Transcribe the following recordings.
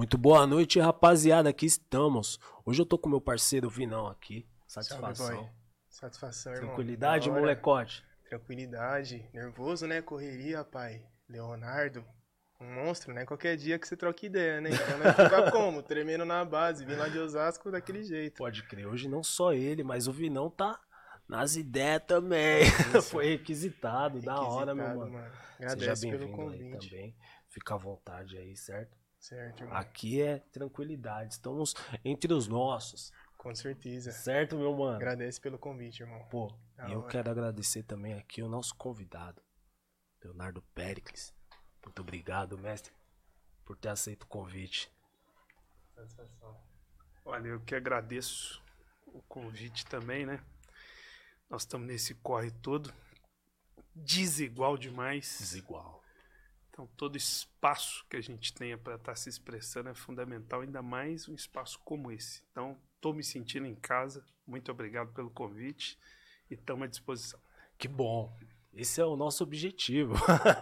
Muito boa noite, rapaziada. Aqui estamos. Hoje eu tô com meu parceiro Vinão aqui. Satisfação. Salve, Satisfação, irmão. Tranquilidade, molecote. Tranquilidade. Nervoso, né? Correria, pai. Leonardo. Um monstro, né? Qualquer dia que você troca ideia, né? Então nós fica como? Tremendo na base. Vim lá de Osasco daquele jeito. Pode crer. Hoje não só ele, mas o Vinão tá nas ideias também. Foi requisitado, requisitado, da hora, meu mano. mano. Seja pelo convite. também. Fica à vontade aí, certo? Certo, irmão. Aqui é tranquilidade. Estamos entre os nossos. Com certeza. Certo, meu mano? Agradeço pelo convite, irmão. Pô, e eu quero agradecer também aqui o nosso convidado, Leonardo Pericles. Muito obrigado, mestre, por ter aceito o convite. Satisfação. Olha, eu que agradeço o convite também, né? Nós estamos nesse corre todo. Desigual demais. Desigual. Então, todo espaço que a gente tenha para estar tá se expressando é fundamental, ainda mais um espaço como esse. Então, estou me sentindo em casa. Muito obrigado pelo convite e estamos à disposição. Que bom. Esse é o nosso objetivo.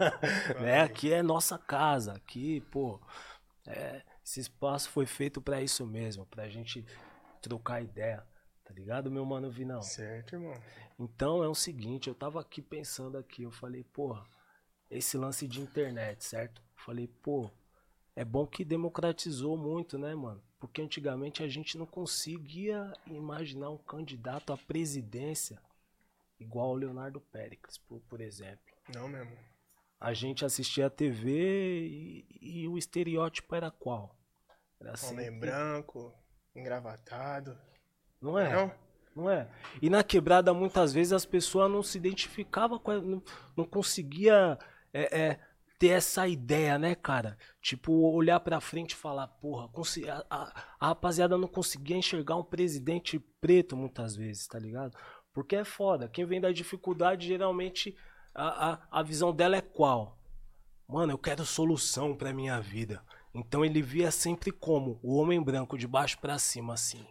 né? Aqui é nossa casa. Aqui, pô, é, esse espaço foi feito para isso mesmo, para a gente trocar ideia. Tá ligado, meu mano Vinão? Certo, irmão. Então é o seguinte, eu tava aqui pensando aqui, eu falei, porra, esse lance de internet, certo? Falei, pô, é bom que democratizou muito, né, mano? Porque antigamente a gente não conseguia imaginar um candidato à presidência igual o Leonardo Péricles, por, por exemplo. Não mesmo. A gente assistia a TV e, e o estereótipo era qual? Era sempre... Homem branco, engravatado. Não é? Não? Não é? E na quebrada, muitas vezes, as pessoas não se identificavam com. Não, não conseguia é, é, ter essa ideia, né, cara? Tipo, olhar pra frente e falar, porra, a, a, a, rapaziada não conseguia enxergar um presidente preto muitas vezes, tá ligado? Porque é foda. Quem vem da dificuldade, geralmente, a, a, a visão dela é qual? Mano, eu quero solução pra minha vida. Então ele via sempre como o homem branco de baixo para cima, assim.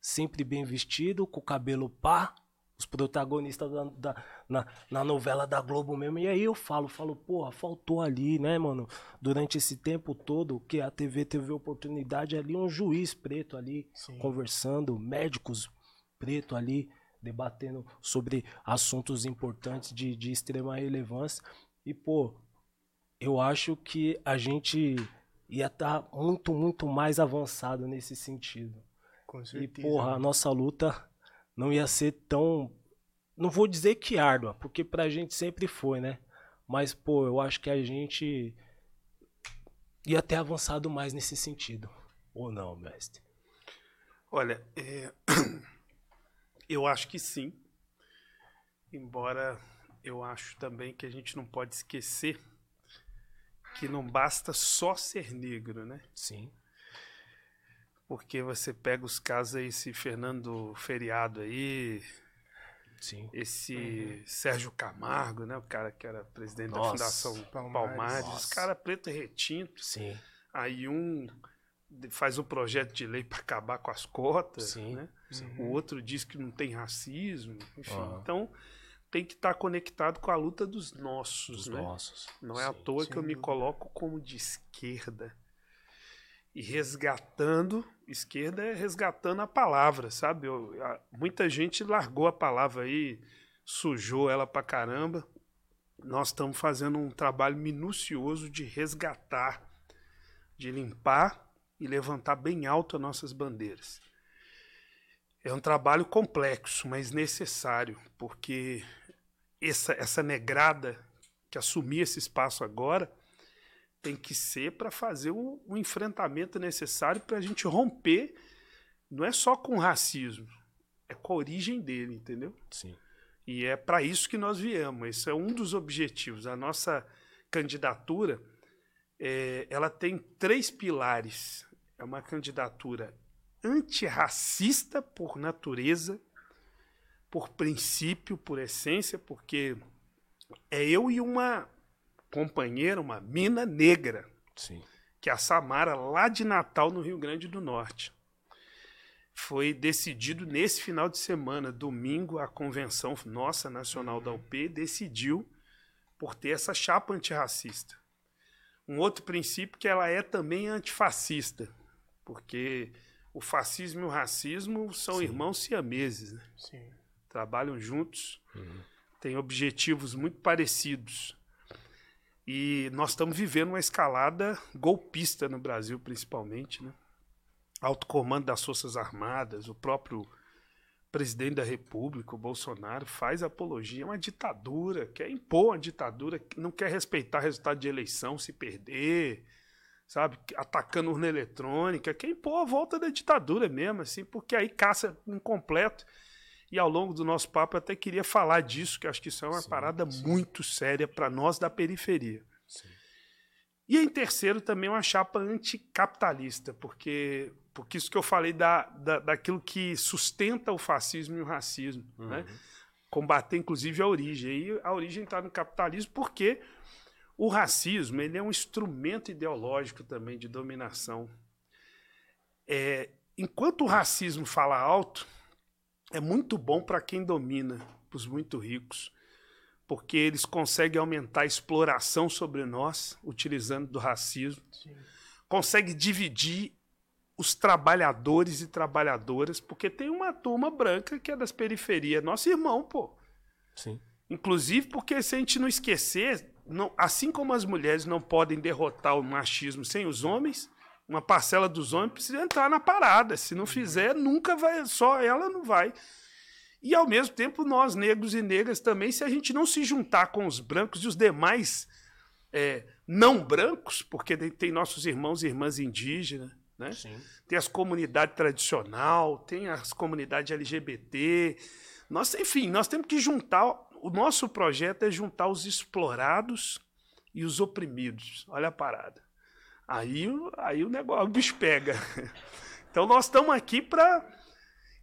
Sempre bem vestido, com o cabelo pá, os protagonistas da, da, na, na novela da Globo mesmo. E aí eu falo, falo, porra, faltou ali, né, mano? Durante esse tempo todo que a TV teve oportunidade ali, um juiz preto ali Sim. conversando, médicos preto ali debatendo sobre assuntos importantes de, de extrema relevância. E, pô, eu acho que a gente ia estar tá muito, muito mais avançado nesse sentido. Com certeza. E, porra, a nossa luta não ia ser tão. Não vou dizer que árdua, porque pra gente sempre foi, né? Mas, pô, eu acho que a gente ia ter avançado mais nesse sentido. Ou não, mestre? Olha, é... eu acho que sim. Embora eu acho também que a gente não pode esquecer que não basta só ser negro, né? Sim porque você pega os casos aí, esse Fernando Feriado aí, Sim. esse uhum. Sérgio Camargo, né, o cara que era presidente Nossa, da Fundação Palmares, Palmares os cara preto e retinto. Sim. Aí um faz um projeto de lei para acabar com as cotas, Sim. né? Sim. O outro diz que não tem racismo, enfim. Uhum. Então tem que estar tá conectado com a luta dos nossos, dos né? nossos. Não é à toa que eu me coloco como de esquerda e resgatando esquerda é resgatando a palavra, sabe? Eu, a, muita gente largou a palavra aí, sujou ela pra caramba. Nós estamos fazendo um trabalho minucioso de resgatar, de limpar e levantar bem alto as nossas bandeiras. É um trabalho complexo, mas necessário, porque essa, essa negrada que assumir esse espaço agora tem que ser para fazer o, o, enfrentamento necessário para a gente romper, não é só com o racismo, é com a origem dele, entendeu? Sim. E é para isso que nós viemos. Esse é um dos objetivos. A nossa candidatura, é, ela tem três pilares. É uma candidatura antirracista por natureza, por princípio, por essência, porque é eu e uma companheira, uma mina negra. Sim. Que é a Samara, lá de Natal, no Rio Grande do Norte. Foi decidido nesse final de semana, domingo, a convenção nossa nacional da UP decidiu por ter essa chapa antirracista. Um outro princípio que ela é também antifascista, porque o fascismo e o racismo são Sim. irmãos siameses, né? Sim. trabalham juntos, Uhum. têm objetivos muito parecidos. E nós estamos vivendo uma escalada golpista no Brasil, principalmente, né? Alto comando das Forças Armadas, o próprio presidente da República, o Bolsonaro, faz apologia a uma ditadura, quer impor uma ditadura, não quer respeitar resultado de eleição se perder, sabe? Atacando urna eletrônica, quer impor a volta da ditadura mesmo, assim, porque aí caça incompleto. E ao longo do nosso papo eu até queria falar disso, que acho que isso é uma Sim, parada sim. muito séria para nós da periferia. Sim. E em terceiro também uma chapa anticapitalista, porque, porque isso que eu falei da, da, daquilo que sustenta o fascismo e o racismo, né? Uhum. combater inclusive a origem. E a origem está no capitalismo porque o racismo ele é um instrumento ideológico também de dominação. É, enquanto o racismo fala alto, é muito bom para quem domina, para os muito ricos, porque eles conseguem aumentar a exploração sobre nós, utilizando do racismo, Sim. consegue dividir os trabalhadores e trabalhadoras, porque tem uma turma branca que é das periferias, nosso irmão, pô. Sim. Inclusive porque se a gente não esquecer, não- assim como as mulheres não podem derrotar o machismo sem os homens, uma parcela dos homens precisa entrar na parada. Se não fizer, nunca vai, só ela não vai. E ao mesmo tempo, nós, negros e negras, também, se a gente não se juntar com os brancos e os demais é, não brancos, porque tem- nossos irmãos e irmãs indígenas, né? Tem as comunidades tradicional, tem as comunidades LGBT. Nós, enfim, nós temos que juntar. O nosso projeto é juntar os explorados e os oprimidos. Olha a parada. Aí, o- aí o negócio, o bicho pega. Então nós estamos aqui para.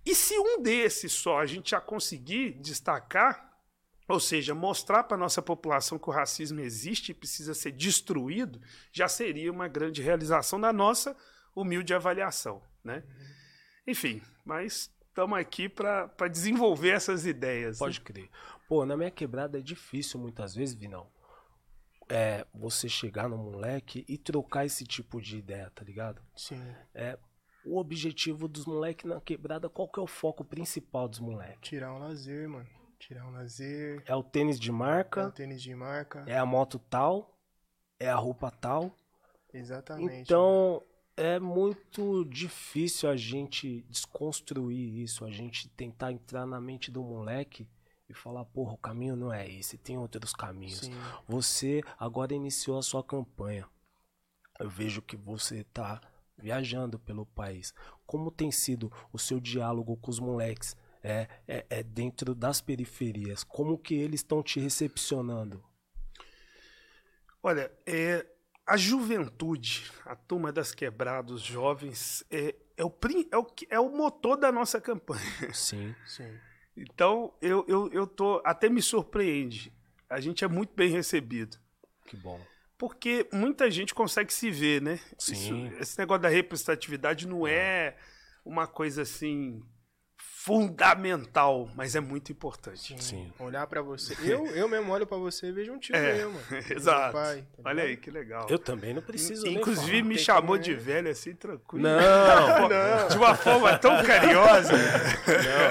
E se um desses só a gente já conseguir destacar, ou seja, mostrar para a nossa população que o racismo existe e precisa ser destruído, já seria uma grande realização da nossa humilde avaliação, né? Enfim, mas estamos aqui para desenvolver essas ideias. Pode crer. Pô, na minha quebrada é difícil muitas vezes, Vinão. É, você chegar no moleque e trocar esse tipo de ideia, tá ligado? Sim. O objetivo dos moleques na quebrada, qual que é o foco principal dos moleques? Tirar um lazer, mano. Tirar um lazer. É o tênis de É o marca, tênis de marca. é a moto tal, é a roupa tal. Exatamente. Então, é muito difícil a gente desconstruir isso, a gente tentar entrar na mente do moleque e falar, porra, o caminho não é esse, tem outros caminhos. Sim. Você agora iniciou a sua campanha. Eu vejo que você tá viajando pelo país. Como tem sido o seu diálogo com os moleques? É, é, é dentro das periferias. Como que eles estão te recepcionando? Olha, é, a juventude, a turma das quebrados jovens, é, é, o, é, o, é o motor da nossa campanha. Sim. Sim. Então, eu, eu, eu tô. Até me surpreende. A gente é muito bem recebido. Que bom. Porque muita gente consegue se ver, né? Sim. Isso- esse negócio da representatividade não é uma coisa assim fundamental, mas é muito importante. Sim. Sim. Olhar pra você. Eu, eu mesmo olho pra você e vejo um tio É, meu, mano. Vejo Exato. meu pai, tá Olha aí que legal. Eu também não preciso nem Inclusive falar. me Tem chamou de velho assim, tranquilo. Não, Não. De uma forma tão carinhosa.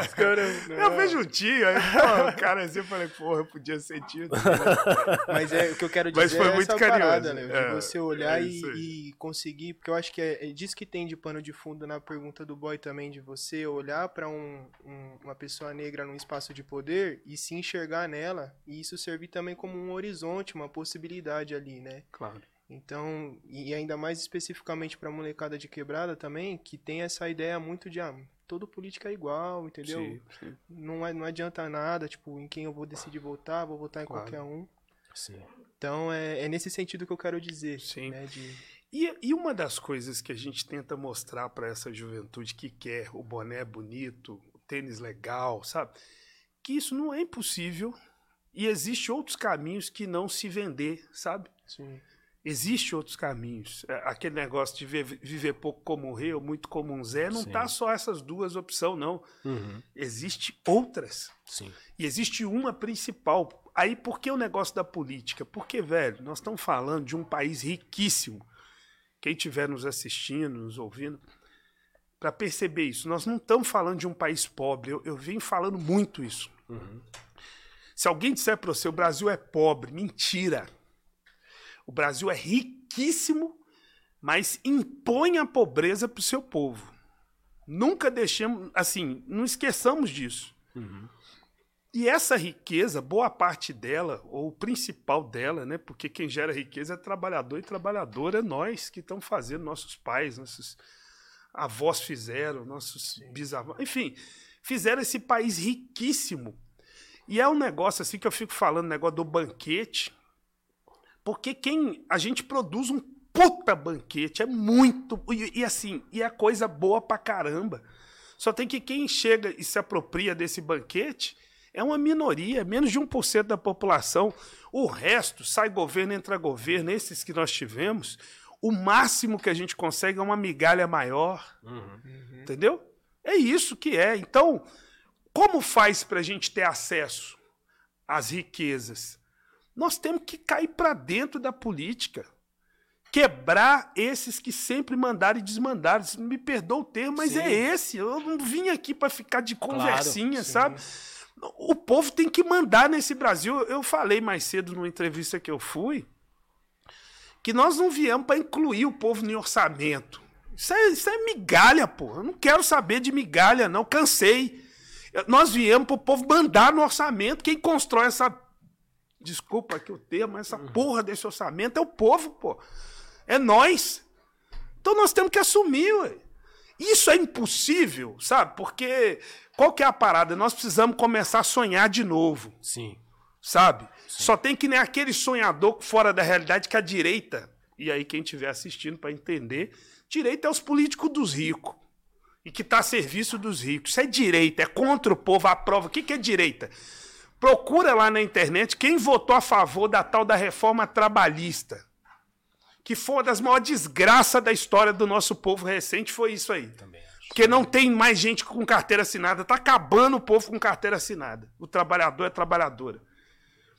Os caras- Eu não. vejo um tio, aí pô, o cara assim, eu falei, porra, eu podia ser tio. Mas é, o que eu quero dizer Mas foi é muito essa carinhoso. parada, né? De É, você olhar é e, isso aí. e conseguir, porque eu acho que é, é disso que tem de pano de fundo na pergunta do boy também, de você olhar pra um, um- uma pessoa negra num espaço de poder e se enxergar nela, e isso servir também como um horizonte, uma possibilidade ali, né? Claro. Então, e ainda mais especificamente pra molecada de quebrada também, que tem essa ideia muito de, ah, todo político é igual, entendeu? Sim, sim. Não, é- não adianta nada, tipo, em quem eu vou decidir votar, vou votar em Claro. qualquer um. Sim. Então é, é nesse sentido que eu quero dizer. Sim. Né, de, E, e uma das coisas que a gente tenta mostrar para essa juventude que quer o boné bonito, tênis legal, sabe? Que isso não é impossível e existe outros caminhos que não se vender, sabe? sim, Existem outros caminhos. É, aquele negócio de viver, pouco como rei ou muito como um Zé, não Sim. tá só essas duas opções, não. Uhum. Existe outras. Sim. E existe uma principal. Aí por que o negócio da política? Porque, velho, nós estamos falando de um país riquíssimo. Quem estiver nos assistindo, nos ouvindo, para perceber isso, nós não estamos falando de um país pobre. Eu, eu venho falando muito isso. Uhum. Se alguém disser para você o Brasil é pobre, mentira. O Brasil é riquíssimo, mas impõe a pobreza para o seu povo. Nunca deixemos, assim, não esqueçamos disso. Uhum. E essa riqueza, boa parte dela, ou o principal dela, né? Porque quem gera riqueza é trabalhador e trabalhadora, é nós que estamos fazendo, nossos pais, nossos avós fizeram, nossos bisavós, enfim, fizeram esse país riquíssimo. E é um negócio assim que eu fico falando, negócio do banquete, porque quem a gente produz um puta banquete, é muito e, e assim, e é coisa boa pra caramba. Só tem que quem chega e se apropria desse banquete é uma minoria, menos de 1% da população. O resto, sai governo, entra governo, esses que nós tivemos, o máximo que a gente consegue é uma migalha maior. Uhum. Entendeu? É isso que é. Então, como faz para a gente ter acesso às riquezas? Nós temos que cair para dentro da política. Quebrar esses que sempre mandaram e desmandaram. Me perdoa o termo, mas Sim. é esse. Eu não vim aqui para ficar de conversinha, sim. sabe? O povo tem que mandar nesse Brasil. Eu falei mais cedo numa entrevista que eu fui que nós não viemos para incluir o povo no orçamento. Isso é, isso é migalha, pô. Eu não quero saber de migalha, não. Cansei. Nós viemos para o povo mandar no orçamento. Quem constrói essa. Desculpa aqui o termo, essa porra desse orçamento é o povo, pô. É nós. Então nós temos que assumir, ué. Isso é impossível, sabe? Porque qual que é a parada? Nós precisamos começar a sonhar de novo Sim. sabe? Só tem que nem aquele sonhador fora da realidade que a direita, e aí quem estiver assistindo para entender, direita é os políticos dos ricos. E que está a serviço dos ricos. Isso é direita, é contra o povo, a prova. O que, que é direita? Procura lá na internet quem votou a favor da tal da reforma trabalhista. Que foi uma das maiores desgraças da história do nosso povo recente, foi isso aí. Também. Porque não tem mais gente com carteira assinada. Tá acabando o povo com carteira assinada. O trabalhador é trabalhadora.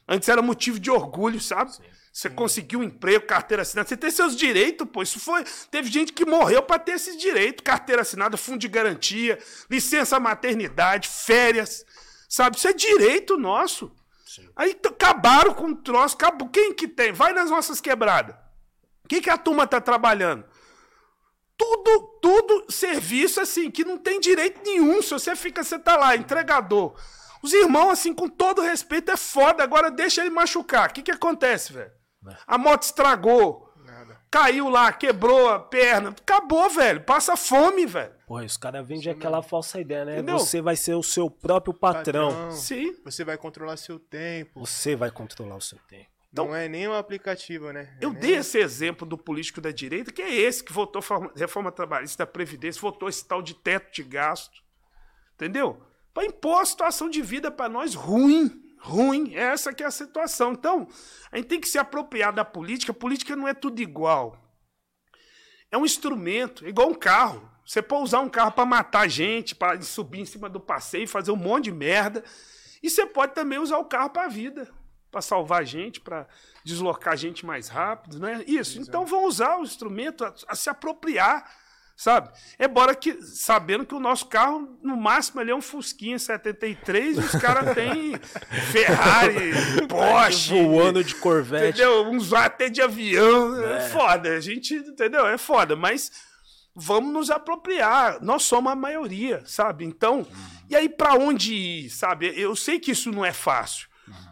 Antes era motivo de orgulho, sabe? Você conseguiu um emprego, carteira assinada. Você tem seus direitos, pô. Isso foi. Teve gente que morreu para ter esses direitos. Carteira assinada, fundo de garantia, licença maternidade, férias. Sabe? Isso é direito nosso. Sim. Aí acabaram com o troço. Acabou. Quem que tem? Vai nas nossas quebradas. O que, que a turma tá trabalhando? Tudo, tudo serviço assim, que não tem direito nenhum. Se você fica, você tá lá, entregador. Os irmãos, assim, com todo respeito, é foda. Agora deixa ele machucar. O que, que acontece, velho? É. A moto estragou, Nada. caiu lá, quebrou a perna. Acabou, velho. Passa fome, velho. Porra, os caras vendem aquela falsa ideia, né? Entendeu? Você vai ser o seu próprio patrão. Patrão, Sim. Você vai controlar seu tempo. Você vai controlar o seu tempo. Então- não é nem um aplicativo, né? É Eu nem- dei esse exemplo do político da direita, que é esse que votou forma- reforma trabalhista da Previdência, votou esse tal de teto de gasto. Entendeu? Para impor a situação de vida para nós ruim. Ruim. Essa que é a situação. Então, a gente tem que se apropriar da política. A política não é tudo igual. É um instrumento, é igual um carro. Você pode usar um carro para matar gente, para subir em cima do passeio, fazer um monte de merda. E você pode também usar o carro para a vida, para salvar gente, para deslocar gente mais rápido, né? Isso. Então vão usar o instrumento a, a se apropriar, sabe? Embora que sabendo que o nosso carro no máximo ele é um Fusquinha 73 e os caras têm Ferrari, Porsche, Voando de Corvette. Entendeu? Uns até de avião. É. foda. A gente, entendeu? É foda. Mas vamos nos apropriar. Nós somos a maioria, sabe? Então, e aí pra onde ir, sabe? Eu sei que isso não é fácil.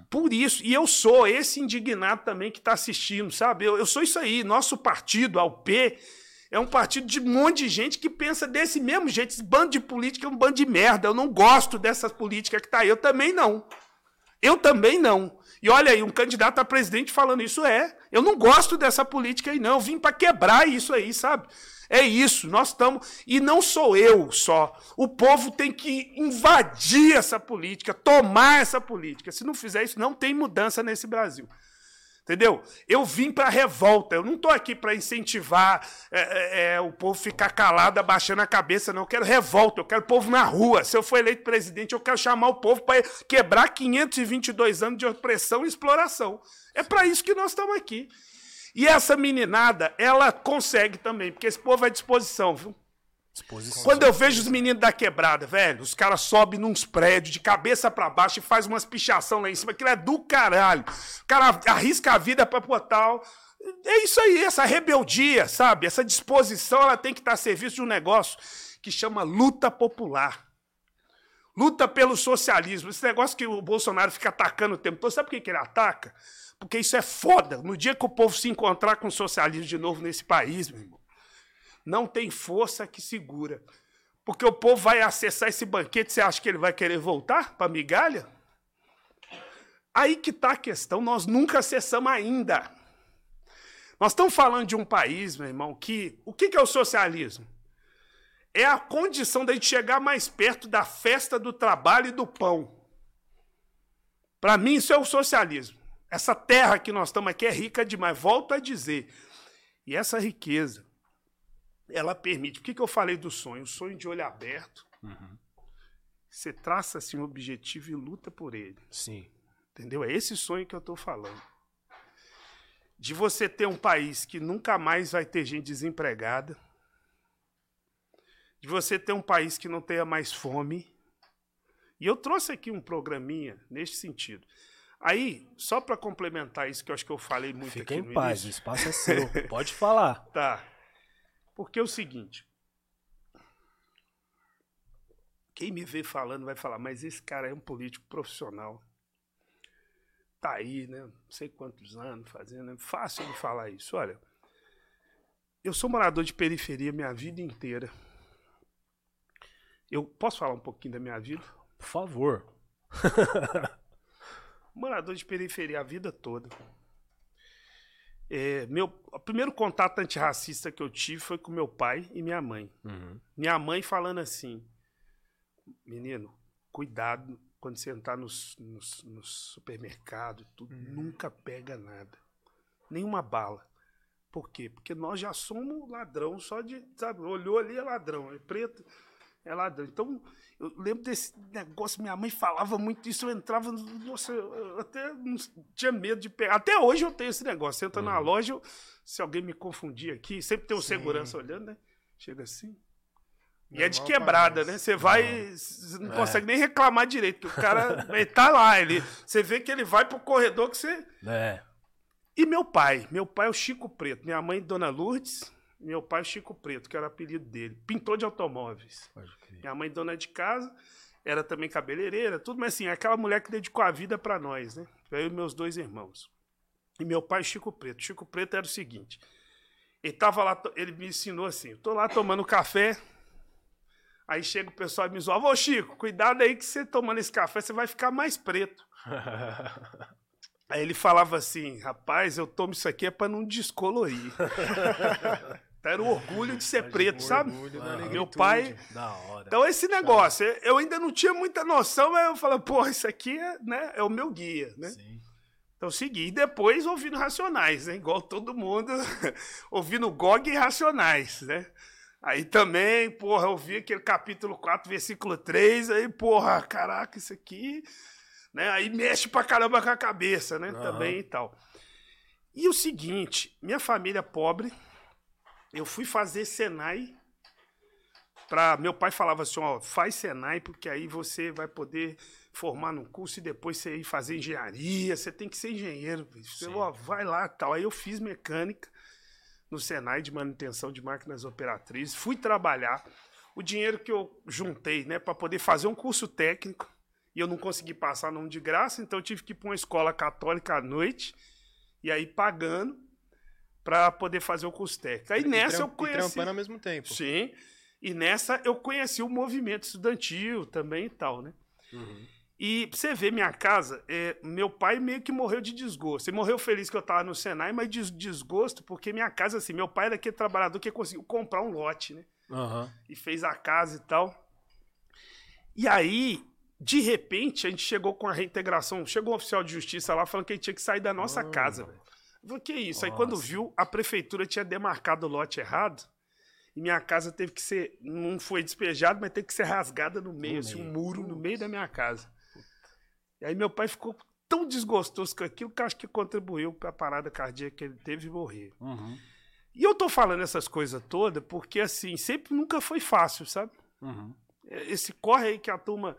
Por isso, e eu sou esse indignado também que está assistindo, sabe? Eu, eu sou isso aí. Nosso partido, a UP, é um partido de um monte de gente que pensa desse mesmo jeito. Esse bando de política é um bando de merda. Eu não gosto dessas políticas que tá aí. Eu também não. Eu também não. E olha aí, um candidato a presidente falando isso é. Eu não gosto dessa política aí, não. Eu vim para quebrar isso aí, sabe? É isso, nós estamos. E não sou eu só. O povo tem que invadir essa política, tomar essa política. Se não fizer isso, não tem mudança nesse Brasil. Entendeu? Eu vim para revolta. Eu não estou aqui para incentivar é, é, é, o povo ficar calado, abaixando a cabeça. Não. Eu quero revolta. Eu quero povo na rua. Se eu for eleito presidente, eu quero chamar o povo para quebrar 522 anos de opressão e exploração. É para isso que nós estamos aqui. E essa meninada, ela consegue também, porque esse povo é à disposição, viu? Disposição. Quando eu vejo os meninos da quebrada, velho, os caras sobem nos prédios de cabeça para baixo e faz umas pichação lá em cima, aquilo é do caralho. O cara arrisca a vida pra botar. É isso aí, essa rebeldia, sabe? Essa disposição, ela tem que estar a serviço de um negócio que chama luta popular. Luta pelo socialismo. Esse negócio que o Bolsonaro fica atacando o tempo todo, sabe por que ele ataca? Porque isso é foda. No dia que o povo se encontrar com o socialismo de novo nesse país, meu irmão, não tem força que segura. Porque o povo vai acessar esse banquete, você acha que ele vai querer voltar para migalha? Aí que está a questão, nós nunca acessamos ainda. Nós estamos falando de um país, meu irmão, que. O que, que é o socialismo? É a condição da gente chegar mais perto da festa do trabalho e do pão. Para mim, isso é o socialismo. Essa terra que nós estamos aqui é rica demais, volto a dizer. E essa riqueza ela permite. Por que, que eu falei do sonho? O sonho de olho aberto. Uhum. Você traça assim um objetivo e luta por ele. Sim. Entendeu? É esse sonho que eu estou falando. De você ter um país que nunca mais vai ter gente desempregada. De você ter um país que não tenha mais fome. E eu trouxe aqui um programinha neste sentido. Aí, só para complementar isso que eu acho que eu falei muito Fica aqui em paz, início. o espaço é seu. Pode falar. Tá. Porque é o seguinte. Quem me vê falando vai falar, mas esse cara é um político profissional. Tá aí, né? Não sei quantos anos fazendo. É fácil de falar isso. Olha, eu sou morador de periferia minha vida inteira. Eu posso falar um pouquinho da minha vida? Por favor. morador de periferia a vida toda. É, meu, o primeiro contato antirracista que eu tive foi com meu pai e minha mãe. Uhum. Minha mãe falando assim: Menino, cuidado quando você entrar nos, nos, nos supermercados, tudo, uhum. nunca pega nada. Nenhuma bala. Por quê? Porque nós já somos ladrão só de. Sabe, olhou ali é ladrão, é preto, é. Então, eu lembro desse negócio, minha mãe falava muito isso, eu entrava, nossa, eu até não, tinha medo de pegar. Até hoje eu tenho esse negócio. Você entra uhum. na loja, eu, se alguém me confundir aqui, sempre tem um Sim. segurança olhando, né? Chega assim. E é de quebrada, né? Você vai, você não é. consegue nem reclamar direito, o cara ele tá lá, ele, você vê que ele vai pro corredor que você. É. E meu pai, meu pai é o Chico Preto, minha mãe Dona Lourdes, meu pai Chico Preto, que era o apelido dele, pintor de automóveis. Minha mãe dona de casa, era também cabeleireira, tudo, mas assim, aquela mulher que dedicou a vida para nós, né? Eu e meus dois irmãos. E meu pai Chico Preto. Chico Preto era o seguinte, ele tava lá, ele me ensinou assim, eu tô lá tomando café, aí chega o pessoal e me zoava, ô Chico, cuidado aí que você tomando esse café, você vai ficar mais preto. Aí ele falava assim, rapaz, eu tomo isso aqui é para não descolorir. Era o orgulho de ser Mas preto, sabe? Meu pai. Então, esse negócio, eu ainda não tinha muita noção, mas eu falei, pô, isso aqui é, né, é o meu guia, né? Sim. Então, segui. E depois ouvindo Racionais, né? Igual todo mundo, ouvindo Gog e Racionais, né? Aí também, porra, eu vi aquele capítulo 4, versículo 3, aí, porra, caraca, isso aqui. Né? Aí mexe pra caramba com a cabeça, né? Uhum. Também e tal. E o seguinte, minha família é pobre, eu fui fazer Senai para meu pai falava assim, ó, faz Senai porque aí você vai poder formar num curso e depois você ir fazer engenharia, você tem que ser engenheiro, você, ó, vai lá, tal. Aí eu fiz mecânica no Senai de manutenção de máquinas operatrizes, fui trabalhar. O dinheiro que eu juntei, né, para poder fazer um curso técnico, e eu não consegui passar nome de graça, então eu tive que ir para uma escola católica à noite, e aí pagando para poder fazer o curso técnico. Aí e nessa eu conheci. E trampando ao mesmo tempo. Sim. E nessa eu conheci o movimento estudantil também e tal, né? Uhum. E pra você ver minha casa, é, meu pai meio que morreu de desgosto. Ele morreu feliz que eu tava no Senai, mas de desgosto porque minha casa, assim, meu pai era aquele trabalhador que conseguiu comprar um lote, né? Uhum. E fez a casa e tal. E aí, de repente, a gente chegou com a reintegração. Chegou um oficial de justiça lá falando que a gente tinha que sair da nossa casa, velho. Falei, que isso? Nossa. Aí quando viu, a prefeitura tinha demarcado o lote errado. E minha casa teve que ser. Não foi despejado, mas teve que ser rasgada no meio, no assim, meio. um muro no meio da minha casa. E aí meu pai ficou tão desgostoso com aquilo que acho que contribuiu para a parada cardíaca que ele teve e morrer. Uhum. E eu tô falando essas coisas todas porque, assim, sempre nunca foi fácil, sabe? Uhum. É, esse corre aí que a turma.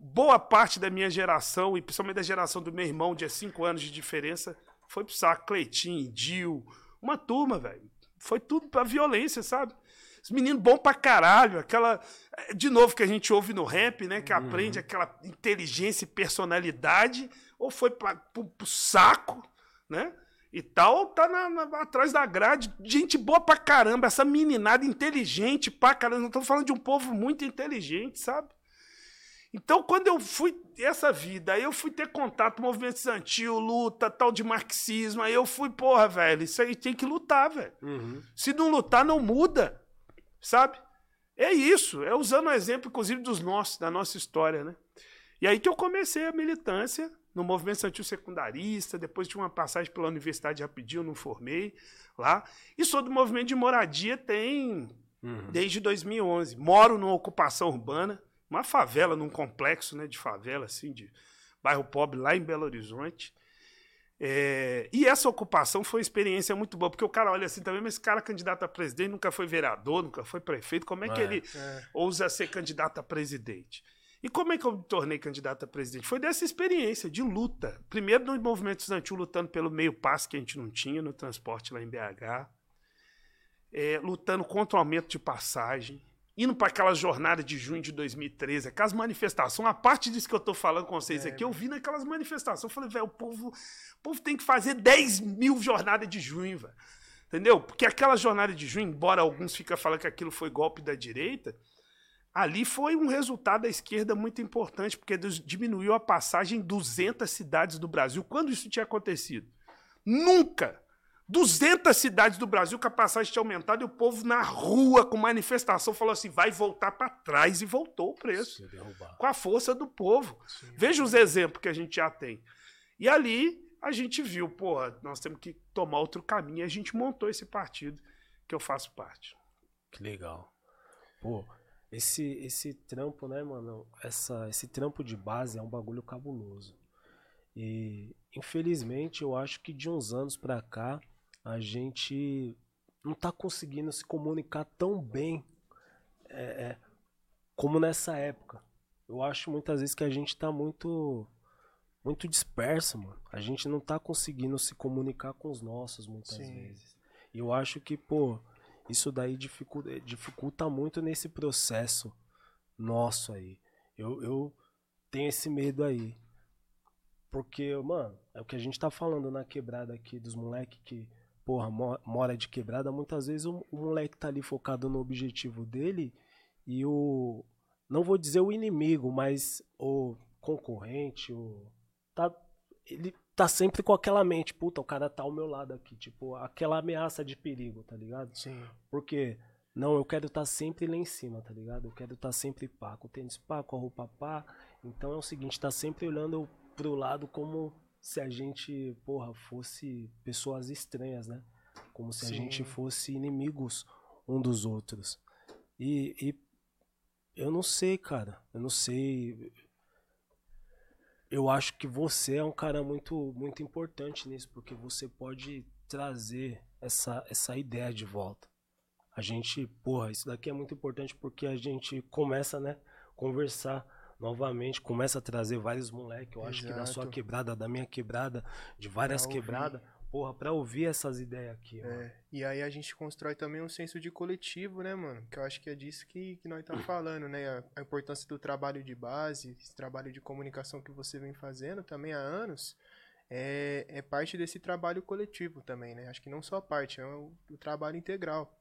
Boa parte da minha geração, e principalmente da geração do meu irmão, de 5 anos de diferença, foi pro saco. Cleitinho, Dil, uma turma, velho. Foi tudo pra violência, sabe? Os meninos bom pra caralho, aquela. De novo, que a gente ouve no rap, né? Que uhum. aprende aquela inteligência e personalidade, ou foi pra, pro, pro saco, né? E tal, tá na, na, atrás da grade. Gente boa pra caramba, essa meninada inteligente pra caramba. Não tô falando de um povo muito inteligente, sabe? Então, quando eu fui essa vida, aí eu fui ter contato com movimento estudantil, luta, tal de marxismo, aí eu fui, porra, velho, isso aí tem que lutar, velho. Uhum. Se não lutar, não muda, sabe? É isso, é usando o exemplo, inclusive, dos nossos, da nossa história, né? E aí que eu comecei a militância no movimento estudantil secundarista, depois de uma passagem pela universidade rapidinho, não formei lá. E sou do movimento de moradia tem uhum. desde 2011. Moro numa ocupação urbana, uma favela, num complexo né, de favela, assim, de bairro pobre, lá em Belo Horizonte. É, e essa ocupação foi uma experiência muito boa, porque o cara olha assim também, mas esse cara é candidato a presidente, nunca foi vereador, nunca foi prefeito, como é que é, ele é. ousa ser candidato a presidente? E como é que eu me tornei candidato a presidente? Foi dessa experiência de luta. Primeiro no movimento estudantil, lutando pelo meio passo que a gente não tinha no transporte lá em BH. É, lutando contra o aumento de passagem. Indo para aquela jornada de junho de 2013, aquelas manifestações, a parte disso que eu estou falando com vocês é, aqui, eu vi naquelas manifestações. Eu falei, velho, o povo, o povo tem que fazer 10 mil jornadas de junho, velho. Entendeu? Porque aquela jornada de junho, embora alguns fiquem falando que aquilo foi golpe da direita, Ali foi um resultado da esquerda muito importante, porque diminuiu a passagem em 200 cidades do Brasil. Quando isso tinha acontecido? Nunca! 200 cidades do Brasil que a passagem tinha aumentado e o povo na rua com manifestação falou assim: vai voltar para trás e voltou o preço. Com a força do povo. Sim. Veja os exemplos que a gente já tem. E ali a gente viu, porra, nós temos que tomar outro caminho e a gente montou esse partido que eu faço parte. Que legal. Pô, esse, esse trampo, né, mano? Essa, esse trampo de base é um bagulho cabuloso. E infelizmente eu acho que de uns anos pra cá a gente não tá conseguindo se comunicar tão bem é, é, como nessa época. Eu acho muitas vezes que a gente tá muito muito disperso, mano. A gente não tá conseguindo se comunicar com os nossos muitas Sim. vezes. E eu acho que, pô, isso daí dificulta, dificulta muito nesse processo nosso aí. Eu, eu tenho esse medo aí. Porque, mano, é o que a gente tá falando na quebrada aqui dos moleques que, porra, mora de quebrada. Muitas vezes o, o moleque tá ali focado no objetivo dele e o. Não vou dizer o inimigo, mas o concorrente, o. Tá, ele tá sempre com aquela mente, puta, o cara tá ao meu lado aqui, tipo, aquela ameaça de perigo, tá ligado? Sim. Porque, não, eu quero estar tá sempre lá em cima, tá ligado? Eu quero estar tá sempre pá, com o tênis pá, com a roupa pá. Então é o seguinte, tá sempre olhando pro lado como se a gente, porra, fosse pessoas estranhas, né? Como se Sim. a gente fosse inimigos um dos outros. E, e eu não sei, cara. Eu não sei eu acho que você é um cara muito, muito importante nisso, porque você pode trazer essa, essa ideia de volta. A gente, porra, isso daqui é muito importante porque a gente começa, né, conversar novamente, começa a trazer vários moleques, eu acho Exato. que da sua quebrada, da minha quebrada, de várias quebradas, porra, pra ouvir essas ideias aqui, é, E aí a gente constrói também um senso de coletivo, né, mano? Que eu acho que é disso que, que nós estamos falando, né? A, a, importância do trabalho de base, esse trabalho de comunicação que você vem fazendo também há anos, é, é parte desse trabalho coletivo também, né? Acho que não só parte, é o, o trabalho integral.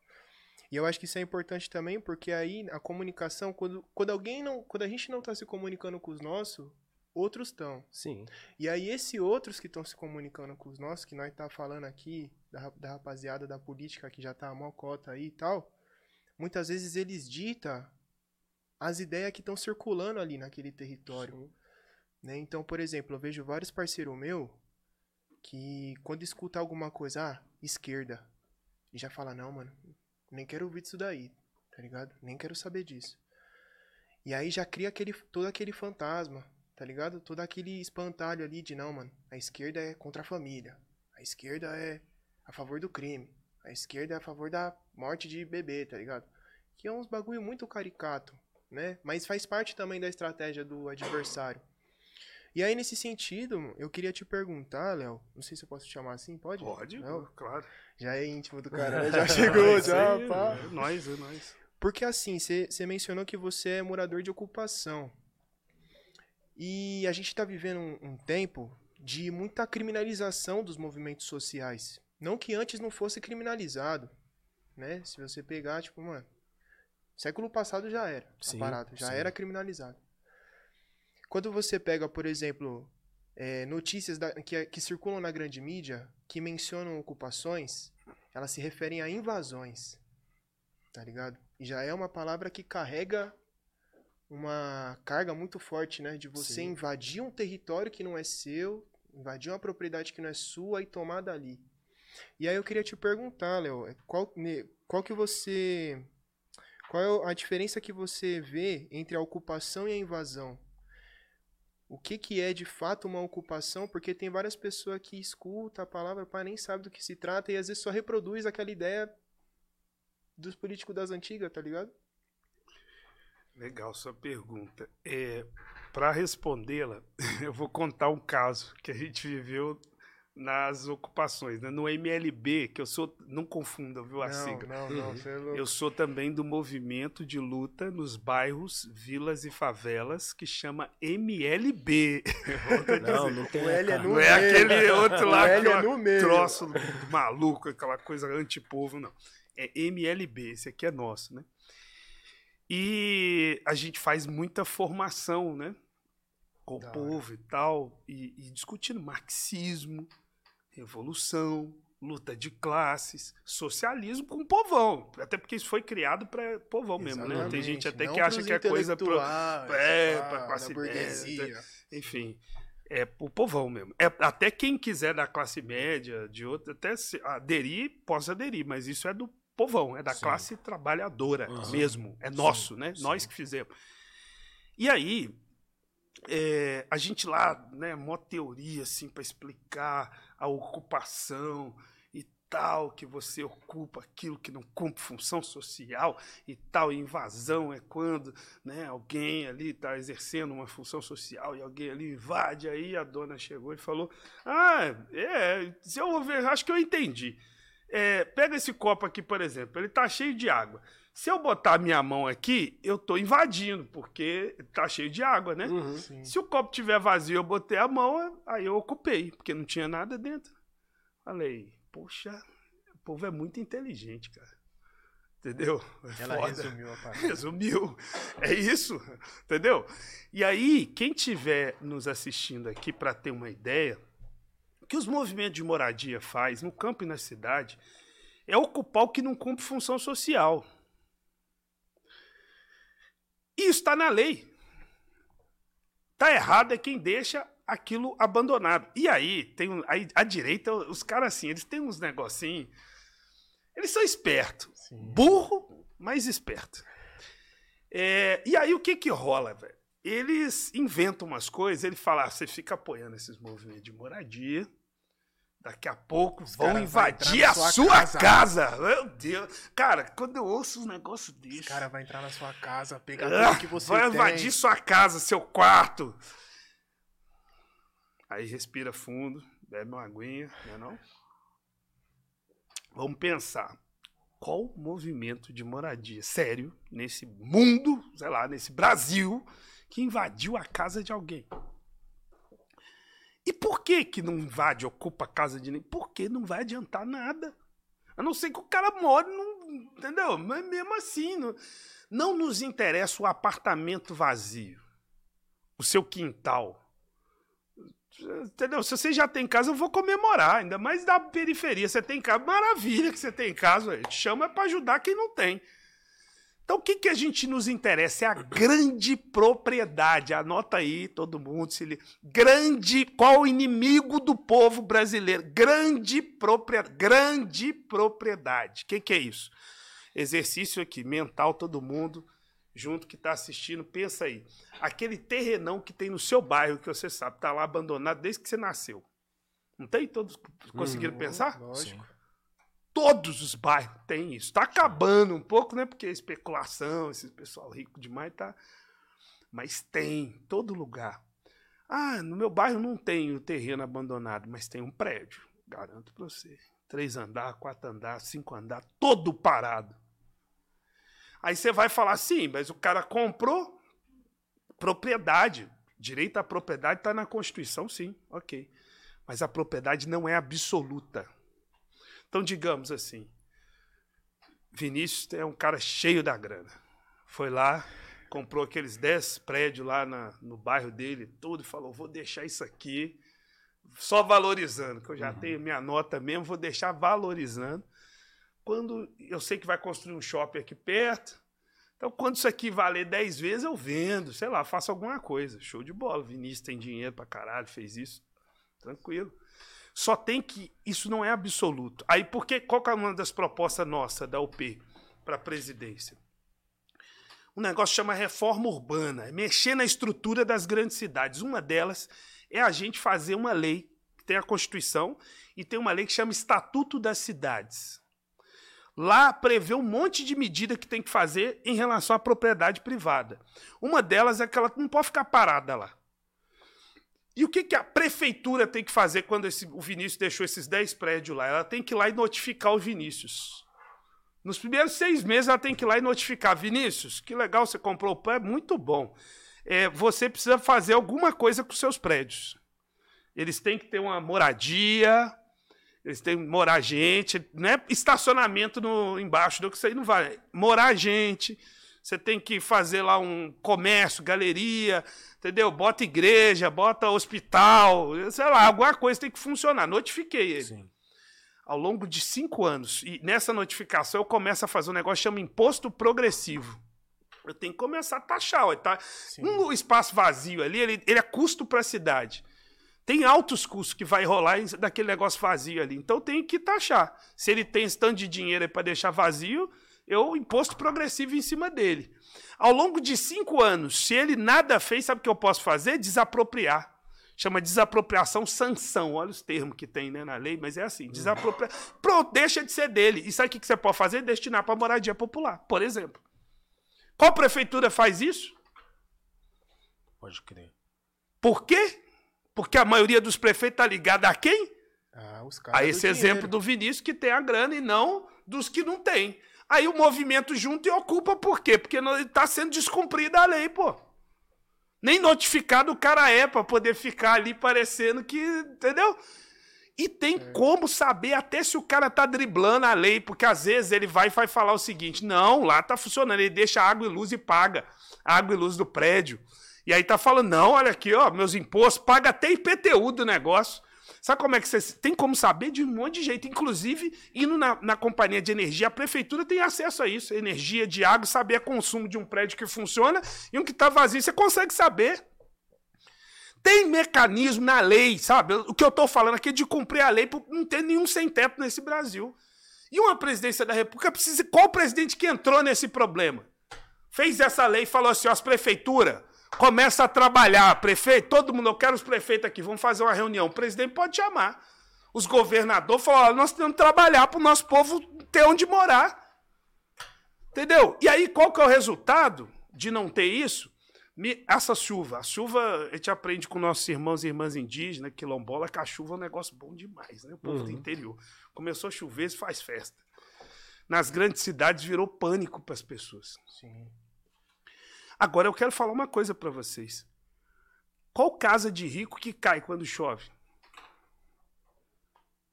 E eu acho que isso é importante também, porque aí a comunicação, quando, quando alguém não. Quando a gente não está se comunicando com os nossos, outros estão. Sim. E aí, esses outros que estão se comunicando com os nossos, que nós tá falando aqui, da, da rapaziada da política que já tá a mocota aí e tal, muitas vezes eles ditam as ideias que estão circulando ali naquele território. Né? Então, por exemplo, eu vejo vários parceiros meus que quando escuta alguma coisa, ah, esquerda, e já fala, não, mano, nem quero ouvir disso daí, tá ligado? Nem quero saber disso. E aí já cria aquele, todo aquele fantasma, tá ligado? Todo aquele espantalho ali de, não, mano, a esquerda é contra a família, a esquerda é a favor do crime, a esquerda é a favor da morte de bebê, tá ligado? Que é uns bagulho muito caricato, né? Mas faz parte também da estratégia do adversário. E aí, nesse sentido, eu queria te perguntar, Léo, não sei se eu posso te chamar assim, pode? Pode, Léo? claro. Já é íntimo do cara, né? Já chegou, já, aí, pá. É nóis, é nóis. Porque assim, você mencionou que você é morador de ocupação. E a gente está vivendo um, um tempo de muita criminalização dos movimentos sociais. Não que antes não fosse criminalizado, né? Se você pegar, tipo, mano, século passado já era Sim, a parada, já sim. era criminalizado. Quando você pega, por exemplo, é, notícias da- que, que circulam na grande mídia que mencionam ocupações, elas se referem a invasões, tá ligado? E já é uma palavra que carrega uma carga muito forte, né? De você Sim. invadir um território que não é seu, invadir uma propriedade que não é sua e tomar dali. E aí eu queria te perguntar, Léo, é, qual, ne- qual que você. Qual é a diferença que você vê entre a ocupação e a invasão? O que, que é de fato uma ocupação? Porque tem várias pessoas que escutam a palavra, pá, nem sabe do que se trata e às vezes só reproduz aquela ideia dos políticos das antigas, tá ligado? Legal sua pergunta. É, Para respondê-la, eu vou contar um caso que a gente viveu nas ocupações, né? no MLB, que eu sou, não confunda, viu, a não, sigla. não, não, você é louco. Eu sou também do movimento de luta nos bairros, vilas e favelas que chama MLB. Não, não tem. O L é no Não é aquele outro lá O L que é é no um meio. troço maluco, aquela coisa antipovo, não. É MLB, esse aqui é nosso, né? E a gente faz muita formação, né? Com o povo e tal, e, e discutindo marxismo, revolução, luta de classes, socialismo com o povão. Até porque isso foi criado para povão mesmo, né? Tem gente até Não que acha que é coisa intelectuais, é, da classe burguesia. média. enfim, é o povão mesmo. É, até quem quiser da classe média, de outra, até se aderir, possa aderir, mas isso é do povão, é da Sim. classe trabalhadora Aham. mesmo. É Sim, nosso, né? sim. Nós que fizemos. E aí, é, a gente lá, né, mó teoria, assim, para explicar a ocupação e tal, que você ocupa aquilo que não cumpre função social e tal, invasão é quando, né, alguém ali está exercendo uma função social e alguém ali invade, aí a dona chegou e falou, ah, é, eu acho que eu entendi. É, pega esse copo aqui, por exemplo, ele tá cheio de água. Se eu botar a minha mão aqui, eu tô invadindo, porque tá cheio de água, né? Uhum. Se o copo tiver vazio, eu botei a mão, aí eu ocupei, porque não tinha nada dentro. Falei, poxa, o povo é muito inteligente, cara. Entendeu? É Ela foda. resumiu a parada. Resumiu. É isso, entendeu? E aí, quem tiver nos assistindo aqui para ter uma ideia, o que os movimentos de moradia faz no campo e na cidade é ocupar o que não cumpre função social. Isso está na lei. Tá errado é quem deixa aquilo abandonado. E aí, tem aí, a direita, os caras assim, eles têm uns negocinhos. Eles são espertos. Sim. Burro, mas esperto. É, e aí o que que rola, velho? Eles inventam umas coisas, ele fala, ah, você fica apoiando esses movimentos de moradia, daqui a pouco vão vai entrar invadir a sua sua casa. casa. Meu Deus. Cara, quando eu ouço uns negócios desses, O cara vai entrar na sua casa, pegar ah, tudo que você vai tem. invadir sua casa, seu quarto. Aí respira fundo, bebe uma aguinha, não é não? Vamos pensar. Qual movimento de moradia sério nesse mundo, sei lá, nesse Brasil, que invadiu a casa de alguém? E por que que não invade, ocupa a casa de ninguém? Porque não vai adiantar nada. A não ser que o cara more, não, entendeu? Mas mesmo assim, não, não nos interessa o apartamento vazio, o seu quintal. Entendeu? Se você já tem casa, eu vou comemorar. Ainda mais da periferia. Você tem casa, maravilha que você tem casa. ué. Chama para ajudar quem não tem. Então, o que, que a gente nos interessa? É a grande propriedade. Anota aí, todo mundo. Se li... Grande. Qual o inimigo do povo brasileiro? Grande propriedade. Grande propriedade. O que, que é isso? Exercício aqui, mental, todo mundo junto que está assistindo. Pensa aí. Aquele terrenão que tem no seu bairro, que você sabe, está lá abandonado desde que você nasceu. Não tem? Todos conseguiram uhum, pensar? Lógico. Sim todos os bairros têm isso. Está acabando um pouco, né? Porque especulação, esse pessoal rico demais tá. Mas tem, todo lugar. Ah, no meu bairro não tem o terreno abandonado, mas tem um prédio. Garanto para você. Três andar, quatro andar, cinco andar, todo parado. Aí você vai falar, sim, mas o cara comprou propriedade. Direito à propriedade está na Constituição, sim, ok. Mas a propriedade não é absoluta. Então, digamos assim, Vinícius é um cara cheio da grana. Foi lá, comprou aqueles 10 prédios lá na, no bairro dele, tudo, e falou: vou deixar isso aqui só valorizando, que eu já uhum. tenho minha nota mesmo, vou deixar valorizando. Quando eu sei que vai construir um shopping aqui perto, então quando isso aqui valer 10 vezes, eu vendo, sei lá, faço alguma coisa. Show de bola. Vinícius tem dinheiro pra caralho, fez isso. Tranquilo. Só tem que. Isso não é absoluto. Aí, porque, qual é uma das propostas nossas da UP para a presidência? Um negócio chama reforma urbana, é mexer na estrutura das grandes cidades. Uma delas é a gente fazer uma lei, que tem a Constituição, e tem uma lei que chama Estatuto das Cidades. Lá prevê um monte de medida que tem que fazer em relação à propriedade privada. Uma delas é que ela não pode ficar parada lá. E o que, que a prefeitura tem que fazer quando esse, o Vinícius deixou esses 10 prédios lá? Ela tem que ir lá e notificar o Vinícius. Nos primeiros seis meses, ela tem que ir lá e notificar. Vinícius, que legal você comprou o pé, é muito bom. É, você precisa fazer alguma coisa com seus prédios. Eles têm que ter uma moradia, eles têm que morar gente, não é estacionamento no, embaixo, do que isso aí não vai. Morar gente, você tem que fazer lá um comércio, galeria, entendeu? Bota igreja, bota hospital, sei lá, alguma coisa tem que funcionar. Notifiquei ele. Sim. Ao longo de cinco anos. E nessa notificação eu começo a fazer um negócio que chama imposto progressivo. Eu tenho que começar a taxar. Tá? Um espaço vazio ali, ele, ele é custo para a cidade. Tem altos custos que vai rolar daquele negócio vazio ali. Então tem que taxar. Se ele tem esse tanto de dinheiro para deixar vazio, eu imposto progressivo em cima dele. Ao longo de cinco anos, se ele nada fez, sabe o que eu posso fazer? Desapropriar. Chama desapropriação sanção. Olha os termos que tem né, na lei, mas é assim: desapropriar. Pronto, deixa de ser dele. E sabe o que você pode fazer? Destinar para moradia popular, por exemplo. Qual prefeitura faz isso? Pode crer. Por quê? Porque a maioria dos prefeitos está ligada a quem? Ah, a esse exemplo do Vinícius que tem a grana e não dos que não tem. Aí o movimento junto e ocupa por quê? Porque está sendo descumprida a lei, pô. Nem notificado o cara é para poder ficar ali parecendo que. Entendeu? E tem é. como saber até se o cara tá driblando a lei, porque às vezes ele vai e vai falar o seguinte: não, lá tá funcionando, ele deixa água e luz e paga água e luz do prédio. E aí tá falando: não, olha aqui, ó, meus impostos, paga até IPTU do negócio. Sabe como é que você tem como saber de um monte de jeito? Inclusive, indo na, na companhia de energia, a prefeitura tem acesso a isso. Energia de água, saber o consumo de um prédio que funciona e um que está vazio. Você consegue saber. Tem mecanismo na lei, sabe? O que eu estou falando aqui é de cumprir a lei, não tem nenhum sem-teto nesse Brasil. E uma presidência da República precisa. Qual presidente que entrou nesse problema? Fez essa lei e falou assim: as prefeituras começa a trabalhar, prefeito, todo mundo, eu quero os prefeitos aqui, vamos fazer uma reunião. O presidente pode chamar. Os governadores falam, nós temos que trabalhar para o nosso povo ter onde morar. Entendeu? E aí, qual que é o resultado de não ter isso? Essa chuva, a chuva, a gente aprende com nossos irmãos e irmãs indígenas, quilombola, que a chuva é um negócio bom demais, né? O povo uhum. do interior. Começou a chover, faz festa. Nas grandes cidades virou pânico para as pessoas. Sim. Agora eu quero falar uma coisa para vocês. Qual casa de rico que cai quando chove?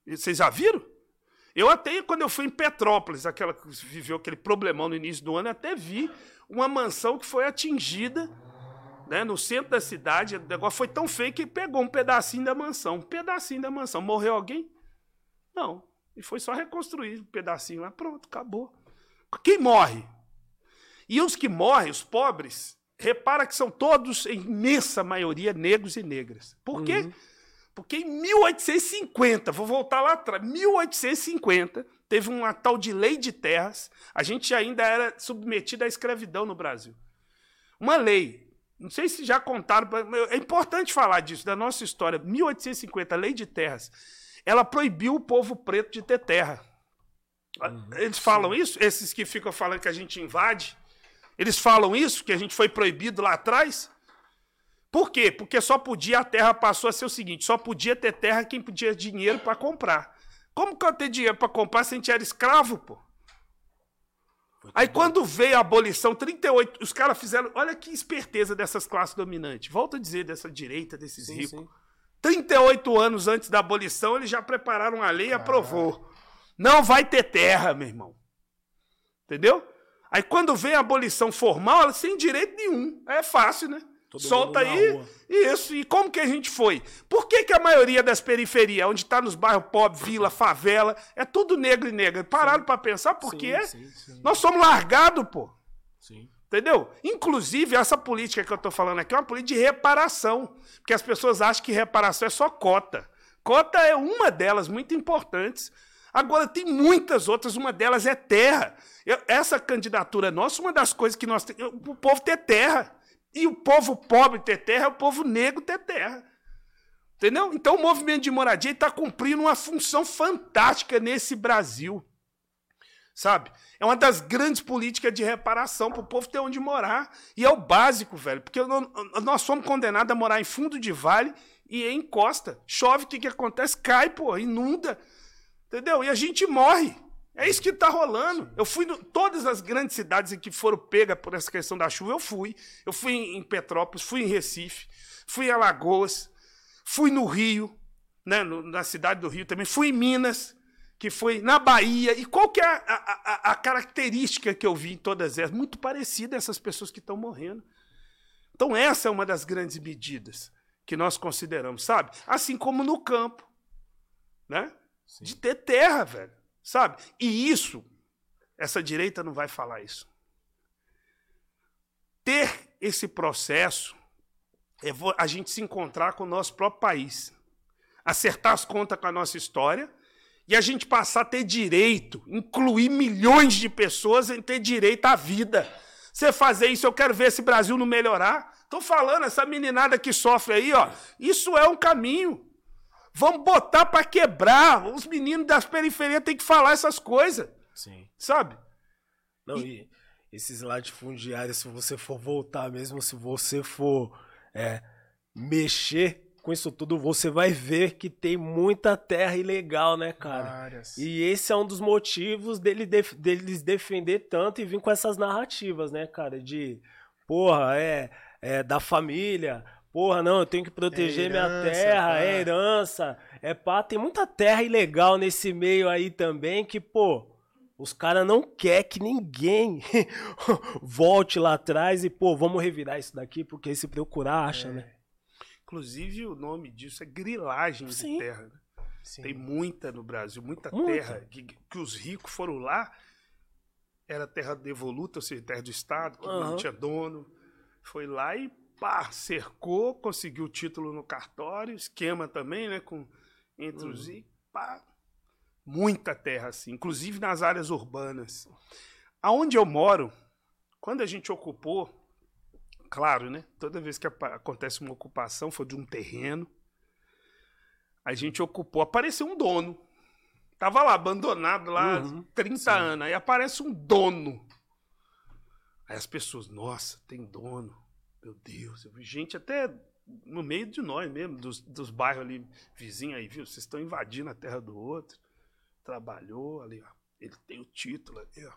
Vocês já viram? Eu até, quando eu fui em Petrópolis, aquela que viveu aquele problemão no início do ano, até vi uma mansão que foi atingida né, no centro da cidade. O negócio foi tão feio que pegou um pedacinho da mansão. Um pedacinho da mansão. Morreu alguém? Não. E foi só reconstruir um pedacinho lá. Pronto, acabou. Quem morre? E os que morrem, os pobres, repara que são todos, em imensa maioria, negros e negras. Por quê? Uhum. Porque em 1850, vou voltar lá atrás, 1850, teve uma tal de lei de terras, a gente ainda era submetido à escravidão no Brasil. Uma lei, não sei se já contaram, é importante falar disso, da nossa história. 1850, a lei de terras, ela proibiu o povo preto de ter terra. Uhum, Eles falam sim. isso, esses que ficam falando que a gente invade, eles falam isso, que a gente foi proibido lá atrás. Por quê? Porque só podia, a terra passou a ser o seguinte: só podia ter terra quem podia dinheiro para comprar. Como que eu ter dinheiro para comprar se a gente era escravo, pô? Aí quando veio a abolição, 38, os caras fizeram. Olha que esperteza dessas classes dominantes. Volto a dizer, dessa direita, desses sim, ricos. Sim. 38 anos antes da abolição, eles já prepararam a lei e aprovou. Não vai ter terra, meu irmão. Entendeu? Aí quando vem a abolição formal, ela sem direito nenhum. É fácil, né? Todo Solta aí. Isso. E como que a gente foi? Por que, que a maioria das periferias, onde está nos bairros pobres, vila, favela, é tudo negro e negra? Pararam para pensar por quê? Nós somos largados, pô. Sim. Entendeu? Inclusive, essa política que eu estou falando aqui é uma política de reparação. Porque as pessoas acham que reparação é só cota. Cota é uma delas, muito importantes. Agora, tem muitas outras, uma delas é terra. Eu, essa candidatura nossa, uma das coisas que nós temos, o povo ter terra. E o povo pobre ter terra é o povo negro ter terra. Entendeu? Então o movimento de moradia está cumprindo uma função fantástica nesse Brasil. Sabe? É uma das grandes políticas de reparação para o povo ter onde morar. E é o básico, velho. Porque nós somos condenados a morar em fundo de vale e em costa. Chove, o que, que acontece? Cai, pô, inunda. Entendeu? E a gente morre. É isso que está rolando. Eu fui em todas as grandes cidades em que foram pegas por essa questão da chuva, eu fui. Eu fui em Petrópolis, fui em Recife, fui em Alagoas, fui no Rio, né, no, na cidade do Rio também, fui em Minas, que foi na Bahia. E qual que é a, a, a característica que eu vi em todas elas? Muito parecida essas pessoas que estão morrendo. Então essa é uma das grandes medidas que nós consideramos, sabe? Assim como no campo, né? Sim. De ter terra, velho. Sabe? E isso, essa direita não vai falar isso. Ter esse processo é a gente se encontrar com o nosso próprio país, acertar as contas com a nossa história e a gente passar a ter direito, incluir milhões de pessoas em ter direito à vida. Você fazer isso, eu quero ver esse Brasil não melhorar. Tô falando, essa meninada que sofre aí, ó, isso é um caminho. Vamos botar para quebrar. Os meninos das periferias têm que falar essas coisas. Sim. Sabe? Não, e, e esses latifundiários, se você for voltar mesmo, se você for é, mexer com isso tudo, você vai ver que tem muita terra ilegal, né, cara? Várias. E esse é um dos motivos dele def deles defender tanto e vir com essas narrativas, né, cara? De, porra, é, é da família, Porra, não, eu tenho que proteger é herança, minha terra, é herança, é pá. Tem muita terra ilegal nesse meio aí também que, pô, os caras não quer que ninguém volte lá atrás e, pô, vamos revirar isso daqui, porque se procurar, acha, é. né? Inclusive, o nome disso é grilagem Sim. de terra. Né? Tem muita no Brasil, muita, muita. terra que, que, os ricos foram lá, era terra devoluta, ou seja, terra do Estado, que uhum. não tinha dono. Foi lá e pá, cercou, conseguiu o título no cartório, esquema também, né, com entre os uhum. e pá, muita terra assim, inclusive nas áreas urbanas. Aonde eu moro, quando a gente ocupou, claro, né, toda vez que acontece uma ocupação foi de um terreno, a gente ocupou, apareceu um dono. Tava lá abandonado lá uhum, 30 sim. anos, aí aparece um dono. Aí as pessoas, nossa, tem dono. Meu Deus, eu vi gente até no meio de nós mesmo, dos, dos bairros ali vizinhos aí, viu? Vocês estão invadindo a terra do outro. Trabalhou ali, ó. Ele tem o título ali, ó.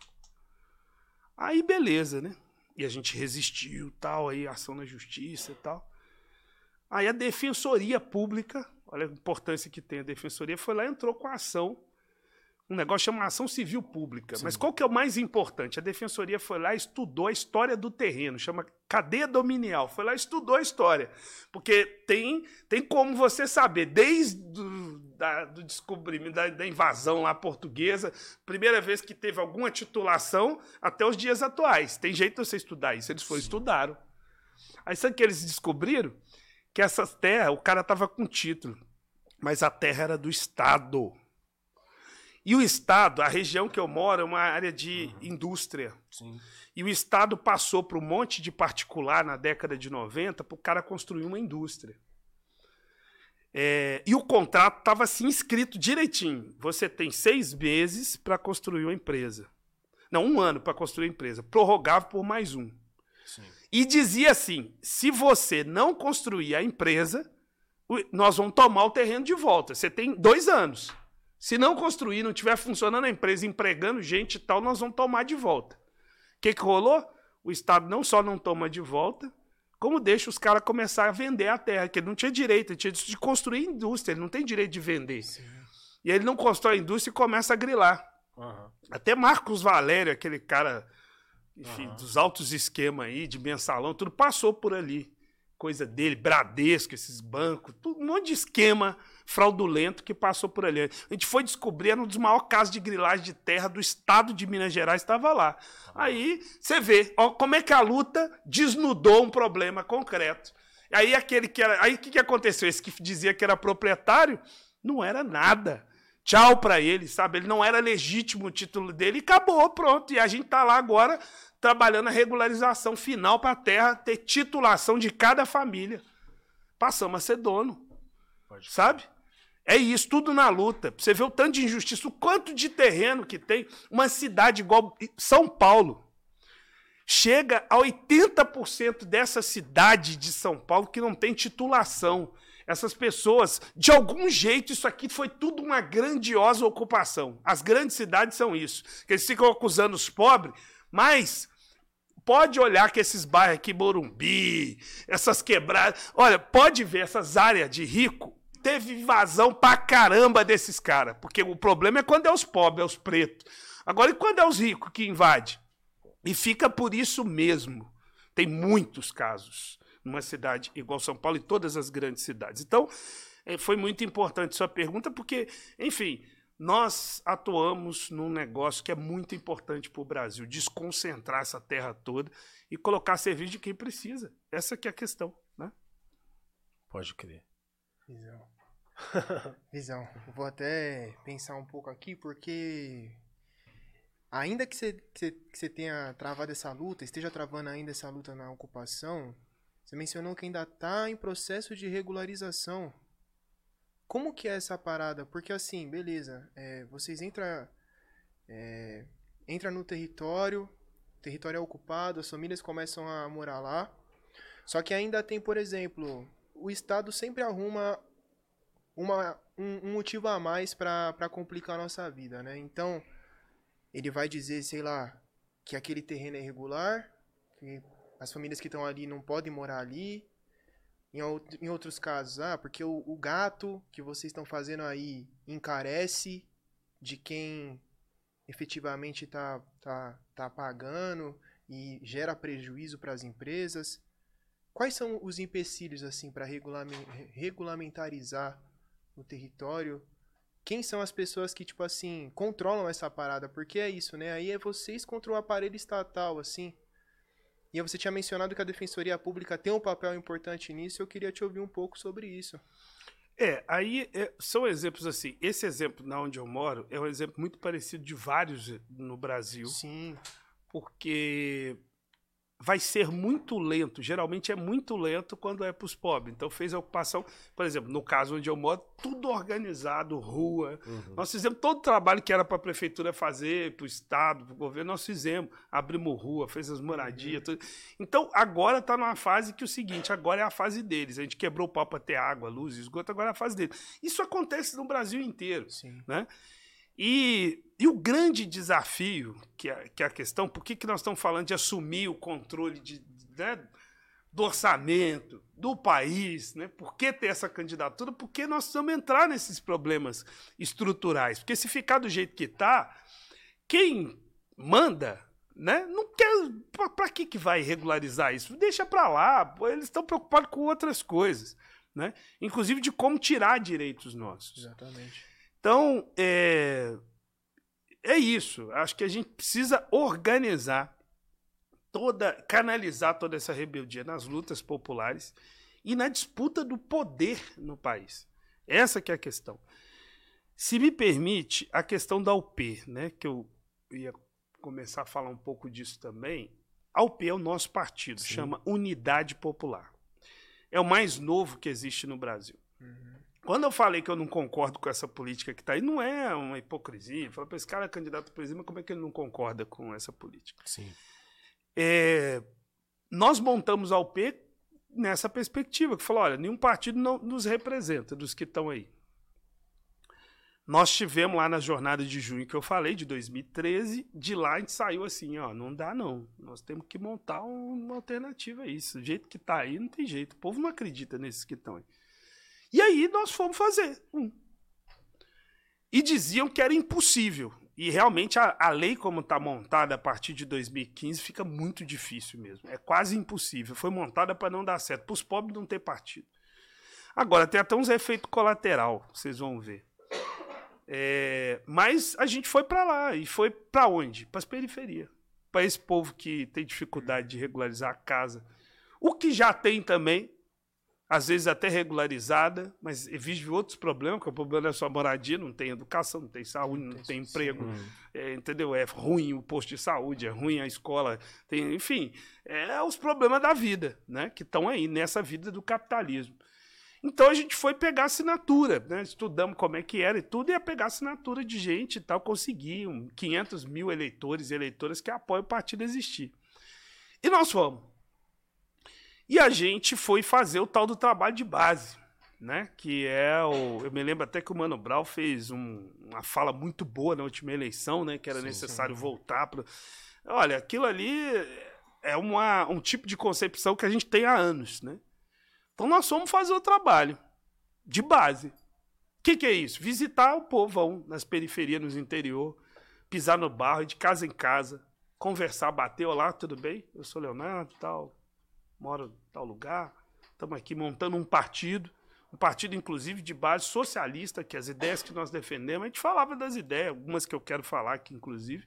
Aí beleza, né? E a gente resistiu, tal, aí ação na justiça e tal. Aí a Defensoria Pública, olha a importância que tem a Defensoria, foi lá e entrou com a ação um negócio chama ação civil pública. Sim. Mas qual que é o mais importante? A defensoria foi lá, estudou a história do terreno, chama cadeia dominial. Foi lá, estudou a história. Porque tem, tem como você saber, desde do, da, do descobrimento, da, da, invasão lá portuguesa, primeira vez que teve alguma titulação, até os dias atuais. Tem jeito de você estudar isso. Eles foram, estudaram. Aí sabe que eles descobriram? Que essas terras, o cara tava com título, mas a terra era do Estado. E o Estado, a região que eu moro, é uma área de uhum. indústria. Sim. E o Estado passou para um monte de particular na década de 90 para o cara construir uma indústria. É, e o contrato estava assim escrito direitinho. Você tem seis meses para construir uma empresa. Não, um ano para construir a empresa. Prorrogável por mais um. Sim. E dizia assim: se você não construir a empresa, nós vamos tomar o terreno de volta. Você tem dois anos. Se não construir, não estiver funcionando a empresa, empregando gente e tal, nós vamos tomar de volta. O que, que rolou? O Estado não só não toma de volta, como deixa os caras começar a vender a terra, que ele não tinha direito, ele tinha de construir indústria, ele não tem direito de vender. Sim. E ele não constrói a indústria e começa a grilar. Uhum. Até Marcos Valério, aquele cara, enfim, uhum. dos altos esquemas aí, de mensalão, tudo passou por ali. Coisa dele, Bradesco, esses bancos, tudo, um monte de esquema fraudulento que passou por ali. A gente foi descobrir, era um dos maiores casos de grilagem de terra do estado de Minas Gerais, estava lá. Aí você vê ó, como é que a luta desnudou um problema concreto. Aí aquele que era. Aí o que, que aconteceu? Esse que dizia que era proprietário não era nada. Tchau para ele, sabe? Ele não era legítimo o título dele e acabou, pronto. E a gente tá lá agora trabalhando a regularização final para a terra ter titulação de cada família. Passamos a ser dono. Pode. Sabe? É isso, tudo na luta. Você vê o tanto de injustiça, o quanto de terreno que tem. Uma cidade igual São Paulo. Chega a 80% dessa cidade de São Paulo que não tem titulação. Essas pessoas, de algum jeito, isso aqui foi tudo uma grandiosa ocupação. As grandes cidades são isso. Eles ficam acusando os pobres, mas pode olhar que esses bairros aqui, Morumbi, essas quebradas. Olha, pode ver essas áreas de rico teve invasão pra caramba desses caras. Porque o problema é quando é os pobres, é os pretos. Agora, e quando é os ricos que invade? E fica por isso mesmo. Tem muitos casos numa cidade igual São Paulo e todas as grandes cidades. Então, é, foi muito importante sua pergunta, porque, enfim, nós atuamos num negócio que é muito importante para o Brasil, desconcentrar essa terra toda e colocar serviço de quem precisa. Essa que é a questão, né? Pode crer. Visão. Visão. Vou até pensar um pouco aqui, porque ainda que você, que, que você tenha travado essa luta, esteja travando ainda essa luta na ocupação, você mencionou que ainda está em processo de regularização. Como que é essa parada? Porque assim, beleza, é, vocês entram é, entra no território, o território é ocupado, as famílias começam a morar lá. Só que ainda tem, por exemplo, o Estado sempre arruma uma, um, um motivo a mais para complicar a nossa vida, né? Então, ele vai dizer, sei lá, que aquele terreno é irregular, que as famílias que estão ali não podem morar ali. Em, em outros casos, ah, porque o, o gato que vocês estão fazendo aí encarece de quem efetivamente está tá, tá pagando e gera prejuízo para as empresas. Quais são os empecilhos assim para regulamentarizar no território? Quem são as pessoas que, tipo assim, controlam essa parada? Porque é isso, né? Aí é vocês contra o aparelho estatal, assim. E você tinha mencionado que a Defensoria Pública tem um papel importante nisso, eu queria te ouvir um pouco sobre isso. É, aí é, são exemplos assim. Esse exemplo na onde eu moro é um exemplo muito parecido de vários no Brasil. Sim. Porque vai ser muito lento. Geralmente é muito lento quando é para os pobres. Então fez a ocupação, por exemplo, no caso onde eu moro, tudo organizado, rua. Uhum. Nós fizemos todo o trabalho que era para a prefeitura fazer, para o estado, para o governo, nós fizemos. Abrimos rua, fez as moradias, uhum. tudo. Então agora está numa fase que é o seguinte, agora é a fase deles. A gente quebrou o pau para ter água, luz, esgoto, agora é a fase deles. Isso acontece no Brasil inteiro, Sim. né? E, e o grande desafio, que é, que é a questão, por que, que nós estamos falando de assumir o controle de, né, do orçamento, do país, né? Por que ter essa candidatura? Porque nós precisamos entrar nesses problemas estruturais. Porque se ficar do jeito que está, quem manda, né? Não quer. Para que, que vai regularizar isso? Deixa para lá. Eles estão preocupados com outras coisas, né? Inclusive de como tirar direitos nossos. Exatamente. Então, é, é isso. Acho que a gente precisa organizar toda, canalizar toda essa rebeldia nas lutas populares e na disputa do poder no país. Essa que é a questão. Se me permite, a questão da UP, né, que eu ia começar a falar um pouco disso também. A UP é o nosso partido, Sim. chama Unidade Popular. É o mais novo que existe no Brasil. Uhum. Quando eu falei que eu não concordo com essa política que está aí, não é uma hipocrisia. Fala para esse cara é candidato a presidente, mas como é que ele não concorda com essa política? Sim. É, nós montamos a UP nessa perspectiva, que falou, olha, nenhum partido não nos representa dos que estão aí. Nós tivemos lá na jornada de junho que eu falei, de 2013, de lá a gente saiu assim, ó, não dá não, nós temos que montar uma alternativa a isso, do jeito que está aí não tem jeito, o povo não acredita nesses que estão aí. E aí nós fomos fazer um. E diziam que era impossível. E realmente a, a lei, como está montada a partir de 2015, fica muito difícil mesmo. É quase impossível. Foi montada para não dar certo, para os pobres não ter partido. Agora, tem até uns efeitos colateral, vocês vão ver. É, mas a gente foi para lá. E foi para onde? Para as periferias. Para esse povo que tem dificuldade de regularizar a casa. O que já tem também, às vezes até regularizada, mas vive outros problemas, que o problema é sua moradia, não tem educação, não tem saúde, não, não tem, tem emprego, é, entendeu? É ruim o posto de saúde, é ruim a escola, tem, enfim, é os problemas da vida, né? Que estão aí nessa vida do capitalismo. Então a gente foi pegar assinatura, né? Estudamos como é que era e tudo, e ia pegar assinatura de gente e tal, conseguir 500 mil eleitores e eleitoras que apoiam o partido existir. E nós fomos. E a gente foi fazer o tal do trabalho de base, né? Que é o. Eu me lembro até que o Mano Brown fez um, uma fala muito boa na última eleição, né? Que era sim, necessário sim. voltar para. Olha, aquilo ali é uma, um tipo de concepção que a gente tem há anos, né? Então nós fomos fazer o trabalho de base. O que, que é isso? Visitar o povão nas periferias, nos interior, pisar no barro, de casa em casa, conversar, bater, olá, tudo bem? Eu sou Leonardo, tal, moro em tal lugar, estamos aqui montando um partido, um partido inclusive de base socialista, que as ideias que nós defendemos, a gente falava das ideias, algumas que eu quero falar aqui inclusive,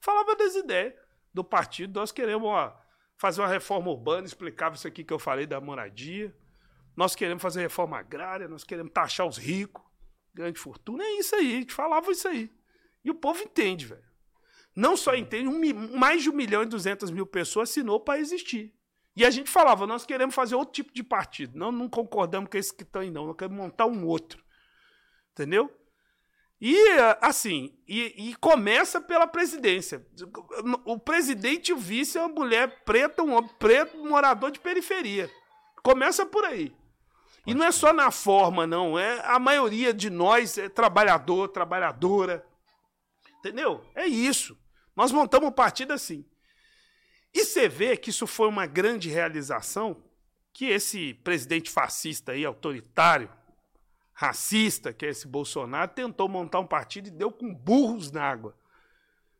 falava das ideias do partido, nós queremos ó, fazer uma reforma urbana, explicava isso aqui que eu falei da moradia, nós queremos fazer reforma agrária, nós queremos taxar os ricos, grande fortuna, é isso aí, a gente falava isso aí. E o povo entende, velho. Não só entende, um, mais de um milhão e duzentas mil pessoas assinou para existir. E a gente falava, nós queremos fazer outro tipo de partido. Não, não concordamos com esses que estão aí, não. Nós queremos montar um outro. Entendeu? E assim, e, e, começa pela presidência. O presidente e o vice é uma mulher preta, um homem preto, morador de periferia. Começa por aí. E não é só na forma, não. É a maioria de nós é trabalhador, trabalhadora. Entendeu? É isso. Nós montamos um partido assim. E você vê que isso foi uma grande realização que esse presidente fascista aí, autoritário, racista, que é esse Bolsonaro, tentou montar um partido e deu com burros na água.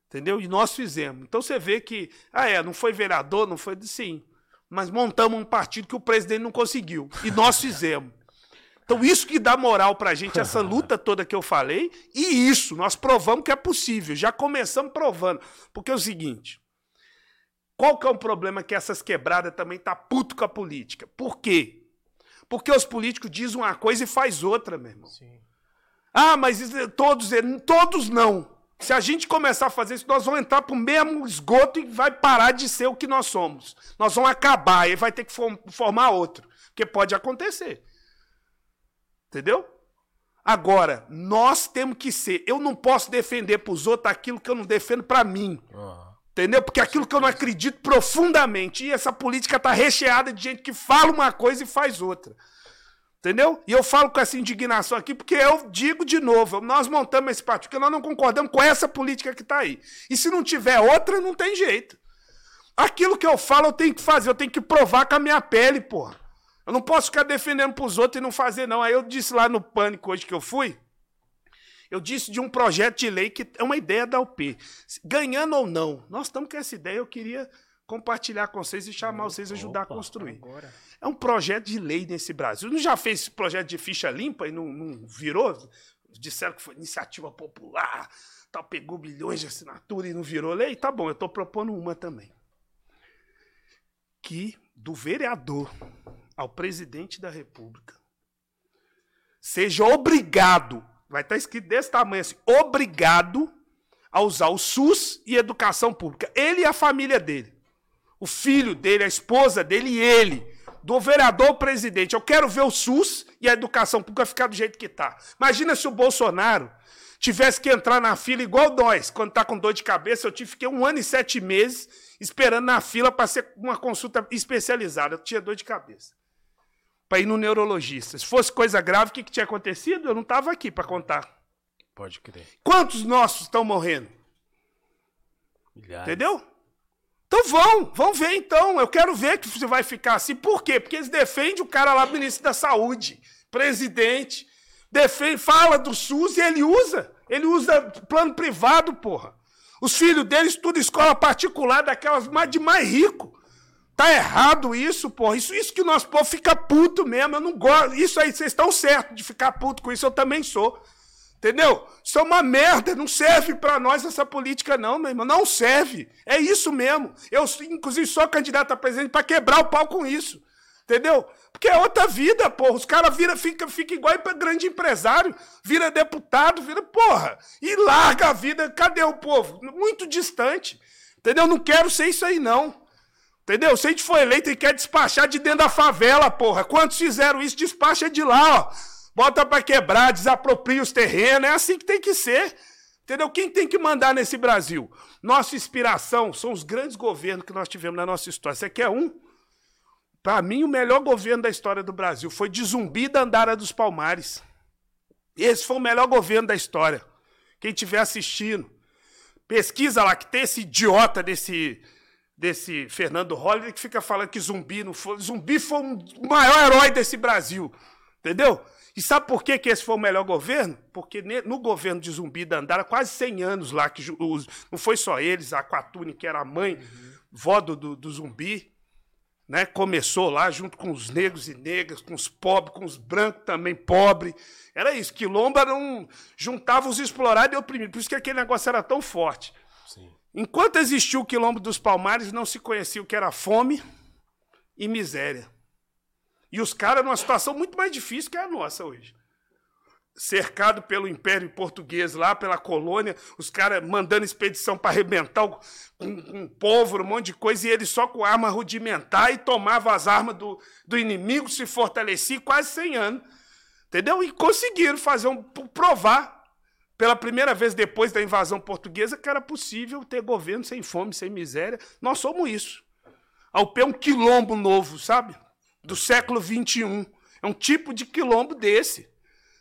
Entendeu? E nós fizemos. Então você vê que, ah, é, não foi vereador, não foi. Sim. Mas montamos um partido que o presidente não conseguiu. E nós fizemos. Então, isso que dá moral pra gente, essa luta toda que eu falei, e isso, nós provamos que é possível. Já começamos provando. Porque é o seguinte: qual que é o problema que essas quebradas também tá puto com a política? Por quê? Porque os políticos dizem uma coisa e faz outra, meu irmão. Sim. Ah, mas todos, todos não. Se a gente começar a fazer isso, nós vamos entrar para o mesmo esgoto e vai parar de ser o que nós somos. Nós vamos acabar e vai ter que formar outro. Porque pode acontecer. Entendeu? Agora, nós temos que ser. Eu não posso defender para os outros aquilo que eu não defendo para mim. Uhum. Entendeu? Porque aquilo que eu não acredito profundamente. E essa política está recheada de gente que fala uma coisa e faz outra. Entendeu? E eu falo com essa indignação aqui porque eu digo de novo: nós montamos esse partido porque nós não concordamos com essa política que está aí. E se não tiver outra, não tem jeito. Aquilo que eu falo, eu tenho que fazer, eu tenho que provar com a minha pele, porra. Eu não posso ficar defendendo pros outros e não fazer, não. Aí eu disse lá no pânico hoje que eu fui, eu disse de um projeto de lei que é uma ideia da UP. Ganhando ou não, nós estamos com essa ideia, eu queria compartilhar com vocês e chamar vocês a ajudar Opa, a construir. Agora. É um projeto de lei nesse Brasil. Não já fez esse projeto de ficha limpa e não, não virou? Disseram que foi iniciativa popular, tal, pegou bilhões de assinatura e não virou lei? Tá bom, eu estou propondo uma também. Que do vereador ao presidente da República seja obrigado, vai estar tá escrito desse tamanho assim, obrigado a usar o SUS e educação pública. Ele e a família dele o filho dele, a esposa dele e ele, do vereador ao presidente. Eu quero ver o SUS e a educação pública ficar do jeito que está. Imagina se o Bolsonaro tivesse que entrar na fila igual nós, quando está com dor de cabeça. Eu tive, fiquei um ano e sete meses esperando na fila para ser uma consulta especializada. Eu tinha dor de cabeça. Para ir no neurologista. Se fosse coisa grave, o que, que tinha acontecido? Eu não estava aqui para contar. Pode crer. Quantos nossos estão morrendo? Milhares. Entendeu? Então vão, vão ver então. Eu quero ver que você vai ficar assim. Por quê? Porque eles defendem o cara lá, ministro da Saúde, presidente, defende, fala do SUS e ele usa. Ele usa plano privado, porra. Os filhos deles estudam escola particular daquelas mais de mais rico. Tá errado isso, porra. Isso, isso que o nosso povo fica puto mesmo. Eu não gosto. Isso aí, vocês estão certos de ficar puto com isso, eu também sou. Entendeu? Isso é uma merda, não serve para nós essa política, não, meu irmão. Não serve. É isso mesmo. Eu, inclusive, sou candidato a presidente para quebrar o pau com isso. Entendeu? Porque é outra vida, porra. Os caras vira, fica, fica igual para grande empresário, vira deputado, vira, porra, e larga a vida. Cadê o povo? Muito distante. Entendeu? Não quero ser isso aí, não. Entendeu? Se a gente for eleito e quer despachar de dentro da favela, porra. Quantos fizeram isso? Despacha de lá, ó bota para quebrar, desapropria os terrenos, é assim que tem que ser. Entendeu? Quem tem que mandar nesse Brasil? Nossa inspiração são os grandes governos que nós tivemos na nossa história. Você quer um? Para mim, o melhor governo da história do Brasil foi de Zumbi da Andara dos Palmares. Esse foi o melhor governo da história. Quem estiver assistindo, pesquisa lá que tem esse idiota desse, desse Fernando Holliday que fica falando que Zumbi não foi. Zumbi foi o maior herói desse Brasil. Entendeu? E sabe por que, que esse foi o melhor governo? Porque no governo de Zumbi da Andara, quase 100 anos lá, que não foi só eles, a Quatune, que era a mãe, uhum. vó do, do, do, Zumbi, né, começou lá junto com os negros e negras, com os pobres, com os brancos também pobres. Era isso, Quilombo era um, juntava os explorados e oprimidos. Por isso que aquele negócio era tão forte. Sim. Enquanto existiu o Quilombo dos Palmares, não se conhecia o que era fome e miséria. E os caras numa situação muito mais difícil que a nossa hoje. Cercado pelo Império Português lá, pela colônia, os caras mandando expedição para arrebentar com, com povo, um monte de coisa, e eles só com arma rudimentar e tomavam as armas do, do inimigo, se fortaleciam quase 100 anos. Entendeu? E conseguiram fazer um. provar pela primeira vez depois da invasão portuguesa que era possível ter governo sem fome, sem miséria. Nós somos isso. Ao pé um quilombo novo, sabe? do século XXI. É um tipo de quilombo desse.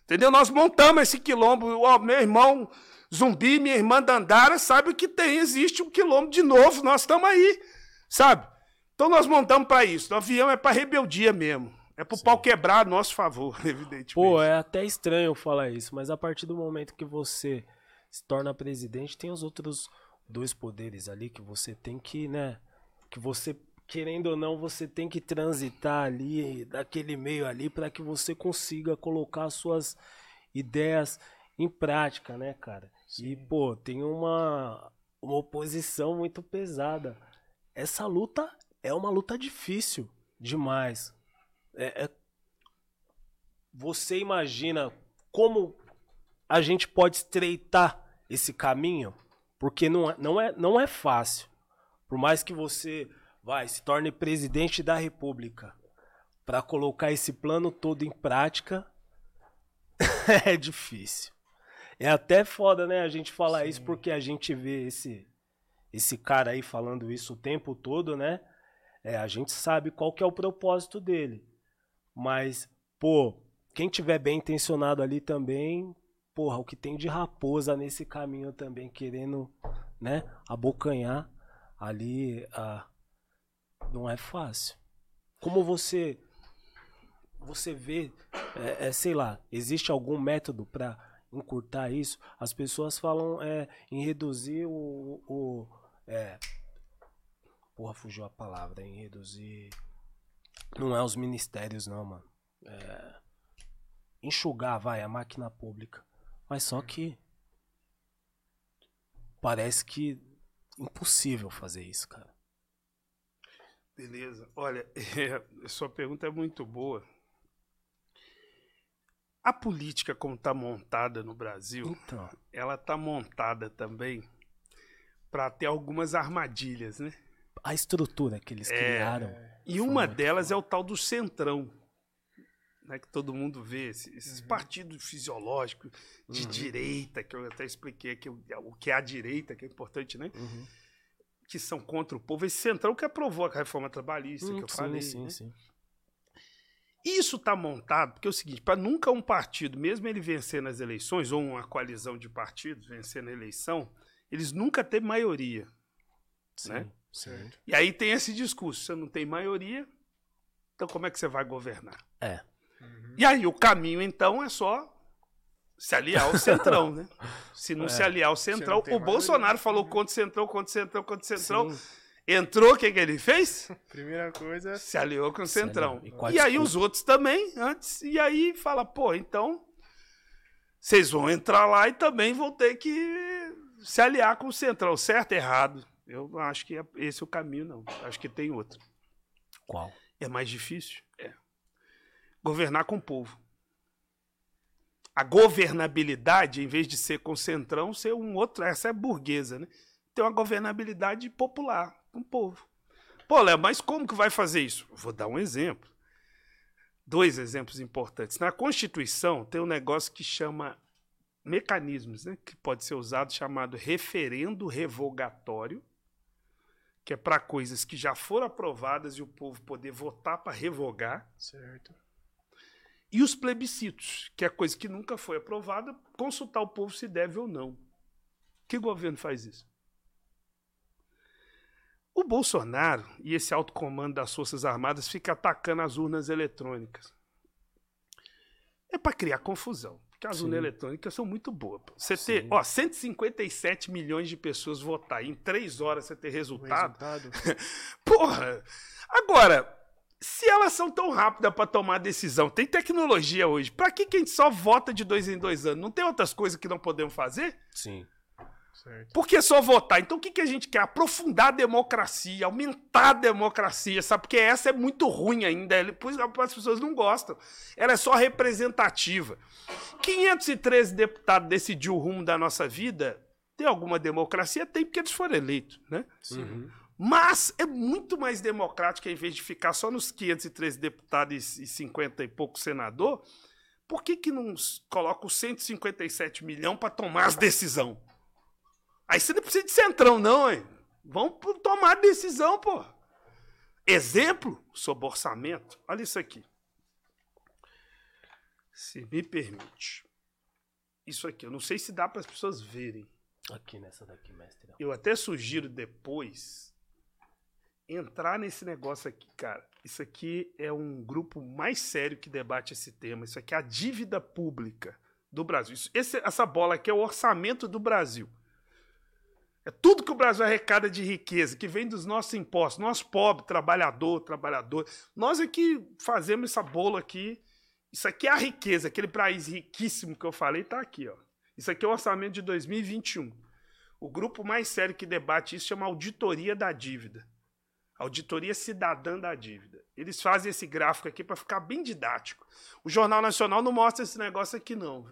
Entendeu? Nós montamos esse quilombo. O meu irmão Zumbi, minha irmã Dandara, sabe o que tem. Existe um quilombo de novo. Nós estamos aí. Sabe? Então nós montamos para isso. O avião é para rebeldia mesmo. É pro Sim. pau quebrar a nosso favor, evidentemente. Pô, é até estranho falar isso, mas a partir do momento que você se torna presidente, tem os outros dois poderes ali que você tem que, né? Que você querendo ou não, você tem que transitar ali, daquele meio ali, para que você consiga colocar suas ideias em prática, né, cara? Sim. E, pô, tem uma, uma oposição muito pesada. Essa luta é uma luta difícil demais. É, é... Você imagina como a gente pode estreitar esse caminho? Porque não é, não é, não é fácil. Por mais que você vai, se torne presidente da República para colocar esse plano todo em prática é difícil. É até foda, né, a gente falar Sim. isso porque a gente vê esse esse cara aí falando isso o tempo todo, né? É, a gente sabe qual que é o propósito dele. Mas, pô, quem tiver bem intencionado ali também, porra, o que tem de raposa nesse caminho também querendo, né, abocanhar ali a não é fácil. Como você você vê, é, é, sei lá, existe algum método para encurtar isso? As pessoas falam é, em reduzir o, o é, porra, fugiu a palavra, em reduzir não é os ministérios não, mano. É, enxugar, vai, a máquina pública. Mas só que parece que impossível fazer isso, cara. Beleza. Olha, é, sua pergunta é muito boa. A política como está montada no Brasil, Então, ela está montada também para ter algumas armadilhas, né? a estrutura que eles É, criaram. E uma delas é o tal do centrão, né, que todo mundo vê, esse- esses Uhum. partidos fisiológicos de Uhum. direita, que eu até expliquei aqui o, que é a direita, que é importante, né? Uhum. Que são contra o povo. Esse centrão que aprovou a reforma trabalhista, que Hum, eu sim, falei. sim, né? sim. Isso está montado porque é o seguinte: para nunca um partido, mesmo ele vencer nas eleições, ou uma coalizão de partidos vencer na eleição, eles nunca têm maioria. Sim, Né? Certo. E aí tem esse discurso: você não tem maioria, então como é que você vai governar? É. Uhum. E aí o caminho, então, é só se aliar ao centrão, né? Se não É. se aliar ao centrão, o Bolsonaro maioria. falou contra o centrão, contra o centrão, contra o centrão. Sim. Entrou, o que, que ele fez? Primeira coisa, Se aliou com o centrão. E E aí desculpa? os outros também, antes. E aí fala, pô, então vocês vão entrar lá e também vão ter que se aliar com o centrão. Certo, errado. Eu não acho que é esse o caminho, não. Acho que tem outro. Qual? É mais difícil? É. Governar com o povo. A governabilidade, em vez de ser com centrão, ser um outro. Essa é burguesa, né? Tem uma governabilidade popular, com o povo. Pô, Léo, mas como que vai fazer isso? Vou dar um exemplo. Dois exemplos importantes. Na Constituição tem um negócio que chama mecanismos, né? Que pode ser usado chamado referendo revogatório, que é para coisas que já foram aprovadas e o povo poder votar para revogar. certo. E os plebiscitos, que é coisa que nunca foi aprovada, consultar o povo se deve ou não. Que governo faz isso? O Bolsonaro e esse alto comando das Forças Armadas fica atacando as urnas eletrônicas. É para criar confusão. Porque as urnas eletrônicas são muito boas. pô. Você Sim. ter, ó, 157 milhões de pessoas votar e em três horas você ter resultado. resultado. Porra! Agora, se elas são tão rápidas para tomar decisão, tem tecnologia hoje, pra que, que a gente só vota de dois em dois anos? Não tem outras coisas que não podemos fazer? Sim. Certo. Por que só votar? Então o que, que a gente quer? Aprofundar a democracia, aumentar a democracia, sabe? Porque essa é muito ruim ainda, por isso as pessoas não gostam. Ela é só representativa. 513 deputados decidiu o rumo da nossa vida. Tem alguma democracia? Tem, porque eles foram eleitos, né? Uhum. Mas é muito mais democrático, em vez de ficar só nos 513 deputados e 50 e pouco senador, por que, que não coloca os 157 milhões para tomar as decisões? Aí você não precisa de centrão, não, hein? Vamos tomar decisão, pô. Exemplo sobre orçamento. Olha isso aqui. Se me permite. Isso aqui, eu não sei se dá para as pessoas verem. Aqui nessa daqui, mestre. Eu até sugiro depois entrar nesse negócio aqui, cara. Isso aqui é um grupo mais sério que debate esse tema. Isso aqui é a dívida pública do Brasil. Isso- esse- essa bola aqui é o orçamento do Brasil. É tudo que o Brasil arrecada de riqueza, que vem dos nossos impostos. Nós, pobre, trabalhador, trabalhador. Nós é que fazemos essa bola aqui. Isso aqui é a riqueza. Aquele país riquíssimo que eu falei está aqui, ó. Isso aqui é o orçamento de 2021. O grupo mais sério que debate isso chama Auditoria da Dívida. Auditoria Cidadã da Dívida. Eles fazem esse gráfico aqui para ficar bem didático. O Jornal Nacional não mostra esse negócio aqui, não.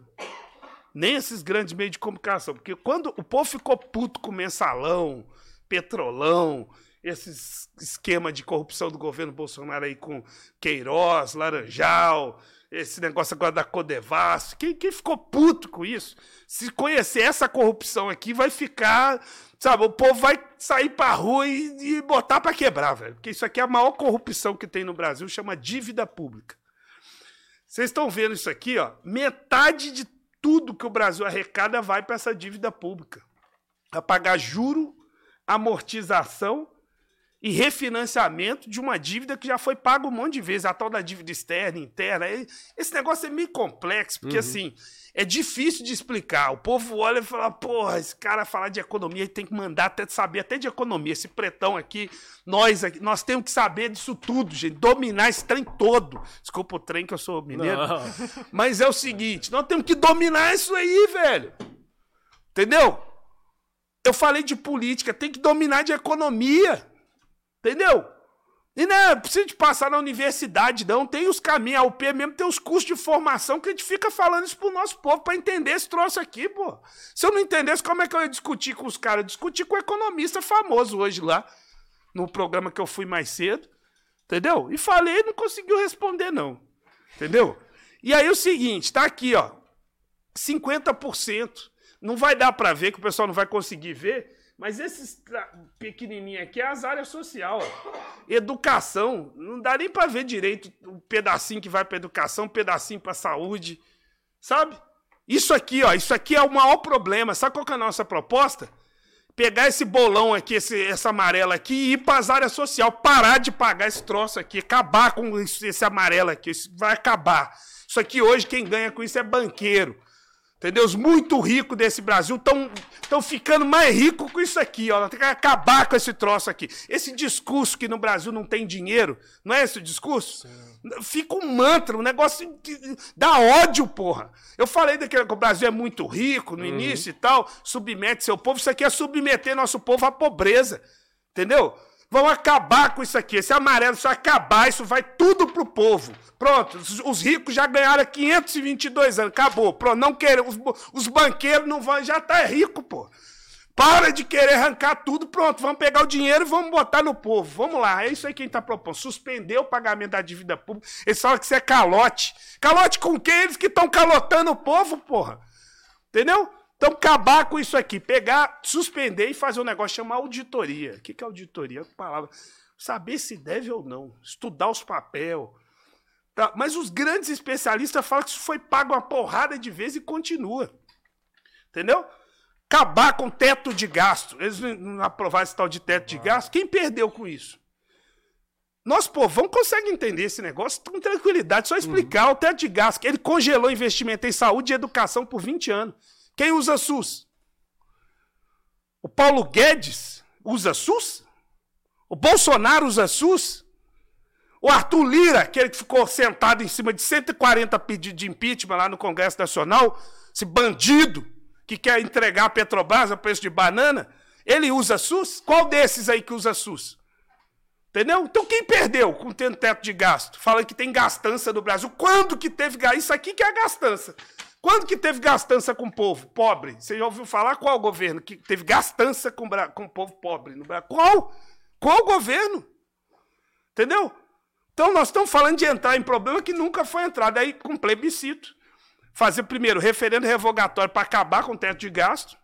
Nem esses grandes meios de comunicação. Porque quando o povo ficou puto com mensalão, petrolão, esses esquema de corrupção do governo Bolsonaro aí com Queiroz, Laranjal, esse negócio agora da Codevas, quem, quem ficou puto com isso? Se conhecer essa corrupção aqui, vai ficar, sabe, o povo vai sair pra rua e, e botar pra quebrar, velho. Porque isso aqui é a maior corrupção que tem no Brasil, chama dívida pública. Vocês estão vendo isso aqui, ó? Metade de tudo que o Brasil arrecada vai para essa dívida pública. Para pagar juro, amortização e refinanciamento de uma dívida que já foi paga um monte de vezes, a tal da dívida externa, interna. Esse negócio é meio complexo, porque uhum. assim, é difícil de explicar. O povo olha e fala, porra, esse cara falar de economia tem que mandar até saber até de economia. Esse pretão aqui, nós aqui, nós temos que saber disso tudo, gente, dominar esse trem todo. Desculpa o trem que eu sou mineiro. Não. Mas é o seguinte, nós temos que dominar isso aí, velho. Entendeu? Eu falei de política, tem que dominar de economia. Entendeu? E não é precisa de passar na universidade, não. Tem os caminhos, a UP mesmo tem os cursos de formação que a gente fica falando isso pro nosso povo para entender esse troço aqui, pô. Se eu não entendesse, como é que eu ia discutir com os caras? Discutir com um economista famoso hoje lá, no programa que eu fui mais cedo. Entendeu? E falei, não conseguiu responder, não. Entendeu? E aí o seguinte, tá aqui, ó. 50%. Não vai dar para ver, que o pessoal não vai conseguir ver. Mas esses pequenininhos aqui é as áreas social. Educação. Não dá nem para ver direito o pedacinho que vai para educação, pedacinho para saúde. Sabe? Isso aqui, ó, isso aqui é o maior problema. Sabe qual que é a nossa proposta? Pegar esse bolão aqui, esse, essa amarela aqui e ir para as áreas social, parar de pagar esse troço aqui, acabar com esse, esse amarelo aqui, isso vai acabar. Isso aqui hoje quem ganha com isso é banqueiro. Entendeu? Os muito ricos desse Brasil estão ficando mais ricos com isso aqui. Ó. Tem que acabar com esse troço aqui. Esse discurso que no Brasil não tem dinheiro, não é esse o discurso? Sim. Fica um mantra, um negócio de, dá ódio, porra. Eu falei daquele que o Brasil é muito rico no uhum. início e tal, submete seu povo. Isso aqui é submeter nosso povo à pobreza. Entendeu? Vão acabar com isso aqui. Esse amarelo, se acabar, isso vai tudo pro povo. Pronto, os, ricos já ganharam 522 anos. Acabou. Pronto, não querem. Os, os banqueiros não vão. Já tá rico, pô. Para de querer arrancar tudo, pronto, vamos pegar o dinheiro e vamos botar no povo. Vamos lá, é isso aí que a gente está propondo. Suspender o pagamento da dívida pública. Eles falam que isso é calote. Calote com quem? Eles que estão calotando o povo, porra. Entendeu? Então, acabar com isso aqui, pegar, suspender e fazer um negócio chamar auditoria. O que é auditoria? A palavra. Saber se deve ou não, estudar os papéis. Tá? Mas os grandes especialistas falam que isso foi pago uma porrada de vezes e continua. Entendeu? Acabar com teto de gasto. Eles não aprovaram esse tal de teto de gasto. Quem perdeu com isso? Nosso povão consegue entender esse negócio com tranquilidade. Só explicar uhum. o teto de gasto. Que ele congelou investimento em saúde e educação por 20 anos. Quem usa SUS? O Paulo Guedes usa SUS? O Bolsonaro usa SUS? O Arthur Lira, aquele que ficou sentado em cima de 140 pedidos de impeachment lá no Congresso Nacional, esse bandido que quer entregar a Petrobras a preço de banana, ele usa SUS? Qual desses aí que usa SUS? Entendeu? Então quem perdeu com tendo teto de gasto? Fala que tem gastança no Brasil. Quando que teve isso aqui que é a gastança? Quando que teve gastança com o povo pobre? Você já ouviu falar qual governo que teve gastança com, com o povo pobre no Brasil? Qual? Qual governo? Entendeu? Então nós estamos falando de entrar em problema que nunca foi entrado. Aí, com plebiscito. Fazer primeiro referendo revogatório para acabar com o teto de gasto.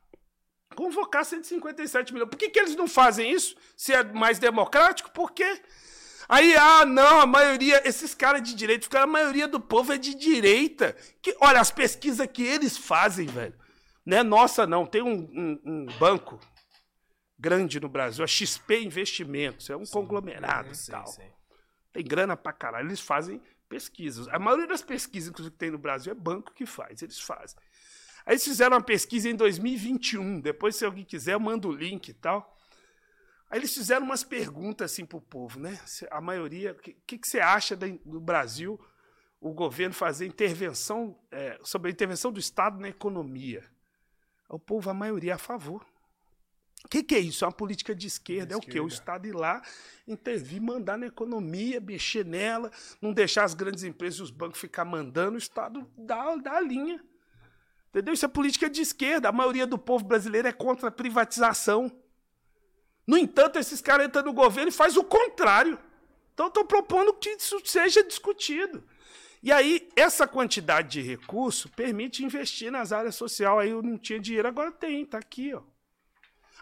Convocar 157 milhões. Por que, que eles não fazem isso? Se é mais democrático? Por quê? Aí, ah, não, a maioria, esses caras de direita, a maioria do povo é de direita. Que, olha, as pesquisas que eles fazem, velho. Não é nossa, não. Tem um, um, um banco grande no Brasil, a XP Investimentos, é um sim, conglomerado sim, e tal. Sim. Tem grana pra caralho, eles fazem pesquisas. A maioria das pesquisas que tem no Brasil é banco que faz, eles fazem. Aí eles fizeram uma pesquisa em 2021, depois se alguém quiser eu mando o link e tal. Aí eles fizeram umas perguntas assim para o povo, né? A maioria, o que, que, que, você acha do Brasil, o governo fazer intervenção, é, sobre a intervenção do Estado na economia? O povo, a maioria, é a favor. O que, que, é isso? É uma política de esquerda. De é esquerda. o quê? O Estado ir lá, intervir, mandar na economia, mexer nela, não deixar as grandes empresas e os bancos ficar mandando, o Estado dá, dá a linha. Entendeu? Isso é política de esquerda. A maioria do povo brasileiro é contra a privatização. No entanto, esses caras entram no governo e faz o contrário. Então, estou propondo que isso seja discutido. E aí, essa quantidade de recurso permite investir nas áreas sociais. Aí eu não tinha dinheiro, agora tem, está aqui. Ó.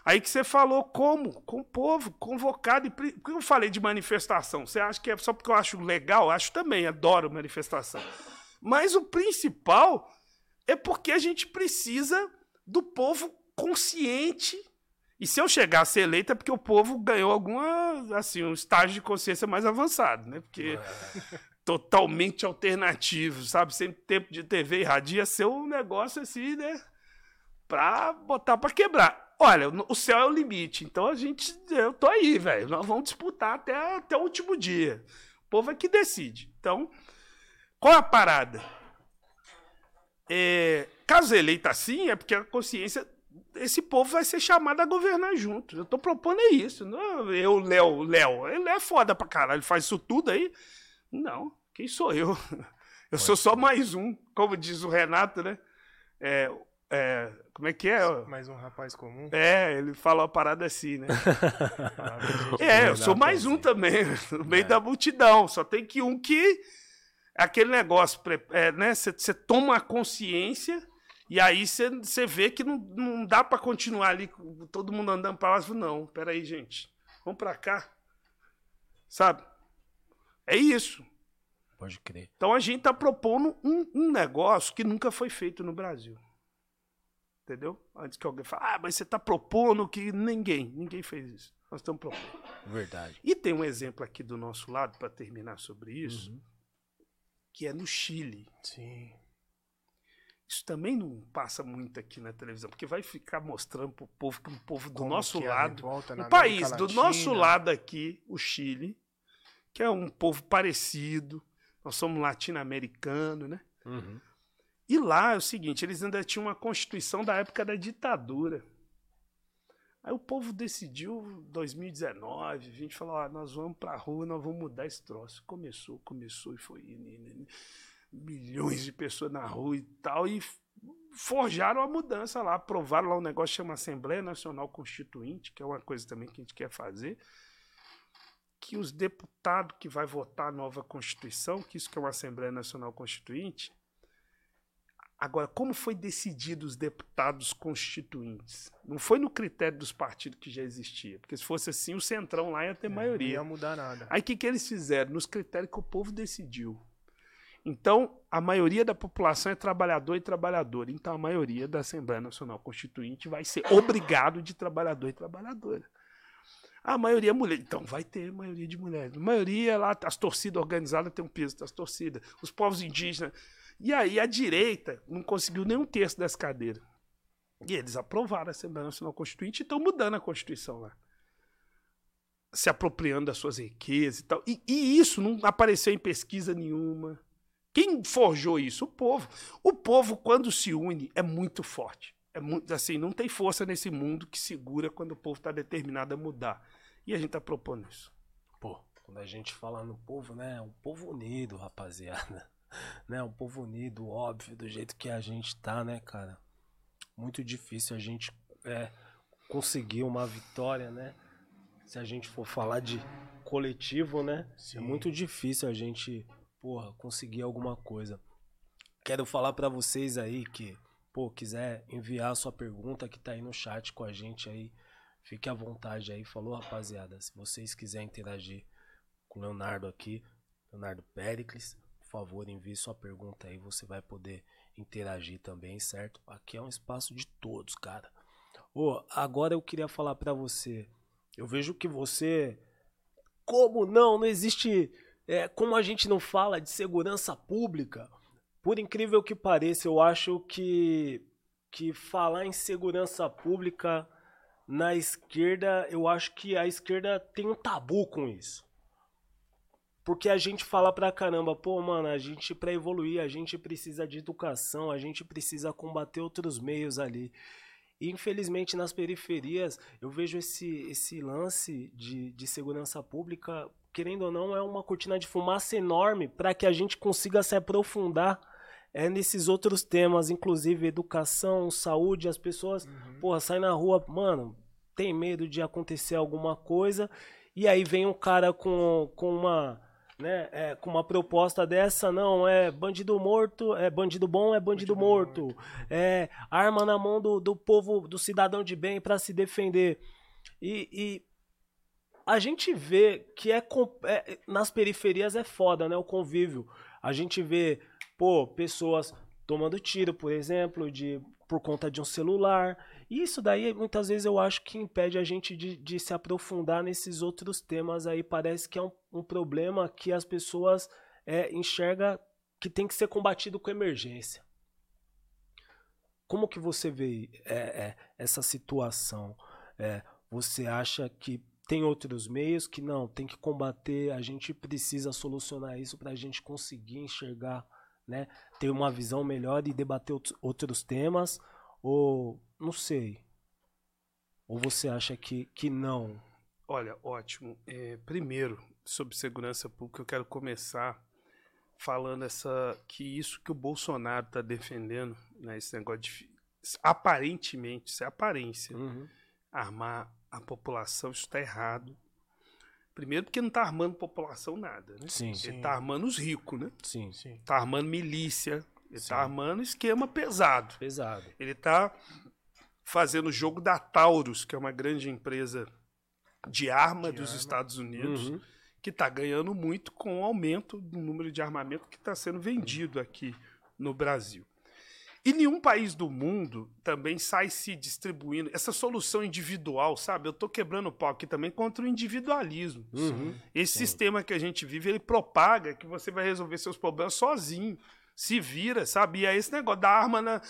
Aí que você falou como? Com o povo, convocado. Por que eu falei de manifestação? Você acha que é só porque eu acho legal? Acho também, adoro manifestação. Mas o principal é porque a gente precisa do povo consciente E se eu chegar a ser eleito é porque o povo ganhou alguma, assim, um estágio de consciência mais avançado, né? Porque é. totalmente alternativo, sabe? Sem tempo de TV e rádio ia ser um negócio assim, né? Pra botar pra quebrar. Olha, o céu é o limite. Então a gente, eu tô aí, velho. Nós vamos disputar até, até o último dia. O povo é que decide. Então, qual a parada? É, caso eleito assim, é porque a consciência esse povo vai ser chamado a governar junto. Eu tô propondo é isso. Não, eu, Léo, Léo, ele é foda pra caralho, ele faz isso tudo aí. Não, quem sou eu? Eu sou só mais um, como diz o Renato, né? É, é, como é que é? Mais um rapaz comum? É, ele fala uma parada assim, né? é, eu sou mais um também, no meio é. da multidão. Só tem que um que. Aquele negócio, é, né? Você toma a consciência e aí você vê que não, não dá para continuar ali, todo mundo andando para lá. Não, peraí, gente. Vamos para cá. Sabe? É isso. Pode crer. Então a gente tá propondo um, um negócio que nunca foi feito no Brasil. Entendeu? Antes que alguém fale, ah, mas você tá propondo que ninguém, ninguém fez isso. Nós estamos propondo. Verdade. E tem um exemplo aqui do nosso lado, para terminar sobre isso, uhum. que é no Chile. Sim. Isso também não passa muito aqui na televisão, porque vai ficar mostrando para o povo que um povo do Como nosso é lado, um país Latina. do nosso lado aqui, o Chile, que é um povo parecido, nós somos latino-americano, né? Uhum. E lá é o seguinte, eles ainda tinham uma constituição da época da ditadura. Aí o povo decidiu, 2019, a gente falou, ah, nós vamos para a rua, nós vamos mudar esse troço. Começou, começou e foi indo, indo, indo milhões de pessoas na rua e tal, e forjaram a mudança lá, aprovaram lá um negócio que chama Assembleia Nacional Constituinte, que é uma coisa também que a gente quer fazer, que os deputados que vai votar a nova Constituição, que isso que é uma Assembleia Nacional Constituinte, Agora, como foi decidido os deputados constituintes? Não foi no critério dos partidos que já existia, porque se fosse assim, o Centrão lá ia ter é, maioria. Não ia mudar nada. Aí o que, que eles fizeram? Nos critérios que o povo decidiu. Então, a maioria da população é trabalhador e trabalhadora. Então, a maioria da Assembleia Nacional Constituinte vai ser obrigado de trabalhador e trabalhadora. A maioria é mulher. Então, vai ter maioria de mulheres. A maioria lá, as torcidas organizadas têm um peso das torcidas. Os povos indígenas. E aí, a direita não conseguiu nenhum terço das cadeiras. E eles aprovaram a Assembleia Nacional Constituinte e estão mudando a Constituição lá se apropriando das suas riquezas e tal. E, e, isso não apareceu em pesquisa nenhuma. Quem forjou isso? O povo. O povo, quando se une, é muito forte. É muito assim, não tem força nesse mundo que segura quando o povo está determinado a mudar. E a gente está propondo isso. Pô, quando a gente fala no povo, né? É um povo unido, rapaziada. Né? Um povo unido, óbvio, do jeito que a gente tá, né, cara? Muito difícil a gente é, conseguir uma vitória, né? Se a gente for falar de coletivo, né? É Sim. É muito difícil a gente porra, conseguir alguma coisa. Quero falar para vocês aí que, pô, quiser enviar sua pergunta que tá aí no chat com a gente aí, fique à vontade aí. Falou, rapaziada. Se vocês quiserem interagir com o Leonardo aqui, Leonardo Pericles, por favor, envie sua pergunta aí, você vai poder interagir também, certo? Aqui é um espaço de todos, cara. Ô, agora eu queria falar para você. Eu vejo que você como não, não existe é, como a gente não fala de segurança pública, por incrível que pareça, eu acho que, que falar em segurança pública na esquerda, eu acho que a esquerda tem um tabu com isso. Porque a gente fala pra caramba, pô, mano, a gente para evoluir, a gente precisa de educação, a gente precisa combater outros meios ali. E infelizmente nas periferias eu vejo esse, esse lance de, de segurança pública querendo ou não, é uma cortina de fumaça enorme para que a gente consiga se aprofundar é, nesses outros temas, inclusive educação, saúde. As pessoas, uhum. porra, saem na rua, mano, tem medo de acontecer alguma coisa, e aí vem um cara com, com uma. Né, é, com uma proposta dessa, não, é bandido morto, é bandido bom, é bandido, bandido morto. morto. É arma na mão do, do povo, do cidadão de bem para se defender. E, e a gente vê que é, é, nas periferias é foda, né? O convívio. A gente vê, pô, pessoas tomando tiro, por exemplo, de por conta de um celular. E isso daí, muitas vezes, eu acho que impede a gente de, de se aprofundar nesses outros temas aí. Parece que é um, um problema que as pessoas é, enxergam que tem que ser combatido com emergência. Como que você vê é, é, essa situação? É, você acha que tem outros meios que não, tem que combater, a gente precisa solucionar isso para a gente conseguir enxergar, né, ter uma visão melhor e debater outros temas? Ou não sei. Ou você acha que, que não? Olha, ótimo. É, primeiro, sobre segurança pública, eu quero começar falando essa que isso que o Bolsonaro está defendendo, né, esse negócio de aparentemente, isso é aparência, uhum. armar a população, isso está errado. Primeiro porque não está armando população nada, né? Sim, Ele está armando os ricos, né? Sim, sim. Está armando milícia, ele está armando esquema pesado. Pesado. Ele está fazendo o jogo da Taurus, que é uma grande empresa de arma de dos arma. Estados Unidos, uhum. que está ganhando muito com o aumento do número de armamento que está sendo vendido aqui no Brasil. E nenhum país do mundo também sai se distribuindo. Essa solução individual, sabe? Eu estou quebrando o pau aqui também contra o individualismo. Uhum, Esse sim. sistema que a gente vive, ele propaga que você vai resolver seus problemas sozinho. Se vira, sabe? E é esse negócio da arma. Na...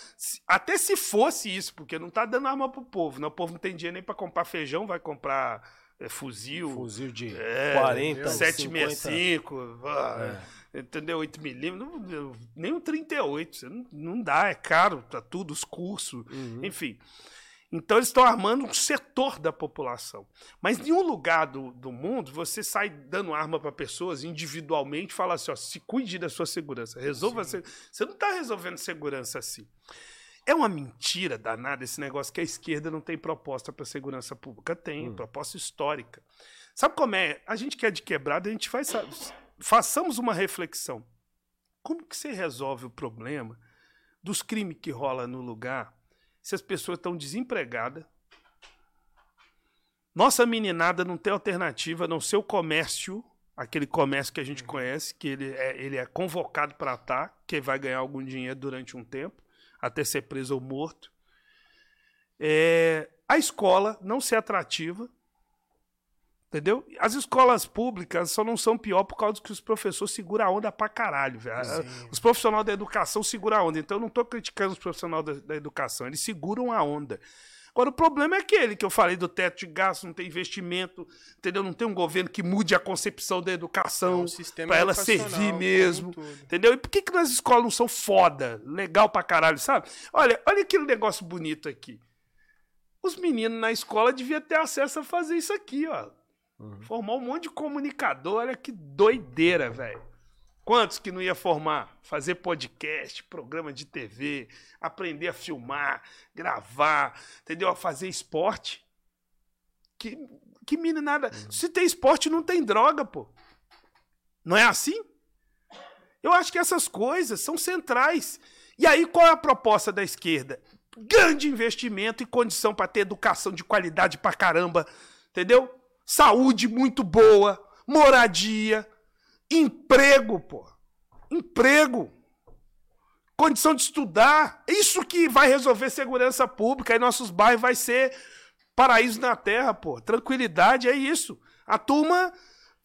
Até se fosse isso, porque não está dando arma pro povo. Né? O povo não tem dinheiro nem para comprar feijão, vai comprar é, fuzil. Fuzil de é, 40, 765. 50. Ah, é entendeu? 8 milímetros, nem um 38, você não, não dá, é caro, tá tudo, os cursos, uhum. enfim. Então eles estão armando um setor da população. Mas em nenhum lugar do, do mundo você sai dando arma para pessoas individualmente e fala assim: ó, se cuide da sua segurança, resolva. Se... Você não está resolvendo segurança assim. É uma mentira danada esse negócio que a esquerda não tem proposta para segurança pública. Tem, hum. proposta histórica. Sabe como é? A gente que é de quebrada, a gente faz façamos uma reflexão. Como que você resolve o problema dos crimes que rola no lugar se as pessoas estão desempregadas? Nossa meninada não tem alternativa a não ser o comércio, aquele comércio que a gente uhum. conhece, que ele é, ele é convocado para estar, que vai ganhar algum dinheiro durante um tempo, até ser preso ou morto. É, a escola não ser atrativa, Entendeu? As escolas públicas só não são pior por causa que os professores seguram a onda pra caralho, velho. Os profissionais da educação seguram a onda. Então eu não tô criticando os profissionais da, da, educação, eles seguram a onda. Agora, o problema é aquele que eu falei do teto de gasto, não tem investimento, entendeu? Não tem um governo que mude a concepção da educação é um para ela servir mesmo, entendeu? E por que, que nas escolas não são foda, legal pra caralho, sabe? Olha, olha aquele negócio bonito aqui. Os meninos na escola deviam ter acesso a fazer isso aqui, ó Uhum. Formou um monte de comunicador, olha que doideira, velho. Quantos que não ia formar? Fazer podcast, programa de TV, aprender a filmar, gravar, entendeu? A fazer esporte. Que, que nada. Uhum. Se tem esporte, não tem droga, pô. Não é assim? Eu acho que essas coisas são centrais. E aí, qual é a proposta da esquerda? Grande investimento e condição para ter educação de qualidade pra caramba, entendeu? Saúde muito boa, moradia, emprego, pô. Emprego. Condição de estudar. Isso que vai resolver segurança pública. E nossos bairros vai ser paraíso na terra, pô. Tranquilidade é isso. A turma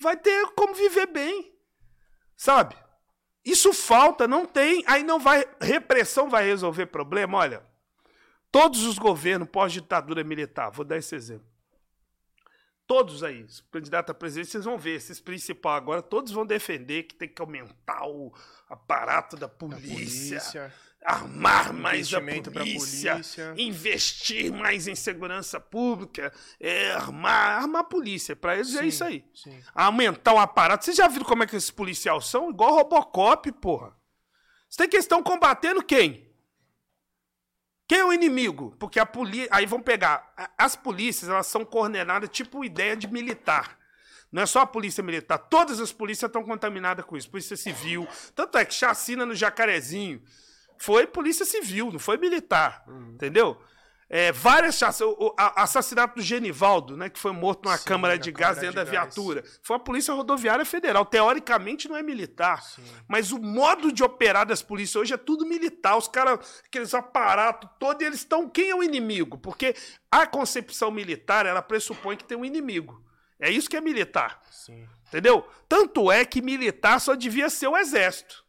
vai ter como viver bem. Sabe? Isso falta, não tem. Aí não vai. Repressão vai resolver problema. Olha, todos os governos pós-ditadura militar, vou dar esse exemplo Todos aí, os candidatos a presidente, vocês vão ver, esses principais agora, todos vão defender que tem que aumentar o aparato da polícia, polícia armar mais a polícia, polícia, investir mais em segurança pública, é, armar, armar a polícia. Para eles é sim, é isso aí. Sim. Aumentar o aparato. Vocês já viram como é que esses policiais são? Igual Robocop, porra. Você tem que estão combatendo quem? Quem é o inimigo? Porque a polícia. Aí vão pegar. As polícias, elas são coordenadas tipo ideia de militar. Não é só a polícia militar. Todas as polícias estão contaminadas com isso. Polícia civil. Tanto é que chacina no Jacarezinho foi polícia civil, não foi militar. Uhum. Entendeu? É, várias chaces. O, o a- assassinato do Genivaldo, né? Que foi morto numa Sim, câmara de gás dentro da de viatura. Foi a Polícia Rodoviária Federal. Teoricamente não é militar. Sim. Mas o modo de operar das polícias hoje é tudo militar. Os caras, aqueles aparatos todos, eles estão. Quem é o inimigo? Porque a concepção militar, ela pressupõe que tem um inimigo. É isso que é militar. Sim. Entendeu? Tanto é que militar só devia ser o exército.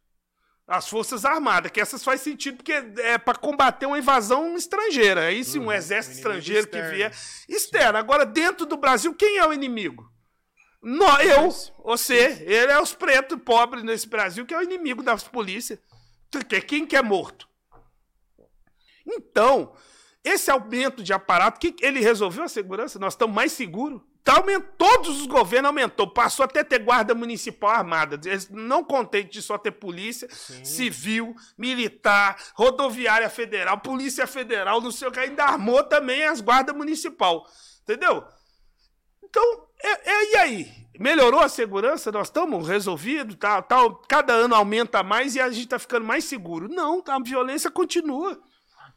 As Forças Armadas, que essas faz sentido porque é para combater uma invasão estrangeira. Aí sim, um exército inimigo estrangeiro que externo. vier. Externo. Agora, dentro do Brasil, quem é o inimigo? Nó, eu, você, ele é os pretos pobres nesse Brasil que é o inimigo das polícias. Que- Quem que é morto? Então, esse aumento de aparato, que ele resolveu a segurança? Nós estamos mais seguros. Tá aument- Todos os governos aumentou, passou até ter guarda municipal armada. Eles não contente de só ter polícia, civil, militar, rodoviária federal, polícia federal, não sei o que, ainda armou também as guardas municipal. Entendeu? Então, é, é- e aí? Melhorou a segurança? Nós estamos resolvidos? Tá, tá, cada ano aumenta mais e a gente está ficando mais seguro. Não, a violência continua.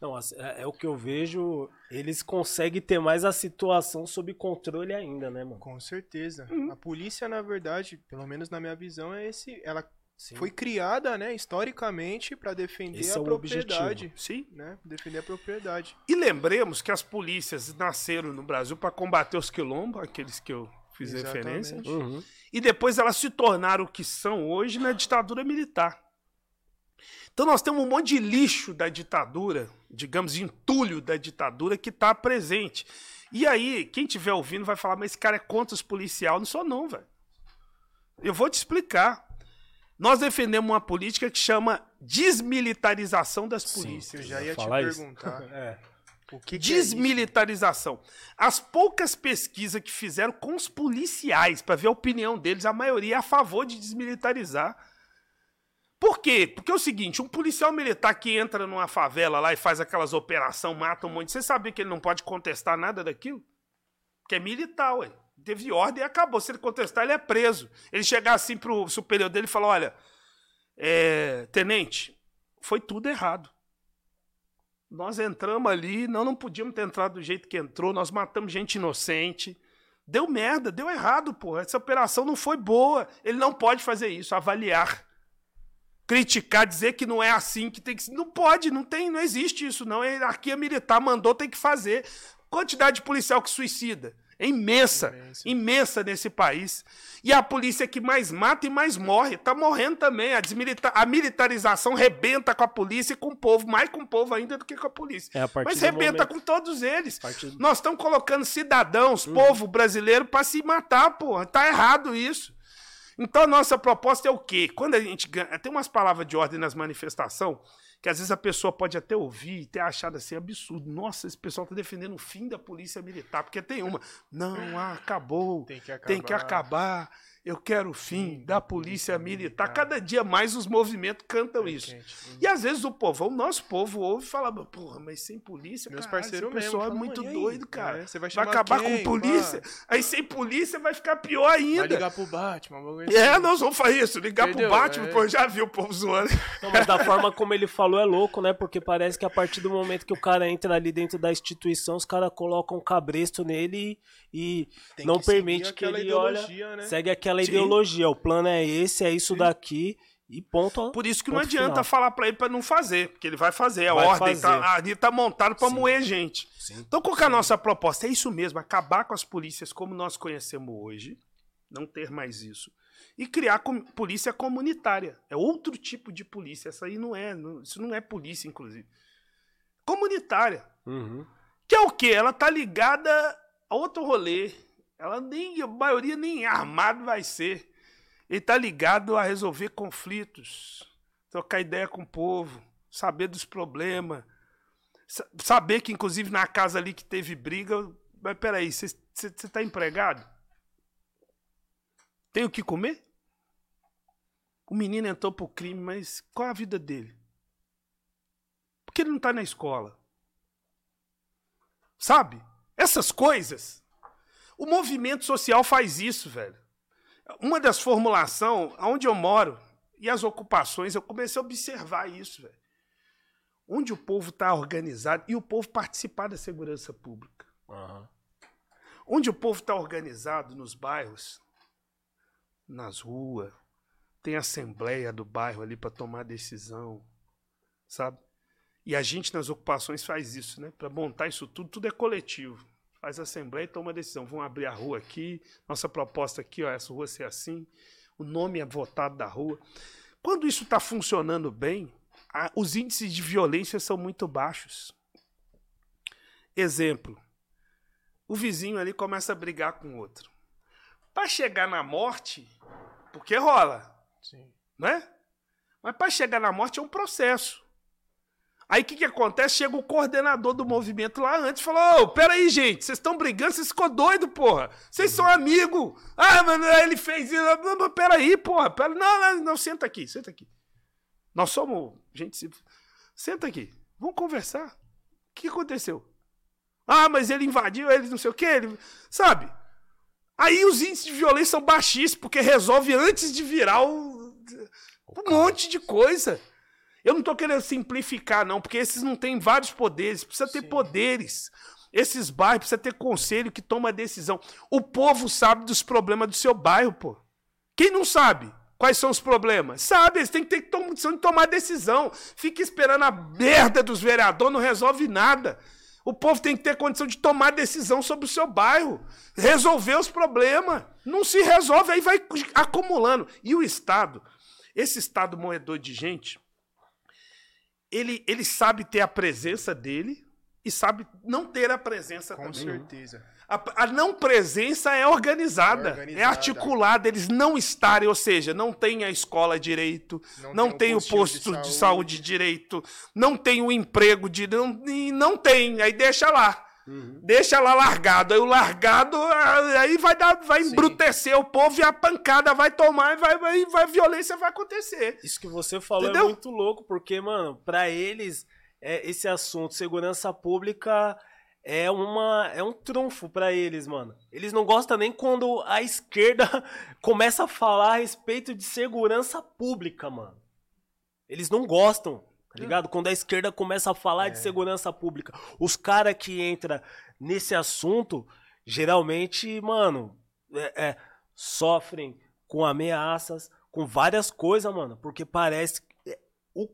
Não, assim, é, é o que eu vejo. Eles conseguem ter mais a situação sob controle ainda, né, mano? Com certeza. Uhum. A polícia, na verdade, pelo menos na minha visão, é esse. Ela Sim. foi criada, né, historicamente, para defender Esse a é o propriedade. Sim. Né? Defender a propriedade. E lembremos que as polícias nasceram no Brasil para combater os quilombos, aqueles que eu fiz Exatamente. referência, Uhum. e depois elas se tornaram o que são hoje na ditadura militar. Então nós temos um monte de lixo da ditadura, digamos, entulho da ditadura que está presente. E aí, quem estiver ouvindo vai falar, mas esse cara é contra os policiais. Não sou não, velho. Eu vou te explicar. Nós defendemos uma política que chama desmilitarização das polícias. Eu já ia te perguntar. É. O que, que é? Desmilitarização. As poucas pesquisas que fizeram com os policiais, para ver a opinião deles, a maioria é a favor de desmilitarizar. Por quê? Porque é o seguinte, um policial militar que entra numa favela lá e faz aquelas operações, mata um monte, você sabia que ele não pode contestar nada daquilo? Que é militar, ué. Teve ordem e acabou. Se ele contestar, ele é preso. Ele chegar assim pro superior dele e falar, olha, é, tenente, foi tudo errado. Nós entramos ali, não, não podíamos ter entrado do jeito que entrou, nós matamos gente inocente. Deu merda, deu errado, pô. Essa operação não foi boa. Ele não pode fazer isso, avaliar. Criticar, dizer que não é assim, que tem que. Não pode, não tem, não existe isso, não. A hierarquia militar mandou, tem que fazer. Quantidade de policial que suicida. É imensa, Imensa. imensa nesse país. E a polícia que mais mata e mais morre. Tá morrendo também. A, desmilita- a militarização rebenta com a polícia e com o povo, mais com o povo ainda do que com a polícia. É, a Mas rebenta momento- com todos eles. partir Nós estamos colocando cidadãos, Uhum. povo brasileiro, para se matar, porra. Tá errado isso. Então a nossa proposta é o quê? Quando a gente ganha. Tem umas palavras de ordem nas manifestações que às vezes a pessoa pode até ouvir e ter achado assim absurdo. Nossa, esse pessoal tá defendendo o fim da polícia militar. Porque tem uma. Não, ah, acabou. Tem que acabar. Tem que acabar. Eu quero o fim da polícia militar. Cada dia mais os movimentos cantam isso. Quente. E às vezes o povo, o nosso povo ouve e fala, porra, mas sem polícia, Meus caralho, parceiros mesmo pessoal é muito "E doido, cara. É, você vai vai acabar quem? com polícia. Aí sem polícia vai ficar pior Vai ainda. ligar pro Batman, É, assim. nós vamos fazer isso, ligar Entendeu? pro Batman, É. pô, já vi o povo zoando. Não, mas da forma como ele falou é louco, né? Porque parece que a partir do momento que o cara entra ali dentro da instituição, os caras colocam um cabresto nele e Tem não permite que ele olha, né? segue aquela Sim. ideologia. O plano é esse, é isso daqui e ponto. Por isso que não adianta final. falar pra ele pra não fazer, porque ele vai fazer. A Vai ordem fazer. Tá, ali tá montado pra Sim. moer gente. Sim. Então, qual que é a nossa proposta? É isso mesmo, acabar com as polícias como nós conhecemos hoje, não ter mais isso, e criar com- polícia comunitária. É outro tipo de polícia. Essa aí não é, não- isso não é polícia, inclusive. Comunitária. Uhum. Que é o quê? Ela tá ligada a outro rolê. Ela nem, a maioria nem armado vai ser. Ele tá ligado a resolver conflitos, trocar ideia com o povo, saber dos problemas, sa- saber que, inclusive, na casa ali que teve briga, mas peraí, você tá empregado? Tem o que comer? O menino entrou pro crime, mas qual a vida dele? Por que ele não tá na escola? Sabe? Essas coisas. O movimento social faz isso, velho. Uma das formulações, onde eu moro, e as ocupações, eu comecei a observar isso, velho. onde o povo está organizado e o povo participar da segurança pública. Aham. Onde o povo está organizado nos bairros, nas ruas, tem assembleia do bairro ali para tomar decisão, sabe? E a gente nas ocupações faz isso, né? Para montar isso tudo, tudo é coletivo. Faz assembleia e toma decisão. Vamos abrir a rua aqui, nossa proposta aqui, ó, essa rua ser assim, o nome é votado da rua. Quando isso está funcionando bem, a- os índices de violência são muito baixos. Exemplo: o vizinho ali começa a brigar com o outro. Para chegar na morte, porque rola, Sim. né? Mas para chegar na morte é um processo. Aí o que, que acontece? Chega o coordenador do movimento lá antes e fala: Ô, peraí, gente, vocês estão brigando, vocês ficou doido, porra. Vocês são amigos. Ah, mas ele fez isso. Peraí, porra. Pera... Não, não, não, senta aqui, senta aqui. Nós somos gente. se- Senta aqui. Vamos conversar. O que aconteceu? Ah, mas ele invadiu, ele não sei o quê. Ele... Sabe? Aí os índices de violência são baixíssimos, porque resolve antes de virar o... um monte de coisa. Eu não tô querendo simplificar, não, porque esses não têm vários poderes, precisa ter Sim. poderes. Esses bairros precisa ter conselho que toma decisão. O povo sabe dos problemas do seu bairro, pô. Quem não sabe? Quais são os problemas? Sabe, eles têm que ter condição de tomar decisão. Fica esperando a merda dos vereadores, não resolve nada. O povo tem que ter condição de tomar decisão sobre o seu bairro, resolver os problemas. Não se resolve, aí vai acumulando. E o Estado, esse Estado moedor de gente, ele, ele sabe ter a presença dele e sabe não ter a presença Com também. certeza. A, a não presença é organizada, É organizada. é articulada, eles não estarem, ou seja, não tem a escola direito, Não não, tem tem o posto de de saúde. saúde. direito, não tem o emprego de. Não, e não tem, aí deixa lá. Uhum. Deixa lá largado. Aí o largado, ah, aí vai dar, vai Sim. embrutecer o povo e a pancada vai tomar e vai, vai, vai, a violência vai acontecer. Isso que você falou Entendeu? é muito louco, porque, mano, pra eles, é, esse assunto, segurança pública, é, uma, é um trunfo pra eles, mano. Eles não gostam nem quando a esquerda começa a falar a respeito de segurança pública, mano. Eles não gostam, tá ligado? Quando a esquerda começa a falar de segurança pública. Os caras que entram nesse assunto, geralmente, mano, é- é, sofrem com ameaças, com várias coisas, mano. Porque parece que é, o,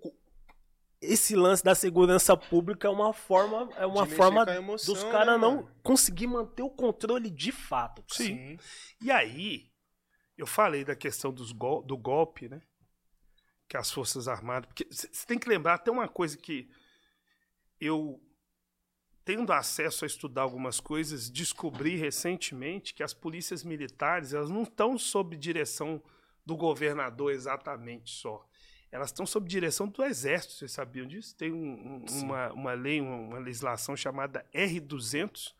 esse lance da segurança pública é uma forma, é uma forma emoção, dos né, caras não mano? conseguir manter o controle de fato. cara. Sim. E aí, eu falei da questão dos gol- do golpe, né? Que as Forças Armadas. Porque você tem que lembrar, tem uma coisa que eu, tendo acesso a estudar algumas coisas, descobri recentemente que as polícias militares elas não estão sob direção do governador exatamente só. Elas estão sob direção do Exército, vocês sabiam disso? Tem um- um- uma, uma lei, uma, uma legislação chamada R200,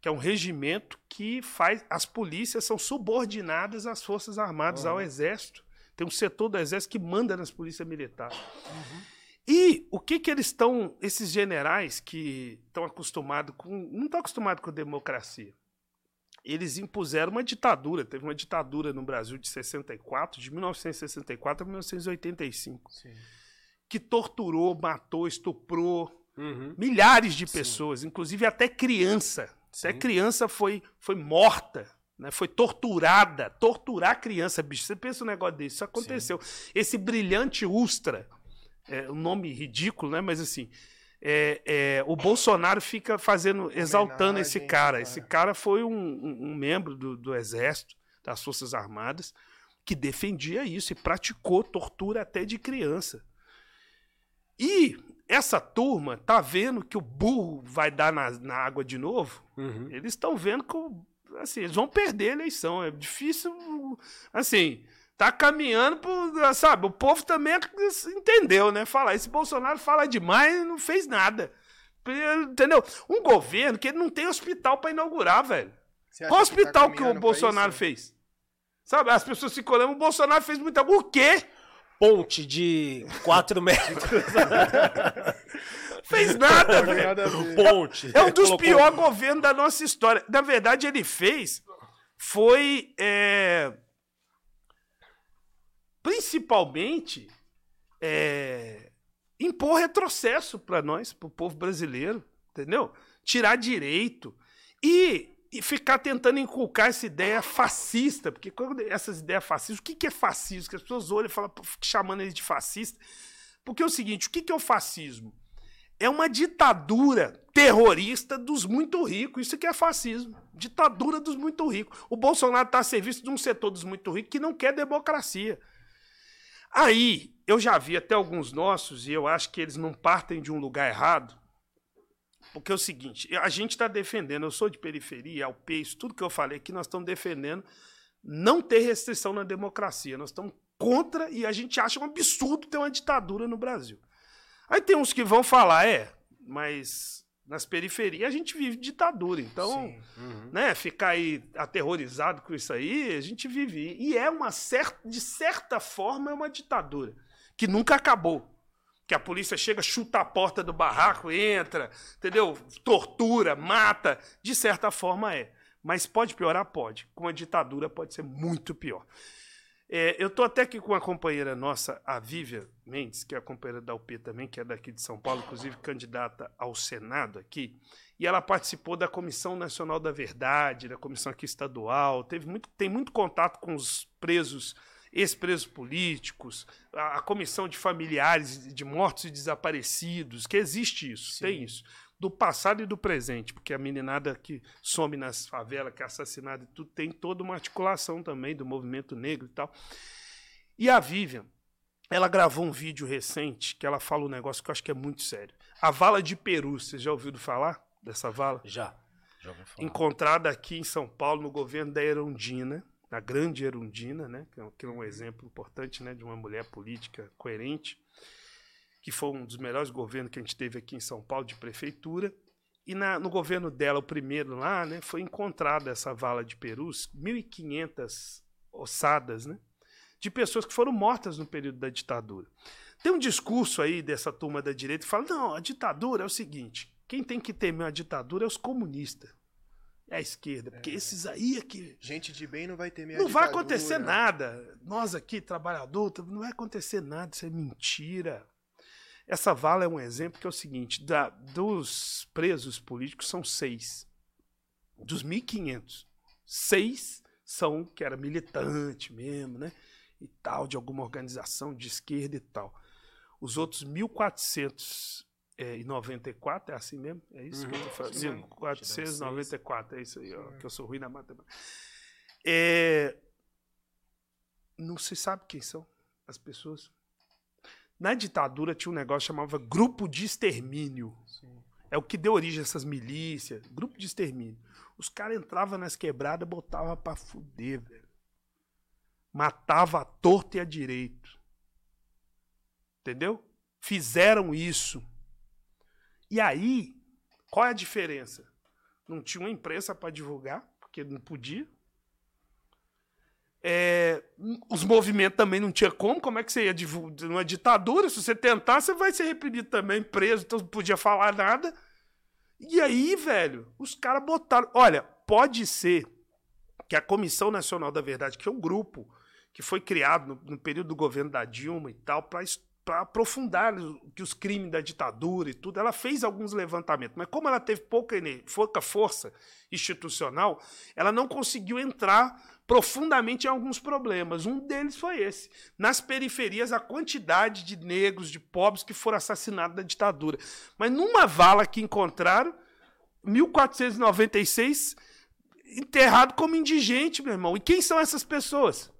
que é um regimento que faz. As polícias são subordinadas às Forças Armadas, ao Exército. Tem um setor do Exército que manda nas polícias militares. E o que que eles estão, esses generais que estão acostumados com, não estão acostumados com democracia. Eles impuseram uma ditadura, teve uma ditadura no Brasil de 64, de 1964 a 1985, Sim. que torturou, matou, estuprou Uhum. milhares de pessoas, inclusive até criança. Até Sim. criança foi, foi morta, né? foi torturada. Torturar criança, bicho. Você pensa um negócio desse, isso aconteceu. Esse brilhante Ustra, é um nome ridículo, né? Mas assim, é, é, o Bolsonaro fica fazendo, exaltando esse cara. cara. Esse cara foi um, um- um membro do, do Exército, das Forças Armadas, que defendia isso e praticou tortura até de criança. E essa turma tá vendo que o burro vai dar na, na água de novo. Uhum. Eles estão vendo que o- assim, eles vão perder a eleição. É difícil. Assim, tá caminhando pro. Sabe, o povo também entendeu, né? Falar, esse Bolsonaro fala demais e não fez nada. Entendeu? Um governo que ele não tem hospital para inaugurar, velho. Qual que tá hospital que, o caminhando pra Bolsonaro isso? fez? Sabe, as pessoas ficam olhando, o Bolsonaro fez muita. O quê? Ponte de 4 metros. Fez nada, velho. Ponte. É um dos Colocou- piores governos da nossa história. Na verdade, ele fez foi é, principalmente é, impor retrocesso para nós, para o povo brasileiro, entendeu? Tirar direito e, e, ficar tentando inculcar essa ideia fascista, porque quando essas ideias fascistas, o que, que é fascismo? Que as pessoas olham e falam, chamando ele de fascista. Porque é o seguinte, o que, que é o fascismo? É uma ditadura terrorista dos muito ricos. Isso que é fascismo. Ditadura dos muito ricos. O Bolsonaro está a serviço de um setor dos muito ricos que não quer democracia. Aí, eu já vi até alguns nossos, e eu acho que eles não partem de um lugar errado, porque é o seguinte, a gente está defendendo, eu sou de periferia, isso tudo que eu falei aqui, nós estamos defendendo não ter restrição na democracia. Nós estamos contra e a gente acha um absurdo ter uma ditadura no Brasil. Aí tem uns que vão falar, é, mas nas periferias a gente vive ditadura. Então, uhum. né, ficar aí aterrorizado com isso aí, a gente vive. E é uma certa, de certa forma, é uma ditadura que nunca acabou. Que a polícia chega, chuta a porta do barraco, entra, entendeu? Tortura, mata. De certa forma é. Mas pode piorar? Pode. Com a ditadura pode ser muito pior. É, eu estou até aqui com uma companheira nossa, a Vívia Mendes, que é a companheira da UP também, que é daqui de São Paulo, inclusive candidata ao Senado aqui, e ela participou da Comissão Nacional da Verdade, da comissão aqui estadual, teve muito, tem muito contato com os presos, ex-presos políticos, a, a, comissão de familiares de mortos e desaparecidos, que existe isso, Sim. tem isso do passado e do presente, porque a meninada que some nas favelas, que é assassinada e tudo, tem toda uma articulação também do movimento negro e tal. E a Vivian, ela gravou um vídeo recente que ela fala um negócio que eu acho que é muito sério. A vala de Peru, você já ouviu falar dessa vala? Já. já ouvi falar. Encontrada aqui em São Paulo, no governo da Erundina, a grande Erundina, né? que é um exemplo importante né? de uma mulher política coerente que foi um dos melhores governos que a gente teve aqui em São Paulo de prefeitura. E na, no governo dela, o primeiro lá, né, foi encontrada essa vala de perus, 1.500 ossadas, né, de pessoas que foram mortas no período da ditadura. Tem um discurso aí dessa turma da direita que fala: não, a ditadura é o seguinte, quem tem que temer a ditadura é os comunistas. É a esquerda, porque é. esses aí é que. Gente de bem não vai temer Não vai acontecer nada. Nós aqui, trabalhador, não vai acontecer nada, isso é mentira. Essa vala é um exemplo que é o seguinte: da, dos presos políticos são seis. Dos 1.500, seis são que era militante mesmo, né? E tal, de alguma organização de esquerda e tal. Os outros 1.494, é assim mesmo? É isso uhum, que eu tô falando? 1.494, é isso aí, ó, que eu sou ruim na matemática. É, não se sabe quem são as pessoas. Na ditadura tinha um negócio que chamava grupo de extermínio. Sim. É o que deu origem a essas milícias. Grupo de extermínio. Os caras entravam nas quebradas, botavam pra fuder, velho. Matava a torta e a direito. Entendeu? Fizeram isso. E aí, qual é a diferença? Não tinha uma imprensa para divulgar, porque não podia. É, os movimentos também não tinha como, como é que você ia divulgar uma ditadura? Se você tentar, você vai ser reprimido também, preso, então não podia falar nada. E aí, velho, os caras botaram. Olha, pode ser que a Comissão Nacional da Verdade, que é um grupo que foi criado no, no período do governo da Dilma e tal, para aprofundar que os crimes da ditadura e tudo, ela fez alguns levantamentos, mas como ela teve pouca, pouca força institucional, ela não conseguiu entrar profundamente em alguns problemas. Um deles foi esse. Nas periferias, a quantidade de negros, de pobres que foram assassinados na ditadura. Mas numa vala que encontraram, 1496, enterrado como indigente, meu irmão. E quem são essas pessoas?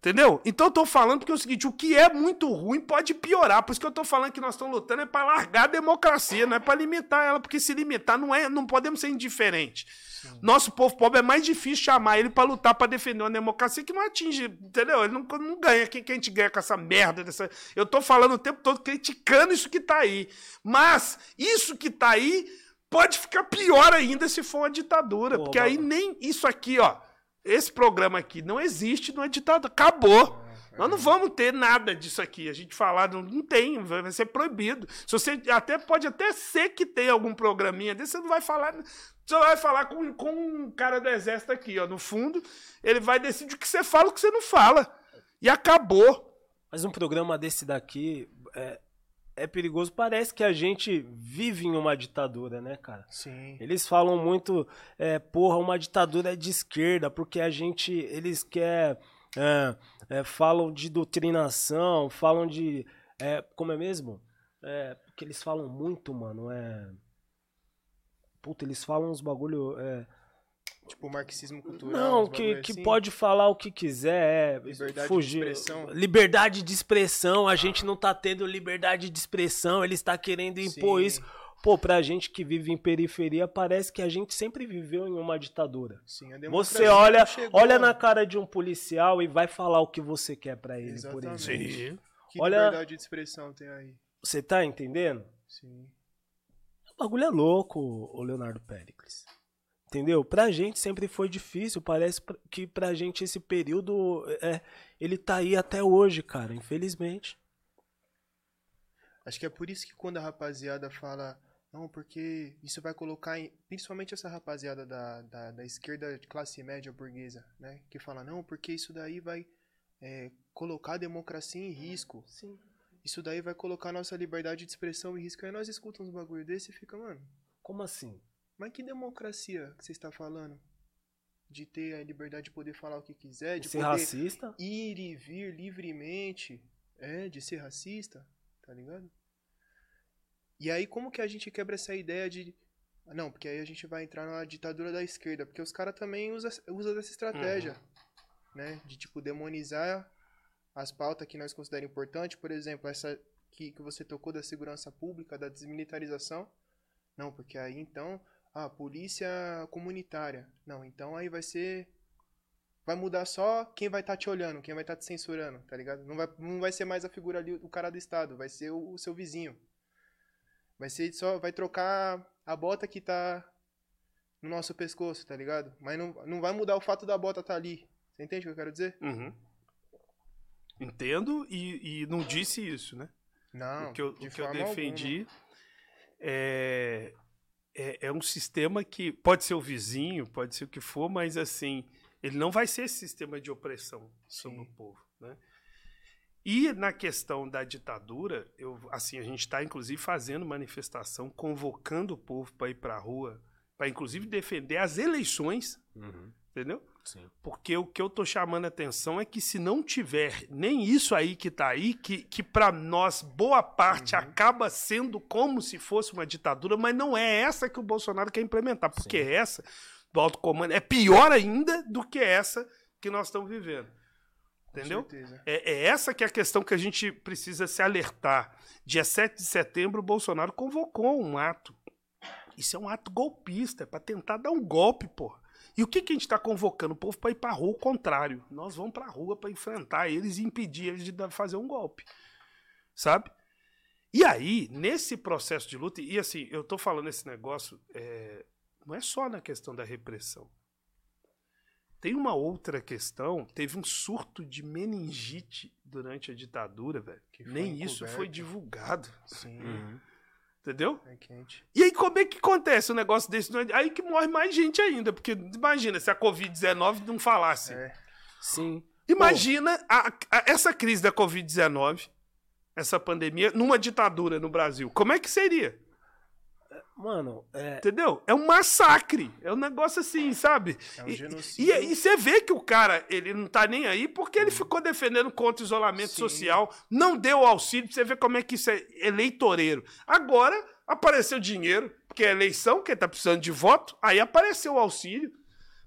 Entendeu? Então eu tô falando porque é o seguinte, o que é muito ruim pode piorar. Por isso que eu tô falando que nós estamos lutando é para largar a democracia, não é para limitar ela, porque se limitar não é, não podemos ser indiferentes. Sim. Nosso povo pobre é mais difícil chamar ele para lutar para defender uma democracia que não atinge, entendeu? Ele não, não ganha. Quem que a gente ganha com essa merda dessa? Eu tô falando o tempo todo criticando isso que tá aí. Mas isso que tá aí pode ficar pior ainda se for uma ditadura, Pô, porque aí nem isso aqui, ó, esse programa aqui não existe, não é ditado. Acabou. É, Nós não é. vamos ter nada disso aqui. A gente falar, não, não tem, vai ser proibido. Se você até pode até ser que tenha algum programinha desse, você não vai falar. Você vai falar com, com um cara do exército aqui, ó. No fundo, ele vai decidir o que você fala e o que você não fala. E acabou. Mas um programa desse daqui é, é perigoso. Parece que a gente vive em uma ditadura, né, cara? Sim. Eles falam muito, é, porra, uma ditadura de esquerda, porque a gente, eles quer, é, é, falam de doutrinação, falam de, é, como é mesmo? É, porque eles falam muito, mano, é... Puta, eles falam uns bagulho... É, Tipo, marxismo cultural. não, que, assim. pode falar o que quiser, é, Liberdade de fugir. expressão. Liberdade de expressão, a gente não tá tendo liberdade de expressão, ele está querendo impor Sim. isso. Pô, pra gente que vive em periferia, parece que a gente sempre viveu em uma ditadura. Sim, a Você democracia olha, chegou olha na cara de um policial e vai falar o que você quer pra ele, por Exatamente. exemplo. Sim. Que olha- liberdade de expressão tem aí? Você tá entendendo? Sim. O bagulho é louco, o Leonardo Pericles. Entendeu? Pra gente sempre foi difícil. Parece que pra gente esse período é, ele tá aí até hoje, cara, infelizmente. Acho que é por isso que quando a rapaziada fala, não, porque isso vai colocar em. Principalmente essa rapaziada da, da, da esquerda de classe média burguesa, né? Que fala, não, porque isso daí vai é, colocar a democracia em risco. Sim. Isso daí vai colocar nossa liberdade de expressão em risco. Aí nós escutamos uns bagulho desse e fica, mano, Como assim? Mas que democracia que você está falando? De ter a liberdade de poder falar o que quiser, de Ser poder racista? ir e vir livremente, é, de ser racista, tá ligado? E aí como que a gente quebra essa ideia de não, porque aí a gente vai entrar na ditadura da esquerda, porque os caras também usam usa dessa estratégia, né, de tipo demonizar as pautas que nós consideramos importantes, por exemplo, essa que, que você tocou da segurança pública, da desmilitarização. Não, porque aí então, a polícia comunitária. Não, então aí vai ser vai mudar só quem vai estar te olhando, quem vai estar te censurando, tá ligado? Não vai, não vai ser mais a figura ali, o cara do Estado, vai ser o, o seu vizinho. Vai ser só, vai trocar a bota que tá no nosso pescoço, tá ligado? Mas não, não vai mudar o fato da bota estar ali. Você entende o que eu quero dizer? Uhum. Entendo e, e não disse isso, né? Não, o que eu, o que eu defendi é, é, é um sistema que pode ser o vizinho, pode ser o que for, mas assim, ele não vai ser esse sistema de opressão sobre Sim. o povo, né? E na questão da ditadura, eu, assim, a gente está inclusive fazendo manifestação, convocando o povo para ir para a rua, para inclusive defender as eleições, entendeu? Sim. Porque o que eu tô chamando a atenção é que se não tiver nem isso aí que tá aí, que, que para nós boa parte Uhum. acaba sendo como se fosse uma ditadura, mas não é essa que o Bolsonaro quer implementar, porque essa do alto comando é pior ainda do que essa que nós estamos vivendo. Entendeu? É, é essa que é a questão que a gente precisa se alertar. Dia 7 de setembro, o Bolsonaro convocou um ato. Isso é um ato golpista, é para tentar dar um golpe, porra. E o que, que a gente está convocando? O povo para ir para rua, o contrário. Nós vamos para rua para enfrentar eles e impedir eles de fazer um golpe. Sabe? E aí, nesse processo de luta, e assim, eu tô falando esse negócio, é, não é só na questão da repressão. Tem uma outra questão, teve um surto de meningite durante a ditadura, velho. Nem isso foi divulgado, Sim, entendeu? é quente. E aí como é que acontece um negócio desse? Aí que morre mais gente ainda, porque imagina se a Covid-19 não falasse. É. Sim. Imagina a- a- essa crise da Covid-19, essa pandemia, numa ditadura no Brasil. Como é que seria? Mano, é, Entendeu? É um massacre. É um negócio assim, sabe? É um E- genocídio. E, e você vê que o cara, ele não tá nem aí porque ele ficou defendendo contra o isolamento Sim. social, não deu auxílio, pra você vê como é que isso é eleitoreiro. Agora apareceu dinheiro, porque é eleição, que tá precisando de voto, aí apareceu o auxílio.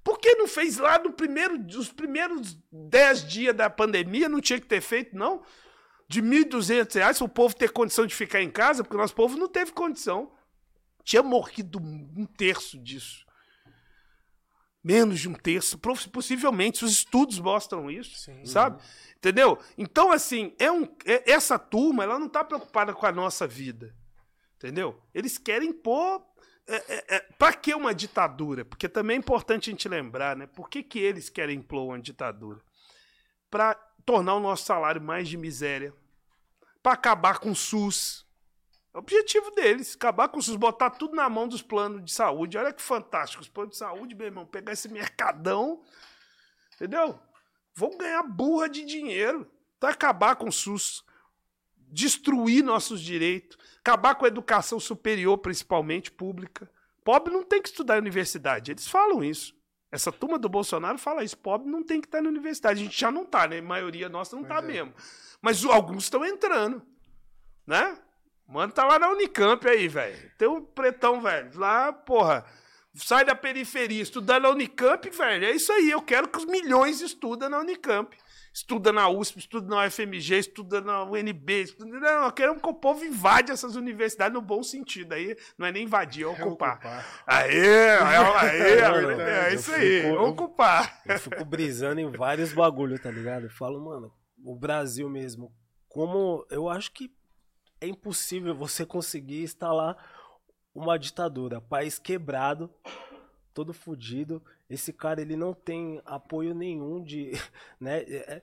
Por que não fez lá no primeiro, os primeiros 10 dias da pandemia? Não tinha que ter feito, não? De 1.200 reais, para o povo ter condição de ficar em casa, porque o nosso povo não teve condição. Tinha morrido um terço disso. Menos de um terço. Poss- Possivelmente, os estudos mostram isso, Sim. sabe? Entendeu? Então, assim, é um, é- essa turma ela não está preocupada com a nossa vida. Entendeu? Eles querem pôr. É, é, é, para que uma ditadura? Porque também é importante a gente lembrar, né? Por que, que eles querem impor uma ditadura? Para tornar o nosso salário mais de miséria. Para acabar com o SUS. É o objetivo deles, acabar com o SUS, botar tudo na mão dos planos de saúde. Olha que fantástico, os planos de saúde, meu irmão, pegar esse mercadão, entendeu? Vão ganhar burra de dinheiro para acabar com o SUS. destruir nossos direitos, acabar com a educação superior, principalmente pública. Pobre não tem que estudar em universidade. Eles falam isso. Essa turma do Bolsonaro fala isso. Pobre não tem que estar na universidade. A gente já não está, né? A maioria nossa não está é. mesmo. Mas alguns estão entrando. Né? Mano, tá lá na Unicamp aí, velho. Tem um pretão, velho. Lá, porra. Sai da periferia, estudar na Unicamp, velho. É isso aí. Eu quero que os milhões estudem na Unicamp estuda na USP, estuda na UFMG, estuda na UNB. Estuda... Não, queremos que o povo invade essas universidades no bom sentido. Aí não é nem invadir, é ocupar. É ocupar. Aê, é, aê, é, é, isso aí, fico, ocupar. Eu, eu fico brisando em vários bagulhos, tá ligado? Eu falo, mano, o Brasil mesmo, como eu acho que é impossível você conseguir instalar uma ditadura, país quebrado, todo fudido. Esse cara ele não tem apoio nenhum de, né, é, é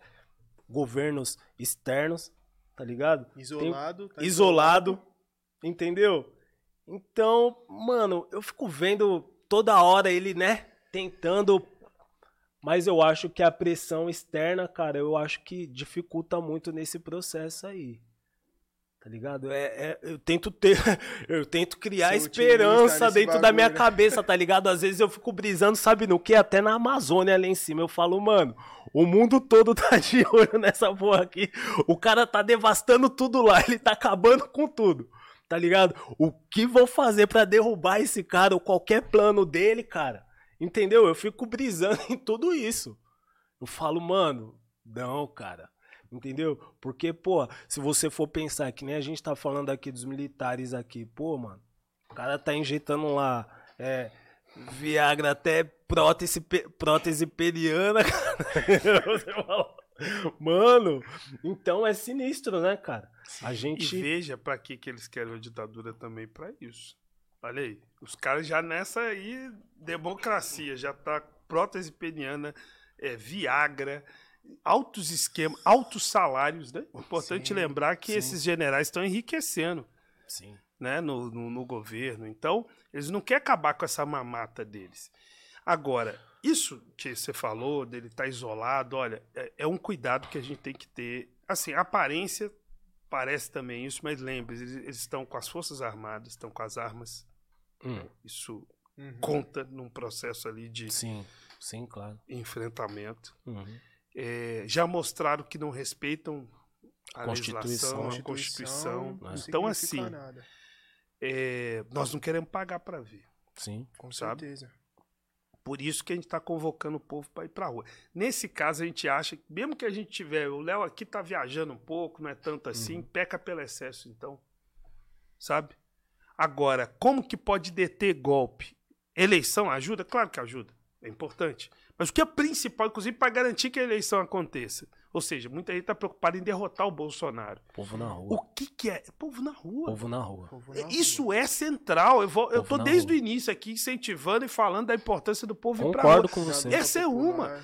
governos externos, tá ligado? Isolado, tem, tá isolado, isolado, entendeu? Então, mano, eu fico vendo toda hora ele, né, tentando mas eu acho que a pressão externa, cara, eu acho que dificulta muito nesse processo aí. Tá ligado? É, é, eu tento ter. Eu tento criar esperança dentro bagulho, da minha né? cabeça, tá ligado? Às vezes eu fico brisando, sabe no que? Até na Amazônia ali em cima. Eu falo, mano, o mundo todo tá de olho nessa porra aqui. O cara tá devastando tudo lá, ele tá acabando com tudo. Tá ligado? O que vou fazer para derrubar esse cara ou qualquer plano dele, cara? Entendeu? Eu fico brisando em tudo isso. Eu falo, mano, não, cara. Entendeu? Porque, pô, se você for pensar que nem a gente tá falando aqui dos militares aqui, pô, mano, o cara tá injetando lá é, Viagra até prótese, prótese periana, cara. Mano, então é sinistro, né, cara? A gente. E veja para que, que eles querem a ditadura também para isso. Olha aí, os caras já nessa aí, democracia, já tá prótese peniana, é, Viagra, altos esquemas, altos salários, né? Importante sim, lembrar que sim. esses generais estão enriquecendo. Sim. Né, no, no, no, governo. Então, eles não querem acabar com essa mamata deles. Agora, isso que você falou, dele estar tá isolado, olha, é, é, um cuidado que a gente tem que ter. Assim, a aparência parece também isso, mas lembre, eles, eles estão com as Forças Armadas, estão com as armas. Hum. Isso uhum. conta num processo ali de sim, sim, claro. enfrentamento. Uhum é, já mostraram que não respeitam a legislação, a Constituição. Não então, assim, é, nós não queremos pagar para ver. Sim, com sabe? certeza. Por isso que a gente está convocando o povo para ir para rua. Nesse caso, a gente acha que, mesmo que a gente tiver. O Léo aqui está viajando um pouco, não é tanto assim, uhum. peca pelo excesso, então. Sabe? Agora, como que pode deter golpe? Eleição ajuda? Claro que ajuda. É importante. Mas o que é principal, inclusive, para garantir que a eleição aconteça? Ou seja, muita gente está preocupada em derrotar o Bolsonaro. Povo na rua. O que, que é? Povo na rua. Povo na rua. Povo na Isso rua. é central. Eu, vou, eu tô desde rua. o início aqui incentivando e falando da importância do povo Concordo ir pra rua. com você. Essa é uma.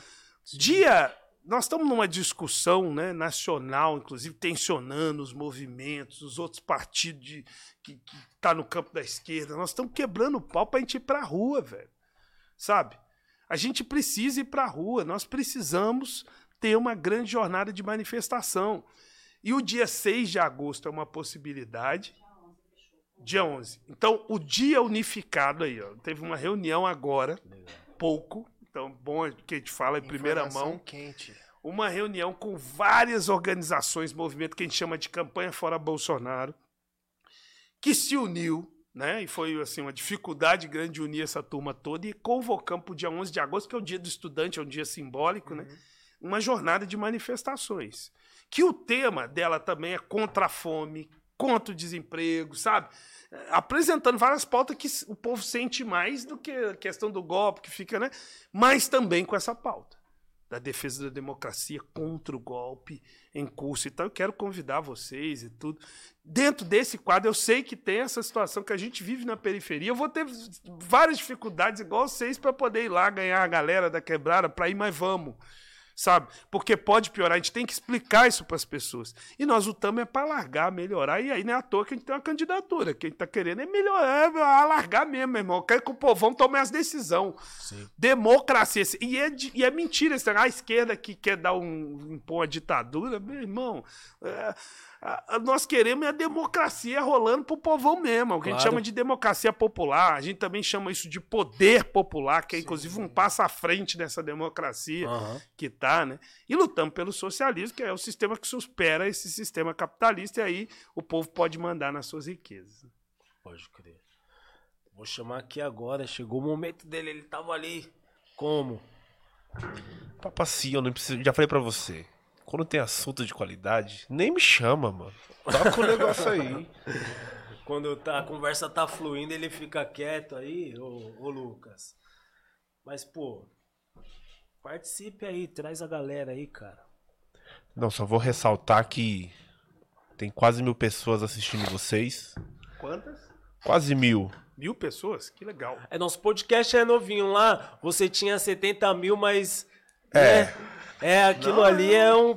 Dia. Nós estamos numa discussão né, nacional, inclusive tensionando os movimentos, os outros partidos de, que estão tá no campo da esquerda. Nós estamos quebrando o pau para a gente ir para a rua, velho. Sabe? A gente precisa ir para a rua, nós precisamos ter uma grande jornada de manifestação. E o dia 6 de agosto é uma possibilidade. Dia 11. Então, o dia unificado aí, ó, teve uma reunião agora, pouco, então bom que a gente fala em primeira mão. quente. Uma reunião com várias organizações, movimento que a gente chama de campanha fora Bolsonaro, que se uniu né? E foi assim uma dificuldade grande unir essa turma toda e convocamos para o dia 11 de agosto, que é o dia do estudante, é um dia simbólico, né? uhum. né? Uma jornada de manifestações. Que o tema dela também é contra a fome, contra o desemprego, sabe? Apresentando várias pautas que o povo sente mais do que a questão do golpe, que fica, né? Mas também com essa pauta da defesa da democracia contra o golpe em curso. Então eu quero convidar vocês e tudo. Dentro desse quadro, eu sei que tem essa situação que a gente vive na periferia. Eu vou ter várias dificuldades, igual vocês, para poder ir lá ganhar a galera da quebrada, para ir, mas vamos. Sabe? Porque pode piorar, a gente tem que explicar isso para as pessoas. E nós lutamos é para alargar, melhorar, e aí não é à toa que a gente tem uma candidatura. Quem está querendo é melhorar, é alargar mesmo, meu irmão. Quer que o povão tome as decisões. Democracia. E é, e é mentira a esquerda que quer dar um, impor uma ditadura, meu irmão. É, nós queremos a democracia rolando pro povão mesmo, o que claro. a gente chama de democracia popular. A gente também chama isso de poder popular, que é inclusive um passo à frente dessa democracia uhum. que tá, né? E lutamos pelo socialismo, que é o sistema que supera esse sistema capitalista, e aí o povo pode mandar nas suas riquezas. Pode crer. Vou chamar aqui agora, chegou o momento dele, ele tava ali. Como? Papacinho, eu não preciso. Já falei para você quando tem assunto de qualidade, nem me chama, mano. Toca o negócio aí. Quando tá, a conversa tá fluindo, ele fica quieto aí, ô, ô Lucas. Mas, pô, participe aí, traz a galera aí, cara. Não, só vou ressaltar que tem quase mil pessoas assistindo vocês. Quantas? Quase mil. Mil pessoas? Que legal. É, nosso podcast é novinho lá. Você tinha 70 mil, mas. É. Né? É, aquilo Não, ali é um.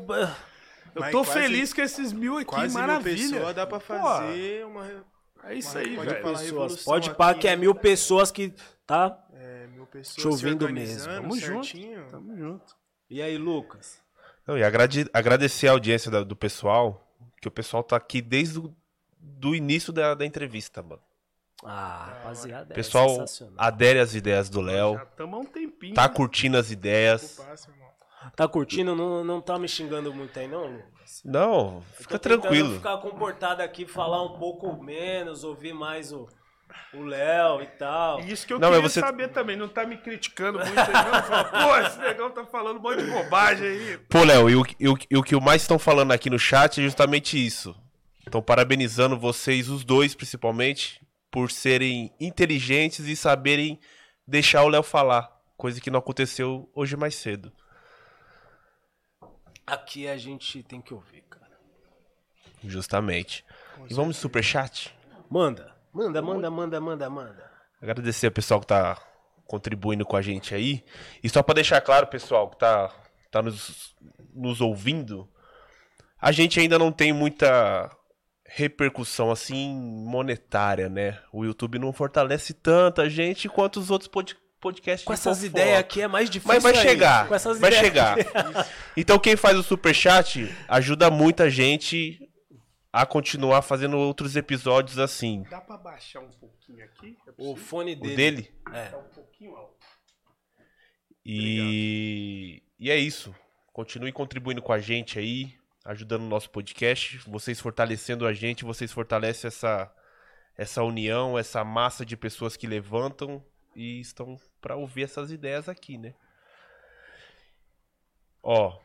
Eu Mas tô quase, feliz com esses mil aqui, quase maravilha. Mil pessoas dá pra fazer Pô, uma. É isso uma, aí, velho. Pessoas. Pode pá que é mil pessoas que tá é, mil pessoas chovendo mesmo. Tamo certinho. junto. Tamo junto. E aí, Lucas? Não, e agrade, agradecer a audiência do pessoal, que o pessoal tá aqui desde o do início da, da entrevista, mano. Ah, rapaziada, é pessoal adere às ideias do Léo. Já estamos há um tempinho. Tá curtindo as ideias. Tá curtindo? Não, não tá me xingando muito aí, não, Lucas? Não, fica tranquilo. ficar comportado aqui, falar um pouco menos, ouvir mais o. O Léo e tal. Isso que eu não, queria você... saber também, não tá me criticando muito aí, não. Fala, Pô, esse negão tá falando um monte de bobagem aí. Pô, Léo, e o, e, o, e o que mais estão falando aqui no chat é justamente isso. Estão parabenizando vocês, os dois principalmente, por serem inteligentes e saberem deixar o Léo falar. Coisa que não aconteceu hoje mais cedo. Aqui a gente tem que ouvir, cara. Justamente. e vamos no superchat? Manda. Manda, manda, manda, manda, manda. Agradecer ao pessoal que tá contribuindo com a gente aí. E só para deixar claro, pessoal, que tá, tá nos, nos ouvindo, a gente ainda não tem muita repercussão assim monetária, né? O YouTube não fortalece tanta gente quanto os outros podcasts podcast Com essas ideias aqui é mais difícil. Mas vai aí. chegar. vai chegar. então quem faz o super chat ajuda muita gente a continuar fazendo outros episódios assim. Dá para baixar um pouquinho aqui? É o fone dele. O dele? É. Tá um pouquinho alto. E e é isso. Continue contribuindo com a gente aí, ajudando o nosso podcast, vocês fortalecendo a gente, vocês fortalecem essa essa união, essa massa de pessoas que levantam e estão para ouvir essas ideias aqui, né? Ó,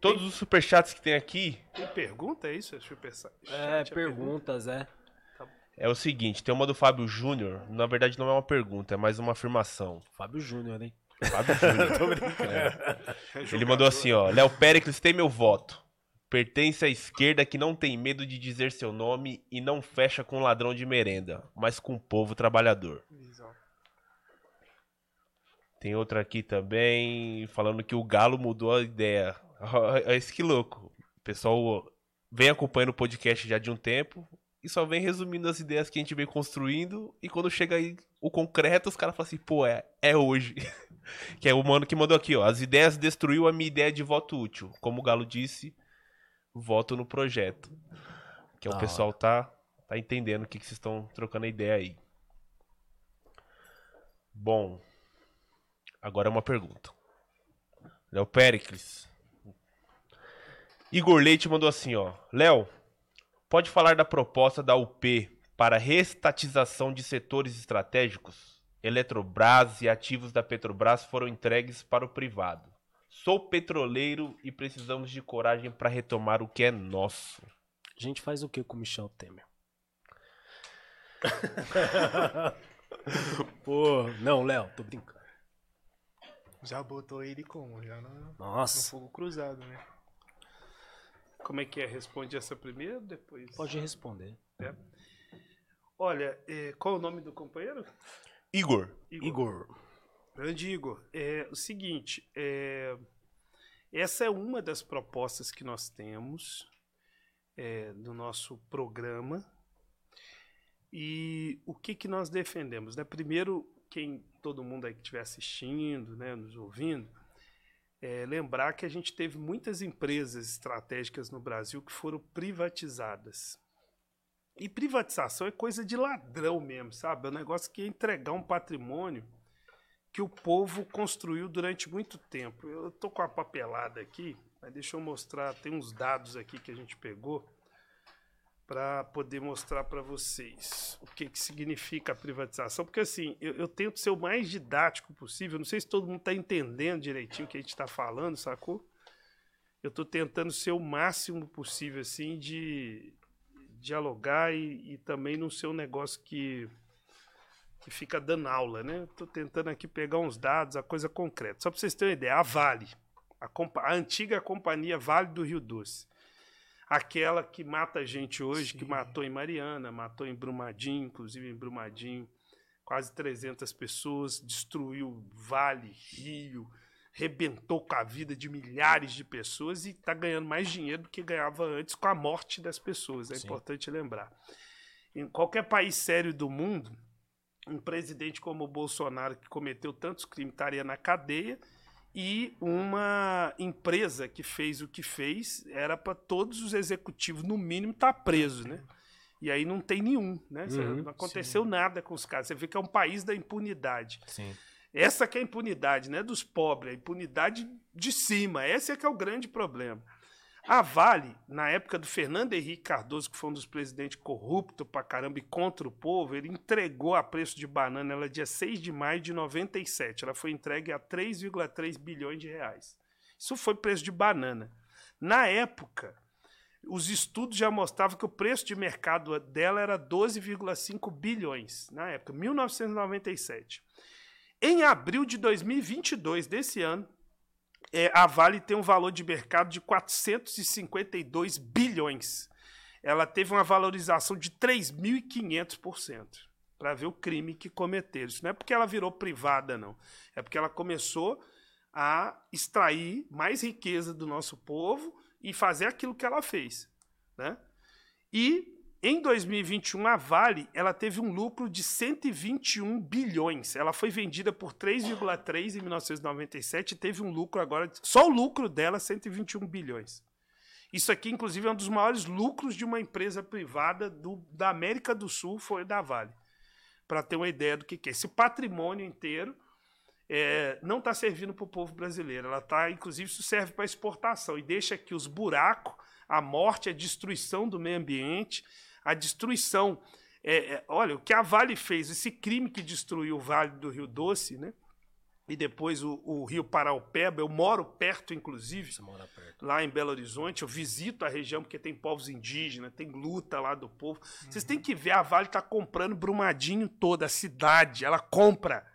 todos tem... os superchats que tem aqui. Tem pergunta, é isso? Super é, é perguntas, é. É o seguinte, tem uma do Fábio Júnior. Na verdade, não é uma pergunta, é mais uma afirmação. Fábio Júnior, hein? Fábio Júnior. é. Ele mandou assim, ó. Léo Péricles tem meu voto. Pertence à esquerda que não tem medo de dizer seu nome e não fecha com ladrão de merenda, mas com o povo trabalhador. Tem outra aqui também falando que o Galo mudou a ideia. É isso que louco. O pessoal vem acompanhando o podcast já de um tempo e só vem resumindo as ideias que a gente vem construindo. E quando chega aí o concreto, os caras falam assim, pô, é, é hoje. que é o mano que mandou aqui, ó. As ideias destruiu a minha ideia de voto útil. Como o Galo disse, voto no projeto. Que é o pessoal tá, tá entendendo o que, que vocês estão trocando a ideia aí. Bom. Agora é uma pergunta. Léo Pericles. Igor Leite mandou assim, ó. Léo, pode falar da proposta da UP para restatização de setores estratégicos? Eletrobras e ativos da Petrobras foram entregues para o privado. Sou petroleiro e precisamos de coragem para retomar o que é nosso. A gente faz o que com o Michel Temer? Pô, não, Léo, tô brincando. Já botou ele como? Já no, Nossa. no fogo cruzado, né? Como é que é? Responde essa primeiro, depois. Pode responder. É. Olha, é, qual é o nome do companheiro? Igor. Igor. Igor. Grande Igor. É o seguinte, é, Essa é uma das propostas que nós temos é, do nosso programa. E o que, que nós defendemos? Né? Primeiro, quem todo mundo aí que estiver assistindo, né, nos ouvindo, é, lembrar que a gente teve muitas empresas estratégicas no Brasil que foram privatizadas. E privatização é coisa de ladrão mesmo, sabe? É um negócio que é entregar um patrimônio que o povo construiu durante muito tempo. Eu tô com a papelada aqui, mas deixa eu mostrar, tem uns dados aqui que a gente pegou para poder mostrar para vocês o que, que significa a privatização, porque assim, eu, eu, tento ser o mais didático possível, não sei se todo mundo está entendendo direitinho o que a gente está falando, sacou? Eu estou tentando ser o máximo possível, assim, de dialogar e, e também não ser um negócio que, que fica dando aula, né? Estou tentando aqui pegar uns dados, a coisa concreta. Só para vocês terem uma ideia, a Vale, a, a antiga companhia Vale do Rio Doce, aquela que mata gente hoje, Sim. que matou em Mariana, matou em Brumadinho, inclusive em Brumadinho, quase 300 pessoas, destruiu vale, rio, rebentou com a vida de milhares de pessoas e está ganhando mais dinheiro do que ganhava antes com a morte das pessoas. É Sim. importante lembrar. Em qualquer país sério do mundo, um presidente como o Bolsonaro, que cometeu tantos crimes, estaria na cadeia e uma empresa que fez o que fez era para todos os executivos, no mínimo, estar tá presos, né? E aí não tem nenhum, né? Uhum, não aconteceu sim. nada com os caras. Você vê que é um país da impunidade. Sim. Essa que é a impunidade, não é dos pobres, a impunidade de cima. Esse é que é o grande problema. A Vale, na época do Fernando Henrique Cardoso, que foi um dos presidentes corrupto pra caramba e contra o povo, ele entregou a preço de banana, ela dia 6 de maio de 97. Ela foi entregue a 3,3 bilhões de reais. Isso foi preço de banana. Na época, os estudos já mostravam que o preço de mercado dela era 12,5 bilhões, na época, 1997. Em abril de 2022, desse ano, é, a Vale tem um valor de mercado de 452 bilhões. Ela teve uma valorização de 3.500%. Para ver o crime que cometeram. Isso não é porque ela virou privada, não. É porque ela começou a extrair mais riqueza do nosso povo e fazer aquilo que ela fez. Né? E em 2021, a Vale ela teve um lucro de 121 bilhões. Ela foi vendida por 3,3 em 1997 e teve um lucro agora, só o lucro dela 121 bilhões. Isso aqui, inclusive, é um dos maiores lucros de uma empresa privada do, da América do Sul, foi da Vale. Para ter uma ideia do que, que é. Esse patrimônio inteiro é, não está servindo para o povo brasileiro. Ela está, inclusive, isso serve para exportação e deixa aqui os buracos, a morte, a destruição do meio ambiente a destruição. É, é, olha, o que a Vale fez, esse crime que destruiu o Vale do Rio Doce, né? E depois o, o Rio Paraupeba, eu moro perto, inclusive, perto. lá em Belo Horizonte, eu visito a região porque tem povos indígenas, tem luta lá do povo. Uhum. Vocês têm que ver, a Vale está comprando Brumadinho toda, a cidade, ela compra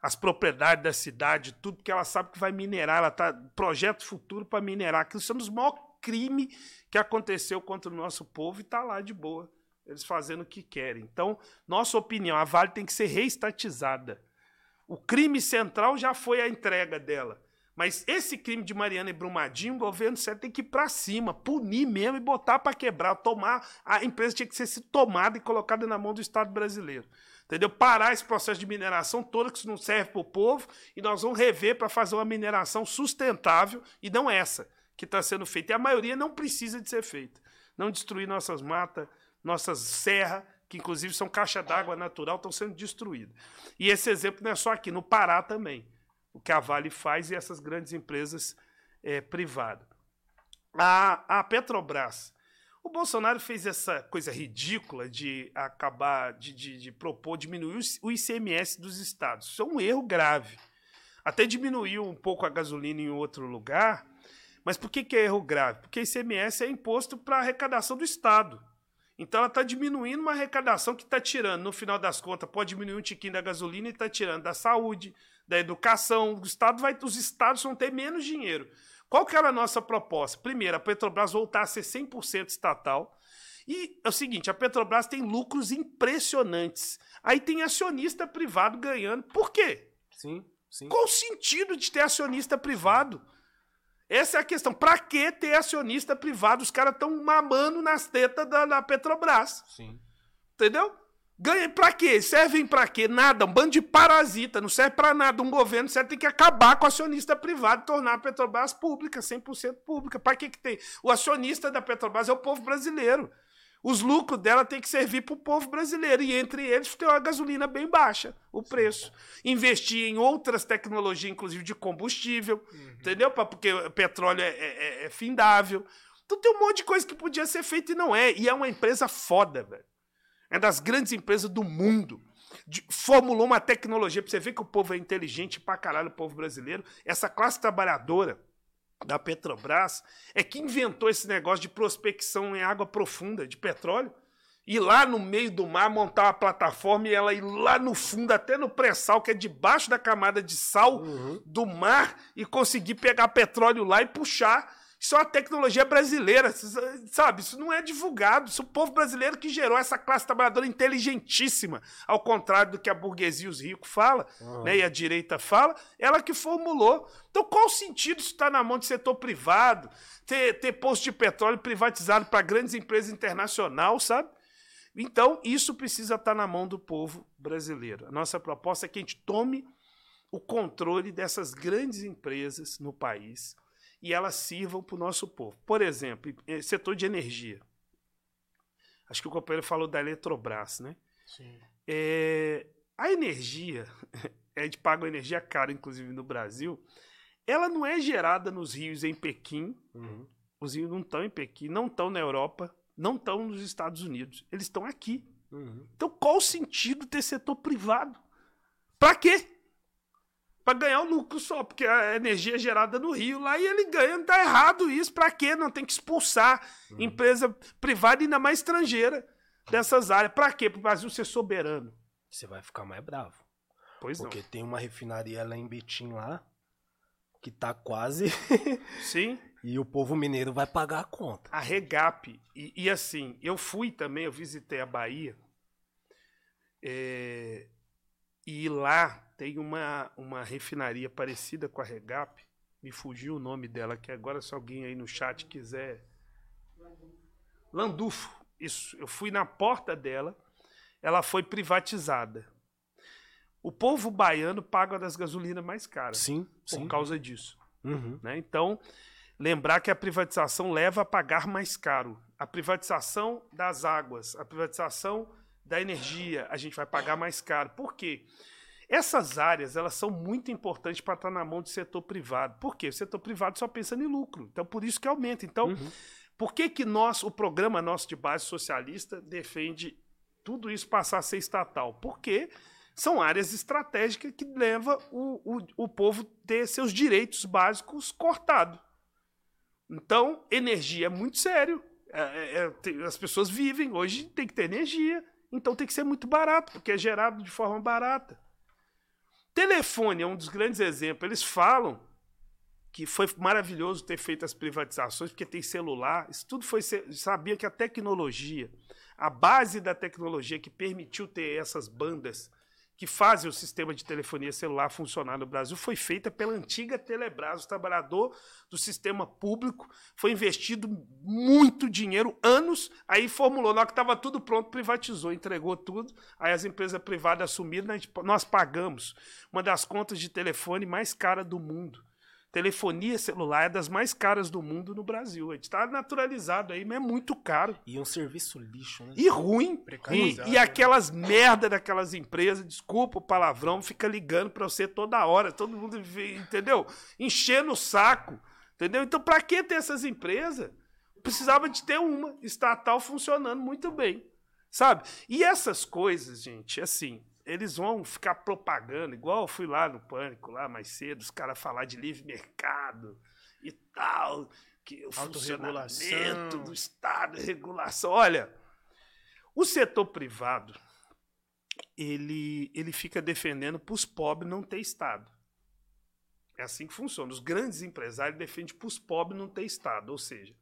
as propriedades da cidade, tudo, porque ela sabe que vai minerar, ela tá projeto futuro para minerar. Aquilo são os maiores crime que aconteceu contra o nosso povo e está lá de boa, eles fazendo o que querem. Então, nossa opinião, a Vale tem que ser reestatizada. O crime central já foi a entrega dela. Mas esse crime de Mariana e Brumadinho, o governo certo tem que ir para cima, punir mesmo e botar para quebrar, tomar. A empresa tinha que ser tomada e colocada na mão do Estado brasileiro. Entendeu? Parar esse processo de mineração todo que isso não serve para o povo e nós vamos rever para fazer uma mineração sustentável e não essa que está sendo feita. E a maioria não precisa de ser feita. Não destruir nossas matas, nossas serras, que inclusive são caixa d'água natural, estão sendo destruídas. E esse exemplo não é só aqui, no Pará também. O que a Vale faz e essas grandes empresas é, privadas. A, a Petrobras. O Bolsonaro fez essa coisa ridícula de acabar, de, de, de propor diminuir o ICMS dos estados. Isso é um erro grave. Até diminuiu um pouco a gasolina em outro lugar, mas por que, que é erro grave? Porque ICMS é imposto para arrecadação do Estado. Então ela está diminuindo uma arrecadação que está tirando, no final das contas, pode diminuir um tiquinho da gasolina e está tirando da saúde, da educação. O Estado vai, os estados vão ter menos dinheiro. Qual que era a nossa proposta? Primeiro, a Petrobras voltar a ser 100% estatal. E é o seguinte, a Petrobras tem lucros impressionantes. Aí tem acionista privado ganhando. Por quê? Sim, sim. Qual o sentido de ter acionista privado? Essa é a questão. Pra que ter acionista privado? Os caras estão mamando nas tetas da, da Petrobras. Sim. Entendeu? Ganha pra quê? Servem pra quê? Nada. Um bando de parasita. Não serve pra nada. Um governo certo tem que acabar com o acionista privado e tornar a Petrobras pública, 100% pública. Pra que que tem? O acionista da Petrobras é o povo brasileiro. Os lucros dela tem que servir pro povo brasileiro. E entre eles tem uma gasolina bem baixa, o preço. Investir em outras tecnologias, inclusive de combustível. Entendeu? Pra- Porque o petróleo é, é- é findável. Então tem um monte de coisa que podia ser feita e não é. E é uma empresa foda, velho. É das grandes empresas do mundo. De- formulou uma tecnologia pra você ver que o povo é inteligente pra caralho, o povo brasileiro. Essa classe trabalhadora da Petrobras é que inventou esse negócio de prospecção em água profunda de petróleo. Ir lá no meio do mar, montar uma plataforma e ela ir lá no fundo, até no pré-sal, que é debaixo da camada de sal do mar, e conseguir pegar petróleo lá e puxar. Isso é uma tecnologia brasileira, sabe? Isso não é divulgado. Isso é o povo brasileiro que gerou essa classe trabalhadora inteligentíssima, ao contrário do que a burguesia e os ricos falam, né, e a direita fala, ela que formulou. Então, qual o sentido isso estar na mão de setor privado, ter, ter posto de petróleo privatizado para grandes empresas internacionais, sabe? Então, isso precisa estar na mão do povo brasileiro. A nossa proposta é que a gente tome o controle dessas grandes empresas no país e elas sirvam para o nosso povo. Por exemplo, setor de energia. Acho que o companheiro falou da Eletrobras, né? Sim. É, a energia, a gente paga energia cara, inclusive no Brasil, ela não é gerada nos rios em Pequim, Uhum. os rios não estão em Pequim, não estão na Europa, não estão nos Estados Unidos, eles estão aqui. Uhum. Então qual o sentido ter setor privado? Pra quê? Pra ganhar o lucro só, porque a energia é gerada no Rio lá e ele ganha, não tá errado isso, pra quê? Não tem que expulsar empresa privada, ainda mais estrangeira, dessas áreas. Pra quê? Pro Brasil ser soberano. Você vai ficar mais bravo. Pois Porque tem uma refinaria lá em Betim lá, que tá quase. não. Sim. e o povo mineiro vai pagar a conta. a Regap. E, e assim, eu fui também, eu visitei a Bahia. é, e lá tem uma, uma refinaria parecida com a Regap. Me fugiu o nome dela, que agora se alguém aí no chat quiser. Landufo. Isso. Eu fui na porta dela. Ela foi privatizada. O povo baiano paga das gasolinas mais caras Sim, por sim. causa disso Uhum. né? Então, lembrar que a privatização leva a pagar mais caro. A privatização das águas, a privatização da energia, a gente vai pagar mais caro. Por quê? Essas áreas, elas são muito importantes para estar na mão do setor privado. Por quê? O setor privado só pensa em lucro. Então, por isso que aumenta. Então, Uhum. por que que nós, o programa nosso de base socialista defende tudo isso passar a ser estatal? Porque são áreas estratégicas que levam o, o, o povo ter seus direitos básicos cortados. Então, energia é muito sério. É- é- é- as pessoas vivem, hoje tem que ter energia, então tem que ser muito barato, porque é gerado de forma barata. Telefone é um dos grandes exemplos. Eles falam que foi maravilhoso ter feito as privatizações, porque tem celular. Isso tudo foi. Sabia que a tecnologia, a base da tecnologia que permitiu ter essas bandas que fazem o sistema de telefonia celular funcionar no Brasil foi feita pela antiga Telebrás, o trabalhador do sistema público. Foi investido muito dinheiro, anos, aí formulou. Na hora que estava tudo pronto, privatizou, entregou tudo. Aí as empresas privadas assumiram, gente- nós pagamos uma das contas de telefone mais cara do mundo. Telefonia celular é das mais caras do mundo no Brasil. A gente está naturalizado aí, mas é muito caro. E um serviço lixo, né? E ruim. E, Precarizado, e né? aquelas merda daquelas empresas, desculpa o palavrão, fica ligando pra você toda hora, todo mundo, entendeu? Enchendo o saco, entendeu? Então pra que ter essas empresas? Precisava de ter uma estatal funcionando muito bem, sabe? E essas coisas, gente, assim, eles vão ficar propagando, igual eu fui lá no Pânico, lá mais cedo, os caras falar de livre mercado e tal, que o funcionamento do Estado, regulação. Olha, o setor privado, ele, ele fica defendendo para os pobres não ter Estado. É assim que funciona. Os grandes empresários defendem para os pobres não ter Estado. Ou seja,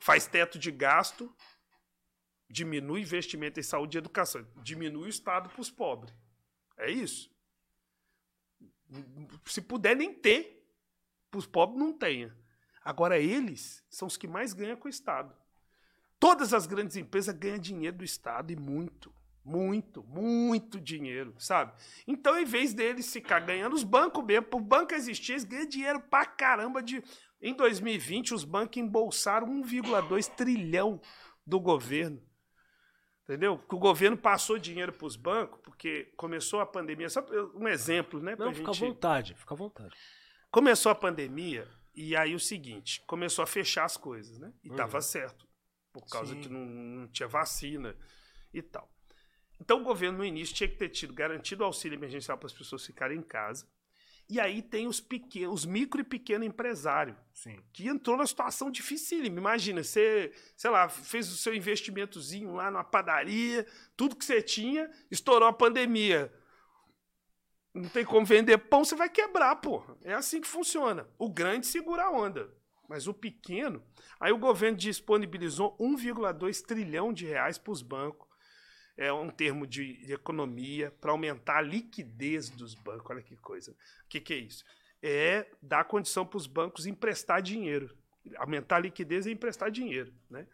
faz teto de gasto, diminui investimento em saúde e educação, diminui o Estado para os pobres. É isso. Se puder nem ter, para os pobres não tenha. Agora, eles são os que mais ganham com o Estado. Todas as grandes empresas ganham dinheiro do Estado e muito. Muito, muito dinheiro, sabe? Então, em vez deles ficar ganhando, os bancos mesmo, por banco existir, eles ganham dinheiro pra caramba de. Em 2020, os bancos embolsaram 1,2 trilhão do governo. Entendeu? Que o governo passou dinheiro para os bancos, porque começou a pandemia. Só um exemplo, né? Não, fica gente... à vontade, fica à vontade. Começou a pandemia, e aí o seguinte: começou a fechar as coisas, né? E estava Uhum. certo. Por causa Sim. que não, não tinha vacina e tal. Então o governo, no início, tinha que ter tido garantido auxílio emergencial para as pessoas ficarem em casa. E aí tem os pequenos, os micro e pequeno empresário, Sim. que entrou numa situação dificílima. Imagina, você, sei lá, fez o seu investimentozinho lá numa padaria, tudo que você tinha, estourou a pandemia. Não tem como vender pão, você vai quebrar, porra. É assim que funciona. O grande segura a onda. Mas o pequeno. Aí o governo disponibilizou 1,2 trilhão de reais para os bancos. É um termo de, de economia para aumentar a liquidez dos bancos. Olha que coisa. O que, que é isso? É dar condição para os bancos emprestar dinheiro. Aumentar a liquidez é emprestar dinheiro. Né?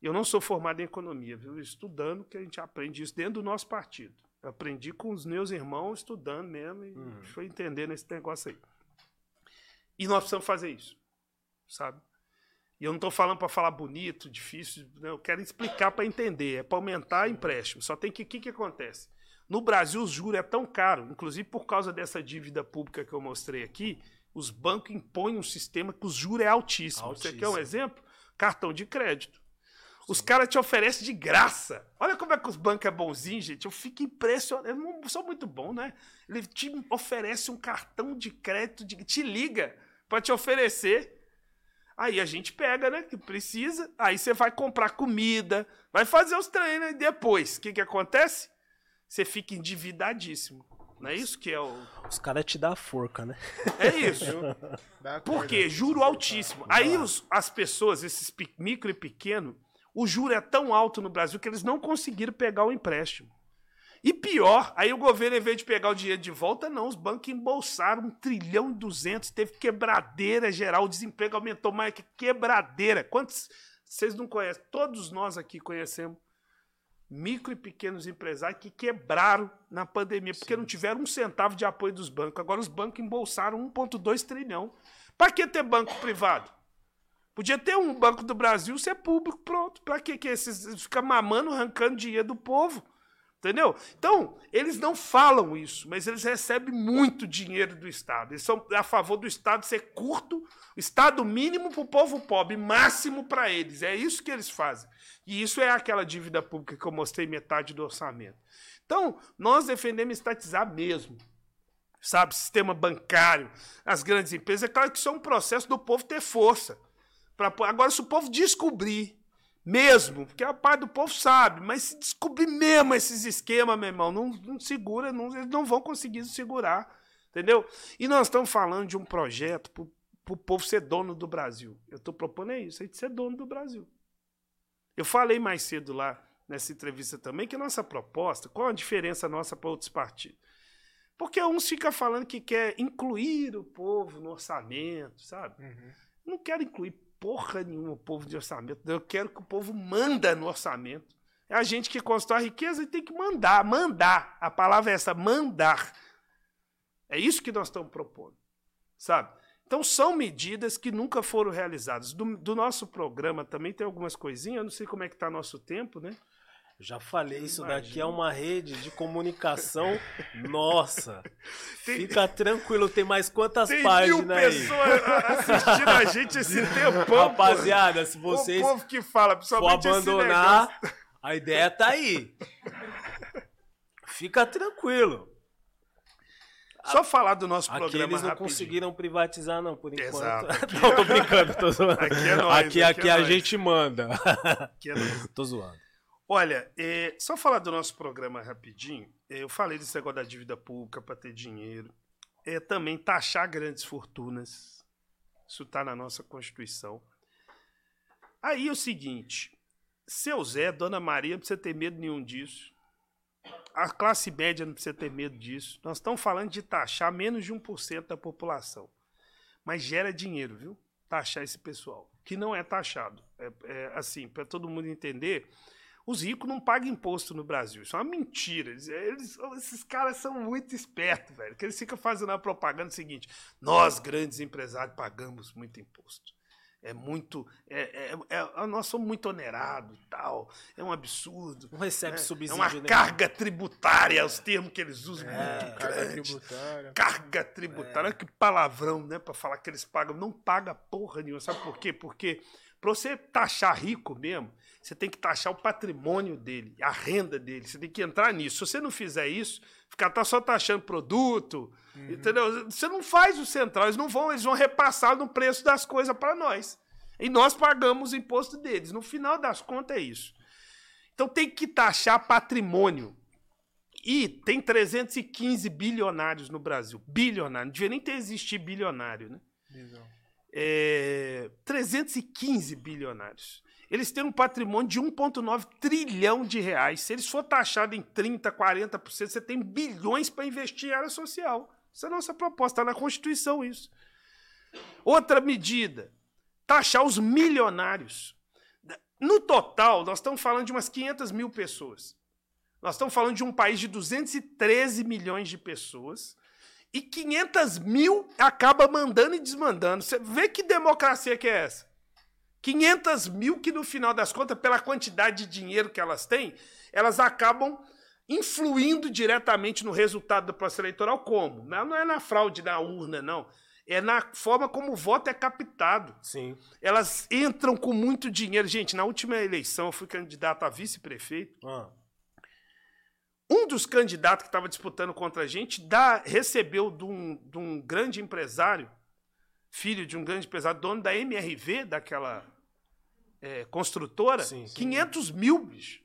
Eu não sou formado em economia, viu? Estudando que a gente aprende isso dentro do nosso partido. Eu aprendi com os meus irmãos estudando mesmo e Uhum. foi entendendo esse negócio aí. E nós precisamos fazer isso, sabe? E eu não estou falando para falar bonito, difícil, né? eu quero explicar para entender. É para aumentar empréstimo. Só tem que o que, que acontece? No Brasil, os juros é tão caro, inclusive por causa dessa dívida pública que eu mostrei aqui, os bancos impõem um sistema que os juros é altíssimo. Você quer um Altíssimo. exemplo? Cartão de crédito. Os caras te oferecem de graça. Olha como é que os bancos é bonzinho, gente. Eu fico impressionado. Eu não sou muito bom, né? Ele te oferece um cartão de crédito, de, te liga para te oferecer. Aí a gente pega, né? Que precisa. Aí você vai comprar comida, vai fazer os treinos. E depois, o que, que acontece? Você fica endividadíssimo. Não é isso que é o. Os caras te dão a forca, né? É isso. Por quê? Juro altíssimo. Aí os- as pessoas, esses micro e pequeno, o juro é tão alto no Brasil que eles não conseguiram pegar o empréstimo. E pior, aí o governo, em vez de pegar o dinheiro de volta, não, os bancos embolsaram um trilhão e duzentos, teve quebradeira geral, o desemprego aumentou mais que quebradeira. Quantos vocês não conhecem? Todos nós aqui conhecemos micro e pequenos empresários que quebraram na pandemia, porque não tiveram um centavo de apoio dos bancos. Agora os bancos embolsaram 1,2 trilhão. Para que ter banco privado? Podia ter um Banco do Brasil ser público, pronto. Para que, que esses ficar mamando, arrancando dinheiro do povo? Entendeu? Então, eles não falam isso, mas eles recebem muito dinheiro do Estado. Eles são a favor do Estado ser curto, Estado mínimo para o povo pobre, máximo para eles. É isso que eles fazem. E isso é aquela dívida pública que eu mostrei metade do orçamento. Então, nós defendemos estatizar mesmo. Sabe, sistema bancário, as grandes empresas. É claro que isso é um processo do povo ter força. Pra, agora, se o povo descobrir mesmo, porque a parte do povo sabe, mas se descobrir mesmo esses esquemas, meu irmão, não, não segura, não, eles não vão conseguir segurar, entendeu? E nós estamos falando de um projeto para o povo ser dono do Brasil. Eu estou propondo é isso, é de ser dono do Brasil. Eu falei mais cedo lá nessa entrevista também que nossa proposta, qual a diferença nossa para outros partidos? Porque uns ficam falando que quer incluir o povo no orçamento, sabe? Uhum. Não quero incluir porra nenhuma o povo de orçamento. Eu quero que o povo manda no orçamento. É a gente que constrói a riqueza e tem que mandar, mandar. A palavra é essa, mandar. É isso que nós estamos propondo, sabe? Então são medidas que nunca foram realizadas. Do, do nosso programa também tem algumas coisinhas, eu não sei como é que está nosso tempo, né? Já falei, isso daqui é uma rede de comunicação nossa. Tem- Fica tranquilo, tem mais quantas Tem mil páginas aí? pessoas assistindo a gente esse tempão. Rapaziada, se vocês O povo que fala, for abandonar, a ideia tá aí. Fica tranquilo. Só falar do nosso Aqui programa eles não rapidinho. conseguiram privatizar, não, por enquanto. Exato, aqui- não, tô brincando, tô zoando. Aqui é nóis, aqui, aqui aqui é a nóis. gente manda. Que é nóis. tô zoando. Olha, é, só falar do nosso programa rapidinho. é, eu falei desse negócio da dívida pública para ter dinheiro. É também taxar grandes fortunas. Isso está na nossa Constituição. Aí é o seguinte: seu Zé, Dona Maria, não precisa ter medo nenhum disso. A classe média não precisa ter medo disso. Nós estamos falando de taxar menos de 1% da população. Mas gera dinheiro, viu? taxar esse pessoal, que não é taxado. É, é assim, para todo mundo entender, os ricos não pagam imposto no Brasil. Isso é uma mentira. Eles, eles, esses caras são muito espertos, velho. Que eles ficam fazendo a propaganda seguinte: nós, grandes empresários, pagamos muito imposto. É muito. É, é, é, nós somos muito onerados e tal. É um absurdo. Não recebe né? subsídio. É uma né? carga tributária, os termos que eles usam. É, muito carga grande. tributária. Carga tributária. Olha que palavrão, né? Pra falar que eles pagam. Não paga porra nenhuma. Sabe por quê? Porque pra você taxar rico mesmo, você tem que taxar o patrimônio dele, a renda dele. Você tem que entrar nisso. Se você não fizer isso, ficar tá só taxando produto, entendeu? Você não faz o central. Eles não vão, eles vão repassar no preço das coisas para nós. E nós pagamos o imposto deles. No final das contas é isso. Então tem que taxar patrimônio. E tem 315 bilionários no Brasil. Bilionário. Não devia nem ter existido bilionário, né? É, 315 bilionários. Eles têm um patrimônio de 1,9 trilhão de reais. Se eles for taxado em 30%, 40%, você tem bilhões para investir em área social. Essa é a nossa proposta, está na Constituição isso. Outra medida, taxar os milionários. No total, nós estamos falando de umas 500 mil pessoas. Nós estamos falando de um país de 213 milhões de pessoas e 500 mil acaba mandando e desmandando. Você vê que democracia que é essa? 500 mil que no final das contas, pela quantidade de dinheiro que elas têm, elas acabam influindo diretamente no resultado do processo eleitoral como? Não é na fraude na urna, não. É na forma como o voto é captado. Sim. Elas entram com muito dinheiro. Gente, na última eleição eu fui candidato a vice-prefeito. Ah, Um dos candidatos que estava disputando contra a gente dá, recebeu de um, de um grande empresário, filho de um grande empresário, dono da MRV, daquela é, construtora, Sim, sim. 500 mil, bicho.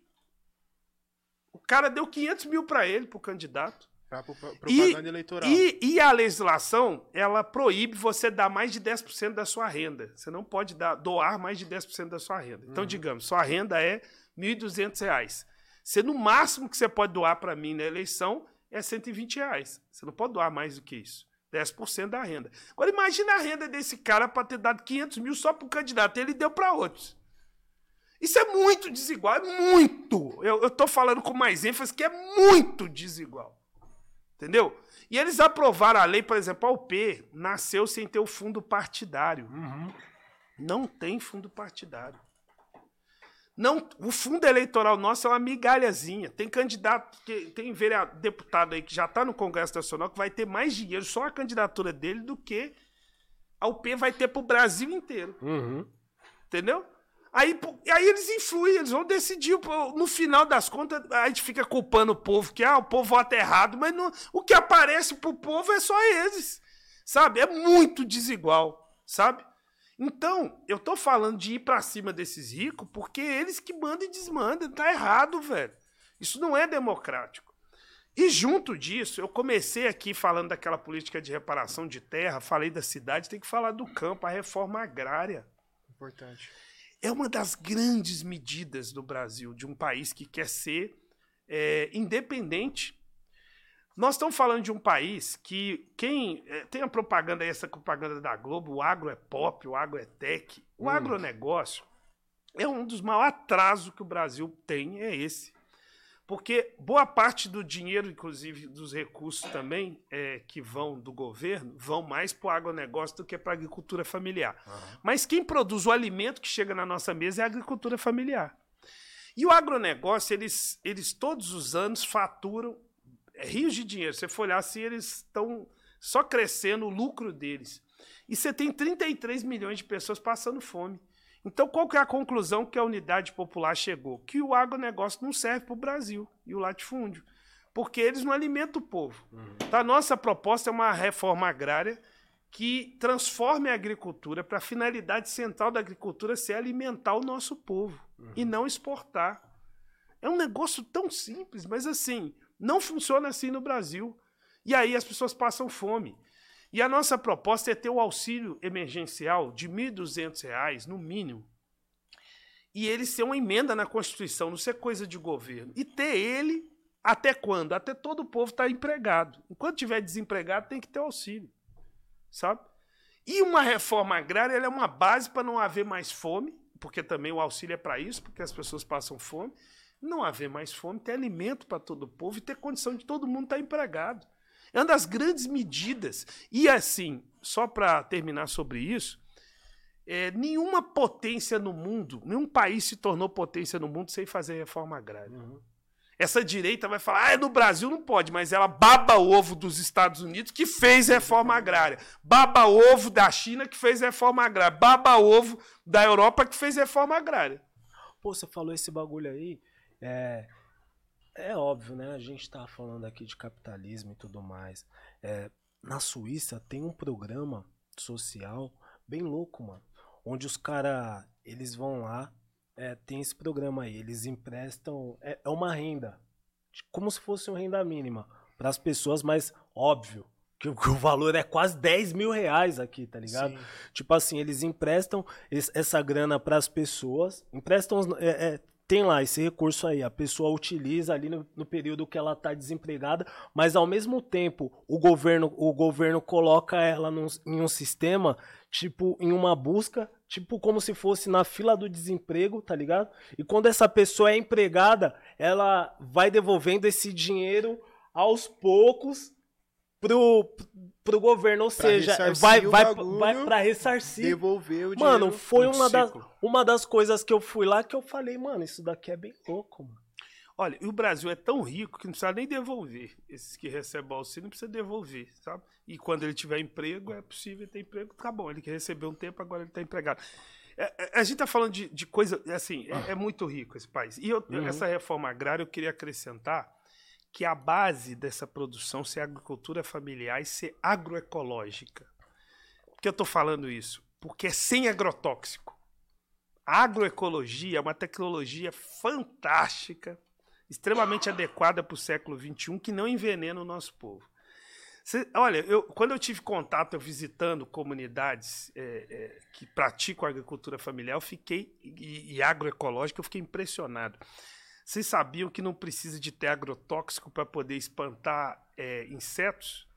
O cara deu 500 mil para ele, pro candidato. Pra pro- pro- E, propaganda eleitoral. e, e a legislação, ela proíbe você dar mais de 10% da sua renda. Você não pode dar, doar mais de 10% da sua renda. Uhum. Então, digamos, sua renda é 1.200 reais. Você, no máximo que você pode doar para mim na eleição é 120 reais. Você não pode doar mais do que isso. 10% da renda. Agora, imagina a renda desse cara para ter dado 500 mil só para o candidato. Ele deu para outros. Isso é muito desigual, é muito. Eu, tô falando com mais ênfase que é muito desigual. Entendeu? E eles aprovaram a lei, por exemplo, a UP nasceu sem ter o fundo partidário. Não tem fundo partidário. Não, o fundo eleitoral nosso é uma migalhazinha. Tem candidato, que, tem vereador, deputado aí que já está no Congresso Nacional que vai ter mais dinheiro só a candidatura dele do que a UP vai ter para o Brasil inteiro. uhum. Entendeu? Aí, aí eles influem, eles vão decidir. No final das contas, a gente fica culpando o povo, que ah, o povo vota errado, mas não- o que aparece pro povo é só eles. Sabe? É muito desigual, sabe? Então, eu tô falando de ir pra cima desses ricos porque eles que mandam e desmandam. Tá errado, velho. Isso não é democrático. E junto disso, eu comecei aqui falando daquela política de reparação de terra, falei da cidade, tem que falar do campo, a reforma agrária Importante. É uma das grandes medidas do Brasil, de um país que quer ser é, independente. Nós estamos falando de um país que quem é, tem a propaganda, essa propaganda da Globo, o agro é pop, o agro é tech. O agronegócio é um dos maiores atrasos que o Brasil tem, é esse. Porque boa parte do dinheiro, inclusive dos recursos também, é, que vão do governo, vão mais para o agronegócio do que para a agricultura familiar. Mas quem produz o alimento que chega na nossa mesa é a agricultura familiar. E o agronegócio, eles, eles todos os anos faturam é, rios de dinheiro. Se você for olhar assim, eles estão só crescendo o lucro deles. E você tem 33 milhões de pessoas passando fome. Então, qual que é a conclusão que a unidade popular chegou? Que o agronegócio não serve para o Brasil e o latifúndio. Porque eles não alimentam o povo. Então, a nossa proposta é uma reforma agrária que transforme a agricultura para a finalidade central da agricultura ser alimentar o nosso povo e não exportar. É um negócio tão simples, mas assim, não funciona assim no Brasil. E aí as pessoas passam fome. E a nossa proposta é ter o auxílio emergencial de R$ 1.200, no mínimo, e ele ser uma emenda na Constituição, não ser coisa de governo. E ter ele até quando? Até todo o povo estar empregado. Enquanto tiver desempregado, tem que ter auxílio. Sabe? E uma reforma agrária é uma base para não haver mais fome, porque também o auxílio é para isso, porque as pessoas passam fome. Não haver mais fome, ter alimento para todo o povo e ter condição de todo mundo estar tá empregado. É uma das grandes medidas. E assim, só para terminar sobre isso, é, nenhuma potência no mundo, nenhum país se tornou potência no mundo sem fazer reforma agrária. Uhum. Essa direita vai falar, ah, no Brasil não pode, mas ela baba ovo dos Estados Unidos que fez reforma agrária, baba ovo da China que fez reforma agrária, baba ovo da Europa que fez reforma agrária. Pô, você falou esse bagulho aí, é, é óbvio, né? A gente tá falando aqui de capitalismo e tudo mais. É, na Suíça tem um programa social bem louco, mano. Onde os caras, eles vão lá, é, tem esse programa aí, eles emprestam, é, é uma renda, como se fosse uma renda mínima para as pessoas, mas óbvio, que o, que o, valor é quase 10 mil reais aqui, tá ligado? Sim. Tipo assim, eles emprestam esse, essa grana para as pessoas, emprestam é, é, tem lá esse recurso aí, a pessoa utiliza ali no, no, período que ela está desempregada, mas ao mesmo tempo o governo, o governo coloca ela num, em um sistema, tipo, em uma busca, tipo como se fosse na fila do desemprego, tá ligado? E quando essa pessoa é empregada, ela vai devolvendo esse dinheiro aos poucos pro, pro governo, ou pra seja, vai, vai, vai para ressarcir. Devolver o dinheiro. Mano, foi uma das, uma das coisas que eu fui lá que eu falei, mano, isso daqui é bem louco, mano. Olha, e o Brasil é tão rico que não precisa nem devolver. Esses que recebem auxílio não precisa devolver, sabe? E quando ele tiver emprego, é possível ter emprego, tá bom. Ele quer receber um tempo, agora ele está empregado. É, é, a gente está falando de, de coisa, assim, é, é, muito rico esse país. E eu, uhum. essa reforma agrária eu queria acrescentar que a base dessa produção ser agricultura familiar e ser agroecológica. Por que eu estou falando isso? Porque é sem agrotóxico. A agroecologia é uma tecnologia fantástica, extremamente adequada para o século XXI, que não envenena o nosso povo. Cê, olha, eu, quando eu tive contato visitando comunidades é, é, que praticam agricultura familiar, eu fiquei e, e agroecológica, eu fiquei impressionado. Vocês sabiam que não precisa de ter agrotóxico para poder espantar é, insetos?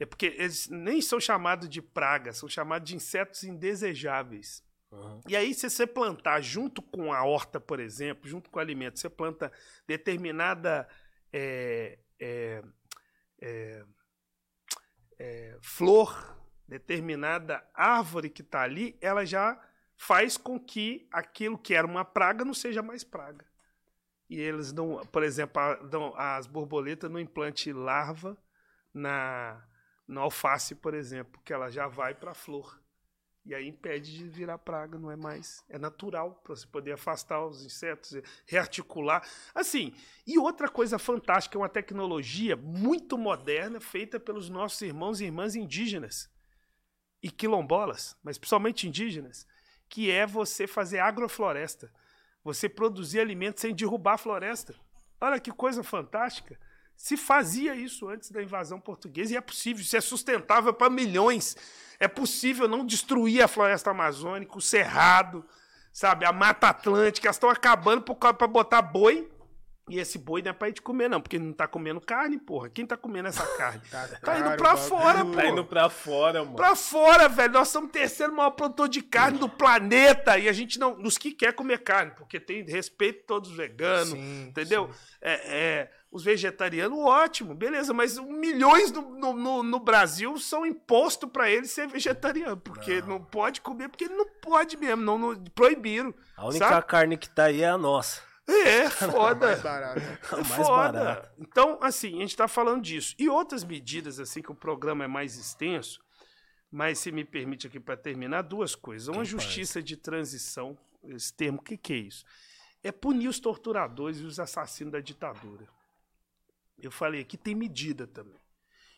É porque eles nem são chamados de pragas, são chamados de insetos indesejáveis. Uhum. E aí, se você plantar junto com a horta, por exemplo, junto com o alimento, você planta determinada é, é, é, é flor, determinada árvore que está ali, ela já faz com que aquilo que era uma praga não seja mais praga e eles não, por exemplo, a, as borboletas não implante larva na, na alface, por exemplo, que ela já vai para a flor. E aí impede de virar praga, não é mais. É natural para você poder afastar os insetos, rearticular. Assim, e outra coisa fantástica, é uma tecnologia muito moderna feita pelos nossos irmãos e irmãs indígenas e quilombolas, mas principalmente indígenas, que é você fazer agrofloresta. Você produzir alimentos sem derrubar a floresta. Olha que coisa fantástica. Se fazia isso antes da invasão portuguesa e é possível, isso é sustentável para milhões. É possível não destruir a floresta amazônica, o cerrado, sabe, a mata atlântica, elas estão acabando para botar boi e esse boi não é pra gente comer, não, porque não tá comendo carne, porra. Quem tá comendo essa carne? tá, tá indo pra fora, pô. Tá indo pra fora, mano. Pra fora, velho. Nós somos o terceiro maior produtor de carne do planeta. E a gente não. Nos que quer comer carne, porque tem respeito a todos os veganos, sim, entendeu? Sim. É, é, os vegetarianos, ótimo, beleza, mas milhões no, no, no Brasil são imposto para eles ser vegetariano, porque não. não. pode comer, porque ele não pode mesmo, não, não proibiram. A única sabe? carne que tá aí é a nossa. É, foda. mais barato. É mais foda. Barato. Então, assim, a gente está falando disso. E outras medidas, assim, que o programa é mais extenso, mas se me permite aqui para terminar, duas coisas. Uma justiça de transição, esse termo, o que, que é isso? É punir os torturadores e os assassinos da ditadura. Eu falei aqui, tem medida também.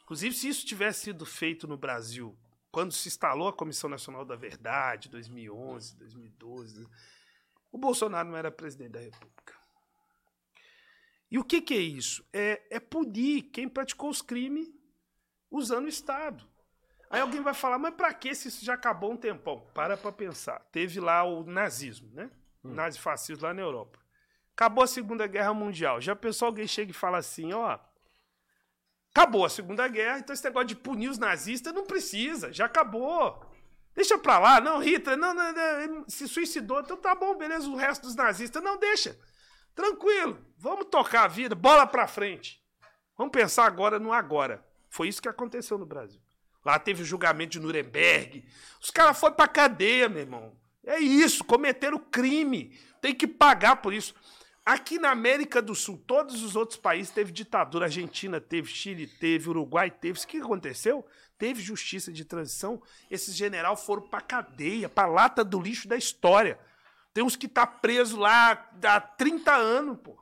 Inclusive, se isso tivesse sido feito no Brasil, quando se instalou a Comissão Nacional da Verdade, 2011, 2012 o Bolsonaro não era presidente da República. E o que, que é isso? É, é punir quem praticou os crimes usando o Estado. Aí alguém vai falar, mas para que se isso já acabou um tempão? Para para pensar. Teve lá o nazismo, né? O hum. nazifascismo lá na Europa. Acabou a Segunda Guerra Mundial. Já pensou alguém chega e fala assim, ó, acabou a Segunda Guerra, então esse negócio de punir os nazistas não precisa, já acabou. Deixa pra lá. Não, Hitler, não, não, não, se suicidou. Então tá bom, beleza. O resto dos nazistas, não, deixa. Tranquilo. Vamos tocar a vida. Bola pra frente. Vamos pensar agora no agora. Foi isso que aconteceu no Brasil. Lá teve o julgamento de Nuremberg. Os caras foram pra cadeia, meu irmão. É isso, cometeram crime. Tem que pagar por isso. Aqui na América do Sul, todos os outros países teve ditadura. Argentina teve, Chile teve, Uruguai teve. O que aconteceu? Teve justiça de transição. Esses general foram pra cadeia, pra lata do lixo da história. Tem uns que tá preso lá há 30 anos, pô.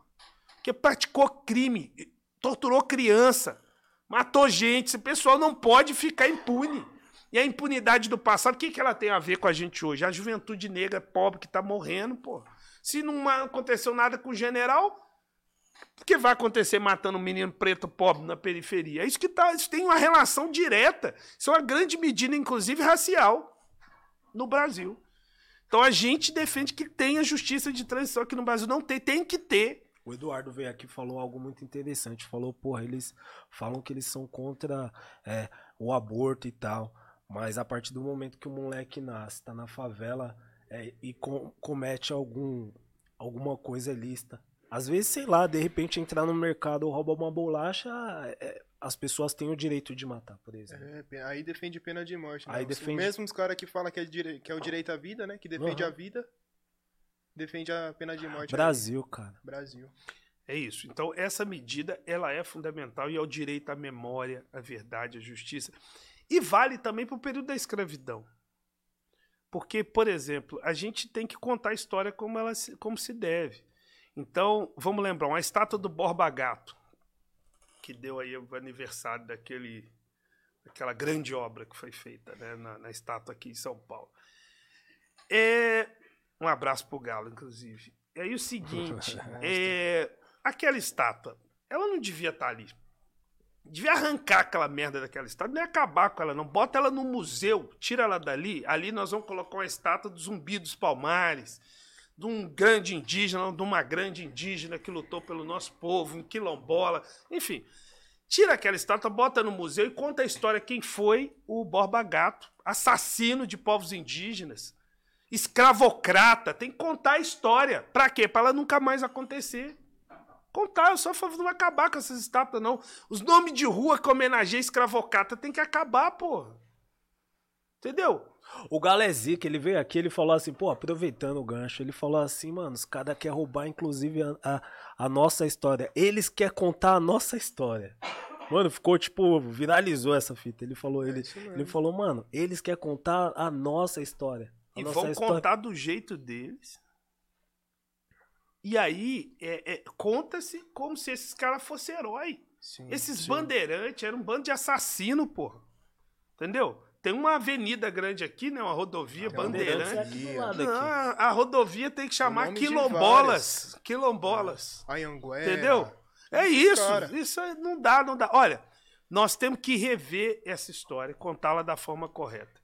Que praticou crime, torturou criança, matou gente. Esse pessoal não pode ficar impune. E a impunidade do passado, o que, que ela tem a ver com a gente hoje? A juventude negra pobre que tá morrendo, pô. Se não aconteceu nada com o general, o que vai acontecer matando um menino preto pobre na periferia? É isso que tá, isso tem uma relação direta. Isso é uma grande medida, inclusive racial, no Brasil. Então a gente defende que tenha justiça de transição aqui no Brasil. Não tem, tem que ter. O Eduardo veio aqui e falou algo muito interessante. Falou, porra, eles falam que eles são contra é, o aborto e tal. Mas a partir do momento que o moleque nasce, tá na favela é, e com, comete algum, alguma coisa lista. Às vezes, sei lá, de repente entrar no mercado ou roubar uma bolacha, é, as pessoas têm o direito de matar, por exemplo. É, aí defende pena de morte. Né? Aí defende- Mesmo os caras que falam que é, dire... que é o direito à vida, né? Que defende Aham. a vida, defende a pena de morte. Brasil, cara. Brasil. É isso. Então, essa medida ela é fundamental e é o direito à memória, à verdade, à justiça. E vale também para o período da escravidão. Porque, por exemplo, a gente tem que contar a história como, ela como se deve. Então, vamos lembrar, uma estátua do Borba Gato, que deu aí o aniversário daquele, daquela grande obra que foi feita né, na, na estátua aqui em São Paulo. É, um abraço pro Galo, inclusive. E aí o seguinte, é, aquela estátua, ela não devia estar ali. Devia arrancar aquela merda daquela estátua, nem acabar com ela, não. Bota ela no museu, tira ela dali. Ali nós vamos colocar uma estátua do Zumbi dos Palmares, de um grande indígena, de uma grande indígena que lutou pelo nosso povo, um quilombola, enfim. Tira aquela estátua, bota no museu e conta a história quem foi o Borba Gato, assassino de povos indígenas, escravocrata. Tem que contar a história. Pra quê? Pra ela nunca mais acontecer. Contar, eu só falo, não vai acabar com essas estátuas, não. Os nomes de rua que homenageiam escravocrata tem que acabar, porra. Entendeu? O Galezica, ele veio aqui, ele falou assim, pô, aproveitando o gancho, ele falou assim, mano, os caras querem roubar, inclusive, a, a, a nossa história. Eles querem contar a nossa história. Mano, ficou, tipo, viralizou essa fita. Ele falou, ele, mesmo. ele falou, mano, eles querem contar a nossa história. A E nossa vão história. contar do jeito deles. E aí, é, é, conta-se como se esses caras fossem herói. Sim, Esses sim. bandeirantes eram um bando de assassino, porra. Entendeu? Tem uma avenida grande aqui, né? Uma rodovia Bandeirantes é bandeirante. aqui do lado Não, aqui. a rodovia tem que chamar quilombolas. Quilombolas. Anhanguera. Entendeu? É isso. Cara. Isso não dá, não dá. Olha, nós temos que rever essa história, contá-la da forma correta.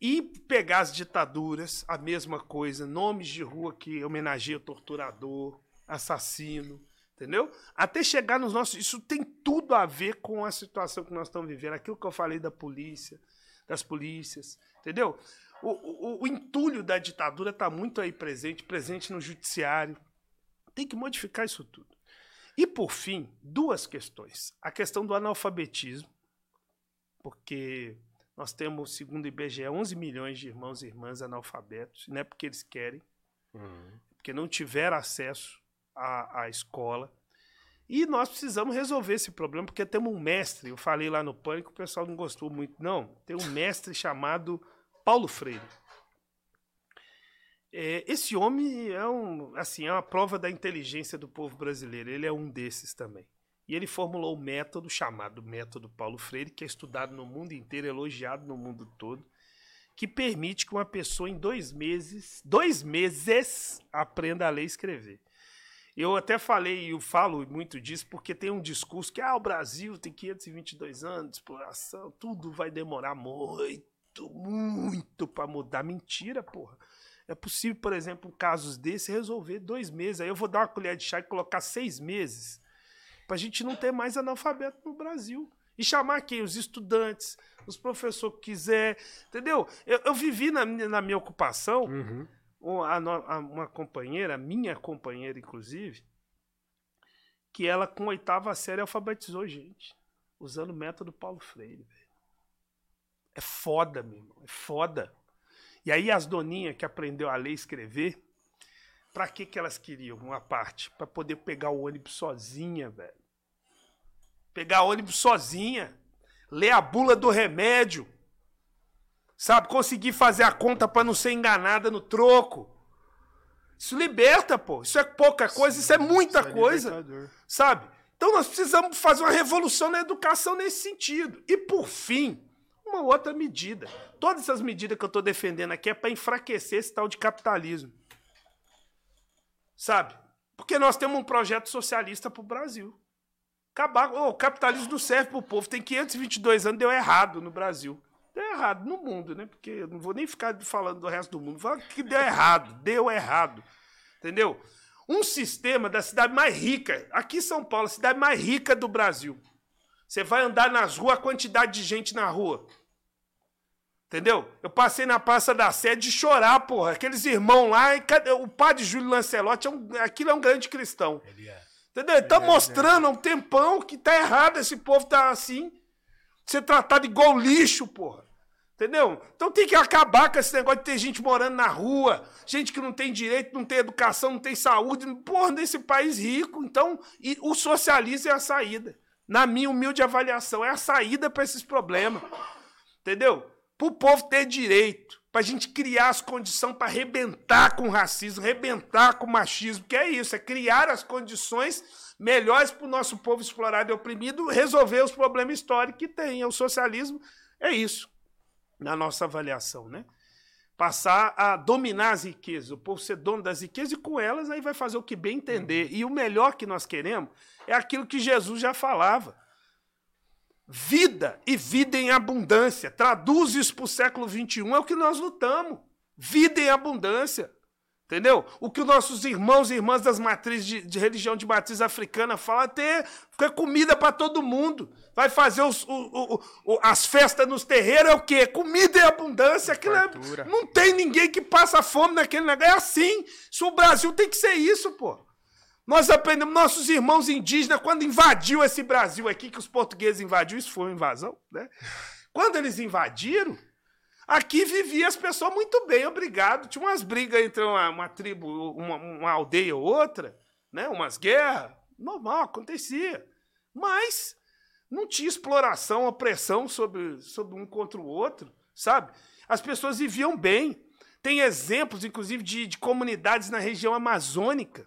E pegar as ditaduras, a mesma coisa, nomes de rua que homenageiam torturador, assassino, entendeu? Até chegar nos nossos. Isso tem tudo a ver com a situação que nós estamos vivendo. Aquilo que eu falei da polícia, das polícias, entendeu? O, o, o entulho da ditadura está muito aí presente, presente no judiciário. Tem que modificar isso tudo. E por fim, duas questões. A questão do analfabetismo, porque nós temos, segundo o IBGE, 11 milhões de irmãos e irmãs analfabetos, não é porque eles querem, Uhum. porque não tiveram acesso à, à escola. E nós precisamos resolver esse problema, porque temos um mestre, eu falei lá no Pânico, o pessoal não gostou muito, não. Tem um mestre chamado Paulo Freire. É, esse homem é, um, assim, é uma prova da inteligência do povo brasileiro, ele é um desses também. E ele formulou um método chamado Método Paulo Freire, que é estudado no mundo inteiro, elogiado no mundo todo, que permite que uma pessoa em dois meses, dois meses, aprenda a ler e escrever. Eu até falei, e eu falo muito disso, porque tem um discurso que ah, o Brasil tem 522 anos de exploração, tudo vai demorar muito, muito para mudar. Mentira, porra. É possível, por exemplo, casos desses, resolver dois meses. Aí eu vou dar uma colher de chá e colocar seis meses, pra gente não ter mais analfabeto no Brasil. E chamar quem? Os estudantes, os professores que quiser, entendeu? Eu, eu vivi na, minha- na minha ocupação, Uhum. Um- uma companheira, minha companheira, inclusive, que ela, com oitava série, alfabetizou gente. Usando o método Paulo Freire, velho. É foda, meu irmão. É foda. E aí as doninhas que aprendeu a ler e escrever, pra que que elas queriam uma parte? Pra poder pegar o ônibus sozinha, velho. Pegar ônibus sozinha. Ler a bula do remédio. Sabe? Conseguir fazer a conta pra não ser enganada no troco. Isso liberta, pô. Isso é pouca coisa, isso é muita Isso é coisa. libertador. Sabe? Então nós precisamos fazer uma revolução na educação nesse sentido. E por fim, uma outra medida. Todas essas medidas que eu estou defendendo aqui é para enfraquecer esse tal de capitalismo. Sabe? Porque nós temos um projeto socialista para o Brasil. Acabar, Ô, o capitalismo não serve para o povo. Tem 522 anos, deu errado no Brasil. Deu errado no mundo, né? Porque eu não vou nem ficar falando do resto do mundo. Fala que deu errado, deu errado. Entendeu? Um sistema da cidade mais rica, aqui em São Paulo, a cidade mais rica do Brasil. Você vai andar nas ruas, a quantidade de gente na rua. Entendeu? Eu passei na Praça da Sé de chorar, porra. Aqueles irmãos lá, o padre Júlio Lancelotti, é um, aquilo é um grande cristão. Entendeu? Ele tá mostrando há um tempão que tá errado esse povo tá assim. Ser tratado igual lixo, porra. Entendeu? Então tem que acabar com esse negócio de ter gente morando na rua, gente que não tem direito, não tem educação, não tem saúde. Porra, nesse país rico. Então, o socialismo é a saída. Na minha humilde avaliação, é a saída para esses problemas. Entendeu? Para o povo ter direito, para a gente criar as condições para arrebentar com o racismo, arrebentar com o machismo, que é isso, é criar as condições melhores para o nosso povo explorado e oprimido resolver os problemas históricos que tem. O socialismo é isso, na nossa avaliação, né? Passar a dominar as riquezas, o povo ser dono das riquezas e com elas aí vai fazer o que bem entender. E o melhor que nós queremos é aquilo que Jesus já falava. Vida e vida em abundância. Traduz isso para o século XXI, é o que nós lutamos. Vida em abundância. Entendeu? O que os nossos irmãos e irmãs das matrizes de, de religião de matriz africana falam é ter, ter comida para todo mundo. Vai fazer os- o- o- o- as festas nos terreiros, é o quê? Comida em abundância. Aquilo é- não tem ninguém que passa fome naquele negócio. É assim. Se o Brasil tem que ser isso, pô. Nós aprendemos, nossos irmãos indígenas, quando invadiu esse Brasil aqui, que os portugueses invadiram, isso foi uma invasão, né? Quando eles invadiram, aqui viviam as pessoas muito bem, obrigado. Tinha umas brigas entre uma, uma tribo, uma, uma aldeia ou outra, né? Umas guerras, normal, acontecia. Mas não tinha exploração, opressão sobre, sobre um contra o outro, sabe? As pessoas viviam bem. Tem exemplos, inclusive, de, de comunidades na região amazônica.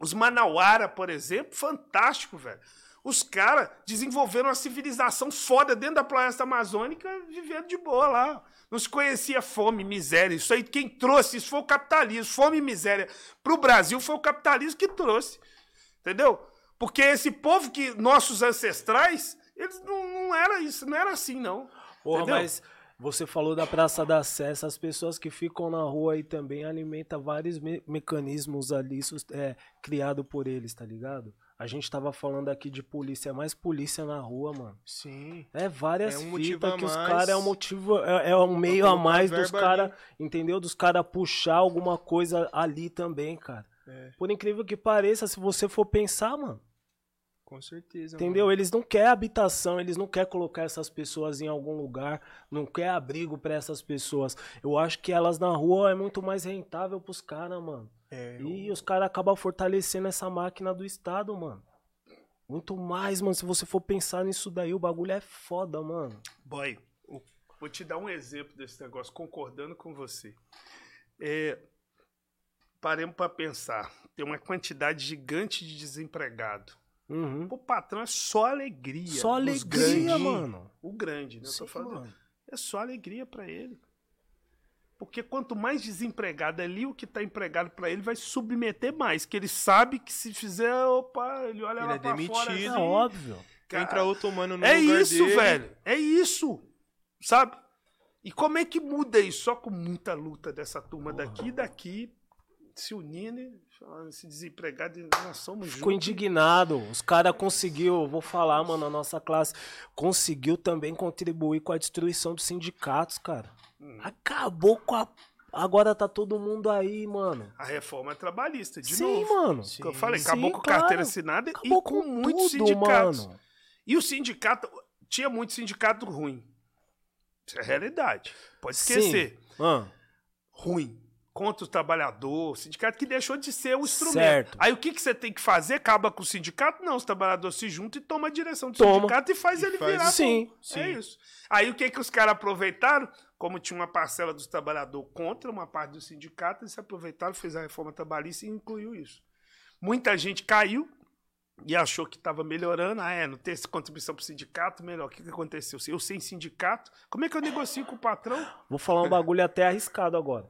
Os Manauara, por exemplo, fantástico, velho. Os caras desenvolveram uma civilização foda dentro da floresta amazônica, vivendo de boa lá. Não se conhecia fome, miséria. Isso aí, quem trouxe isso foi o capitalismo. Fome e miséria para o Brasil foi o capitalismo que trouxe. Entendeu? Porque esse povo que nossos ancestrais, eles não, não era isso, não era assim, não. Porra, Entendeu? mas você falou da Praça da Sé, essas pessoas que ficam na rua aí também alimentam vários me- mecanismos ali é, criado por eles, tá ligado? A gente tava falando aqui de polícia, é mais polícia na rua, mano. Sim. É várias É um fitas que os caras é um motivo, é, é um meio a mais dos caras, entendeu? Dos caras puxar alguma coisa ali também, cara. É, Por incrível que pareça, se você for pensar, mano, com certeza. Entendeu? mano. Eles não querem habitação, eles não querem colocar essas pessoas em algum lugar, não quer abrigo pra essas pessoas. Eu acho que elas na rua é muito mais rentável pros caras, mano. É, E os caras acabam fortalecendo essa máquina do Estado, mano. Muito mais, mano. Se você for pensar nisso daí, o bagulho é foda, mano. Boy, vou te dar um exemplo desse negócio, concordando com você. É, paremos para pensar. Tem uma quantidade gigante de desempregado. Uhum. O patrão é só alegria. Só alegria, mano. O grande, né? Eu tô Sim, falando. mano. É só alegria para ele. Porque quanto mais desempregado ali, o que tá empregado para ele vai submeter mais. Que ele sabe que se fizer, opa, ele olha Ele lá é pra fora. demitido. É assim, óbvio. cara, Entra outro mano no é lugar isso, dele. velho. É isso. Sabe? E como é que muda isso? Só com muita luta dessa turma daqui e daqui se unindo, e falando, esse desempregado, nós somos Ficou juntos. indignado. Os caras conseguiu, vou falar, mano, a nossa classe conseguiu também contribuir com a destruição dos sindicatos, cara. Hum. Acabou com a. Agora tá todo mundo aí, mano. A reforma é trabalhista, de Sim, novo. mano. Que eu falei, Sim, acabou com claro. carteira assinada Acabou e com, muitos tudo, sindicatos. mano. E o sindicato, tinha muito sindicato ruim. Isso é realidade. Pode esquecer. Ah, Ruim. Contra o trabalhador, sindicato que deixou de ser o instrumento. Certo. Aí o que, que você tem que fazer? Acaba com o sindicato? Não, os trabalhadores se juntam e tomam a direção do Toma. sindicato e faz E ele faz- virar. Sim, bom. sim. É isso. Aí o que, que os caras aproveitaram? Como tinha uma parcela dos trabalhadores contra uma parte do sindicato, eles se aproveitaram, fez a reforma trabalhista e incluiu isso. Muita gente caiu e achou que estava melhorando. Ah, é, não tem essa contribuição para o sindicato, melhor. O que, que aconteceu? Eu sem sindicato, como é que eu negocio com o patrão? vou falar um bagulho até arriscado agora.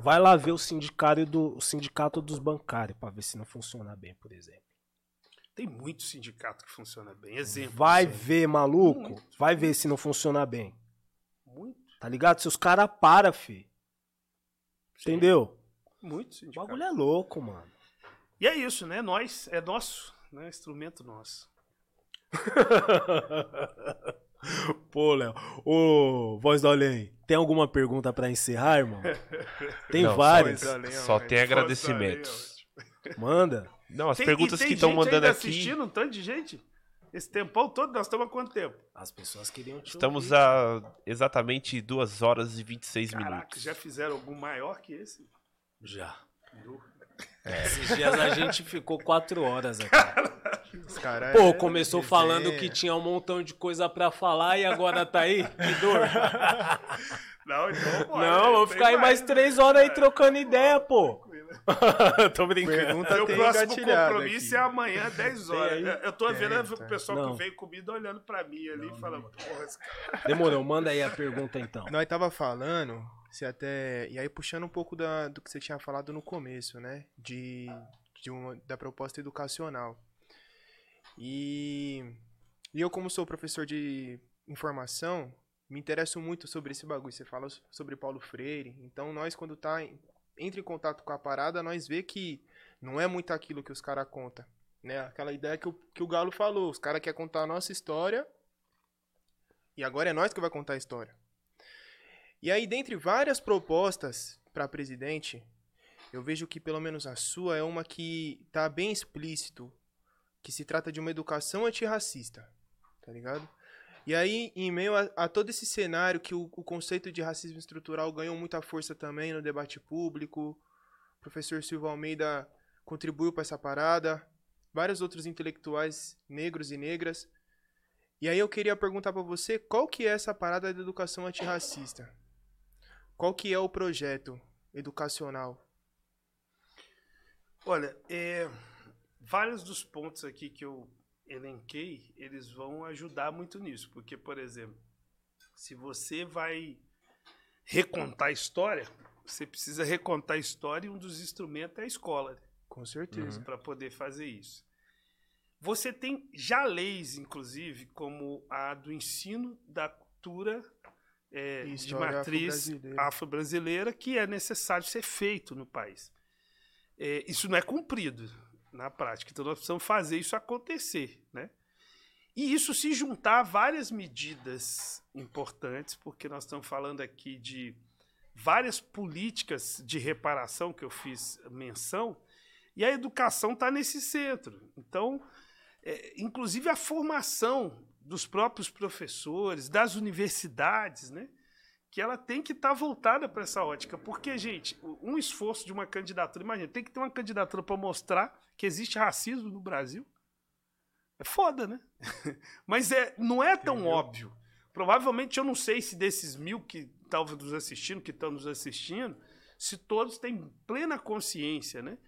Vai lá ver o sindicato, do, o sindicato dos bancários pra ver se não funciona bem, por exemplo. Tem muito sindicato que funciona bem. Exemplo. Vai aí. ver, maluco. Muito. Vai ver se não funciona bem. Muito. Tá ligado? Se os caras param, fi. Sim, Entendeu? Muito O sindicato. bagulho é louco, mano. E é isso, né? Nós, é nosso, né? Instrumento nosso. Pô, Léo. Ô, voz do além, tem alguma pergunta pra encerrar, irmão? Tem Não, só várias. Do além, Só ó, tem agradecimentos. Manda. Não, as Tem- perguntas que estão mandando ainda aqui. assistindo, um tanto de gente? Esse tempão todo, nós estamos há quanto tempo? As pessoas queriam te Estamos ouvir. a exatamente 2 horas e 26 Caraca, minutos. já fizeram algum maior que esse? Já. Nu. Esses dias a gente ficou quatro horas aqui. Cara Pô, é começou falando que tinha um montão de coisa pra falar e agora tá aí? Que dor. Não, então bora, Não, né? vou ficar aí mais né? três horas aí É, trocando ideia, pô. tranquilo. Tô brincando. Pergunta Meu próximo compromisso é aqui. amanhã, 10 horas. Eu tô vendo Tem, o pessoal Não. que veio comida olhando pra mim ali e falando, porra, esse cara Demorou, manda aí a pergunta então. Nós tava falando, você até. E aí puxando um pouco da, do que você tinha falado no começo, né? De, de uma, da proposta educacional. E, e eu, como sou professor de informação, me interesso muito sobre esse bagulho. Você fala sobre Paulo Freire. Então nós, quando tá entra em contato com a parada, nós vê que não é muito aquilo que os caras contam. Né? Aquela ideia que o, que o Galo falou. Os caras querem contar a nossa história. E agora é nós que vai contar a história. E aí, dentre várias propostas para presidente, eu vejo que pelo menos a sua é uma que tá bem explícito, que se trata de uma educação antirracista, tá ligado? E aí, em meio a, a todo esse cenário que o, o conceito de racismo estrutural ganhou muita força também no debate público, o professor Silva Almeida contribuiu para essa parada, vários outros intelectuais negros e negras. E aí eu queria perguntar para você, qual que é essa parada da educação antirracista? Qual que é o projeto educacional? Olha, é, vários dos pontos aqui que eu elenquei, eles vão ajudar muito nisso. Porque, por exemplo, se você vai recontar a história, você precisa recontar a história e um dos instrumentos é a escola Com certeza. para poder fazer isso. Você tem já leis, inclusive, como a do ensino da cultura é, de matriz afro-brasileira. afro-brasileira, que é necessário ser feito no país. É, isso não é cumprido na prática, então nós precisamos fazer isso acontecer. Né? E isso se juntar a várias medidas importantes, porque nós estamos falando aqui de várias políticas de reparação que eu fiz menção, e a educação está nesse centro. Então, é, inclusive a formação dos próprios professores, das universidades, né? Que ela tem que estar voltada para essa ótica. Porque, gente, um esforço de uma candidatura, imagina, tem que ter uma candidatura para mostrar que existe racismo no Brasil. É foda, né? Mas é, não é tão óbvio. Provavelmente eu não sei se desses mil que estão nos assistindo, que estão nos assistindo, se todos têm plena consciência, né?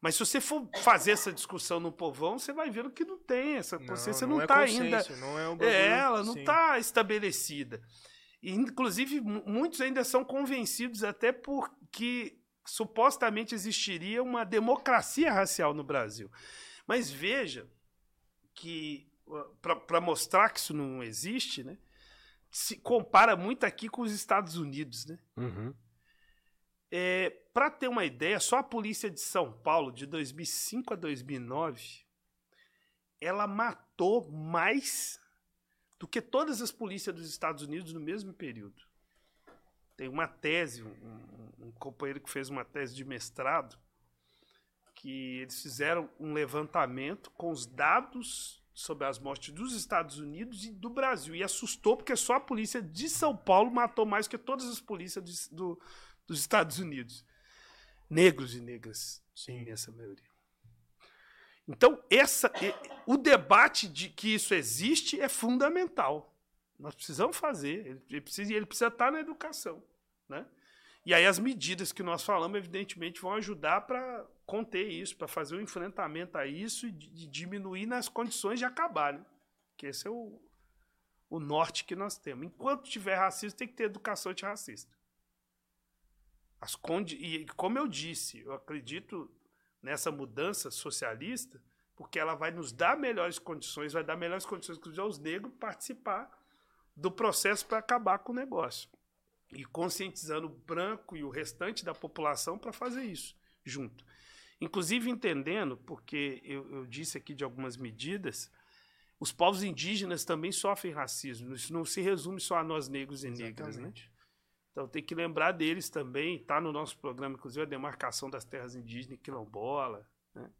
Mas se você for fazer essa discussão no povão, você vai vendo que não tem essa consciência, não é está ainda. Não é, um bagulho, É, ela não está estabelecida. E, inclusive, mu- muitos ainda são convencidos até porque supostamente existiria uma democracia racial no Brasil. Mas veja que, para mostrar que isso não existe, né, se compara muito aqui com os Estados Unidos. Né? Uhum. É, Para ter uma ideia, só a polícia de São Paulo, de 2005 a 2009, ela matou mais do que todas as polícias dos Estados Unidos no mesmo período. Tem uma tese, um, um- companheiro que fez uma tese de mestrado, que eles fizeram um levantamento com os dados sobre as mortes dos Estados Unidos e do Brasil. E assustou porque só a polícia de São Paulo matou mais que todas as polícias de- do- dos Estados Unidos. Negros e negras, em imensa maioria. Então, essa, o debate de que isso existe é fundamental. Nós precisamos fazer, ele, precisa, ele precisa estar na educação. Né? E aí as medidas que nós falamos, evidentemente, vão ajudar para conter isso, para fazer o enfrentamento a isso e de diminuir nas condições de acabar. Né? Que esse é o, o norte que nós temos. Enquanto tiver racismo, tem que ter educação antirracista. As condi e como eu disse, eu acredito nessa mudança socialista, porque ela vai nos dar melhores condições, vai dar melhores condições, inclusive, aos negros participar do processo para acabar com o negócio. E conscientizando o branco e o restante da população para fazer isso junto. Inclusive entendendo, porque eu, eu disse aqui de algumas medidas, os povos indígenas também sofrem racismo. Isso não se resume só a nós negros e negras, né? Então tem que lembrar deles também. Está no nosso programa, inclusive, a demarcação das terras indígenas e quilombola. né?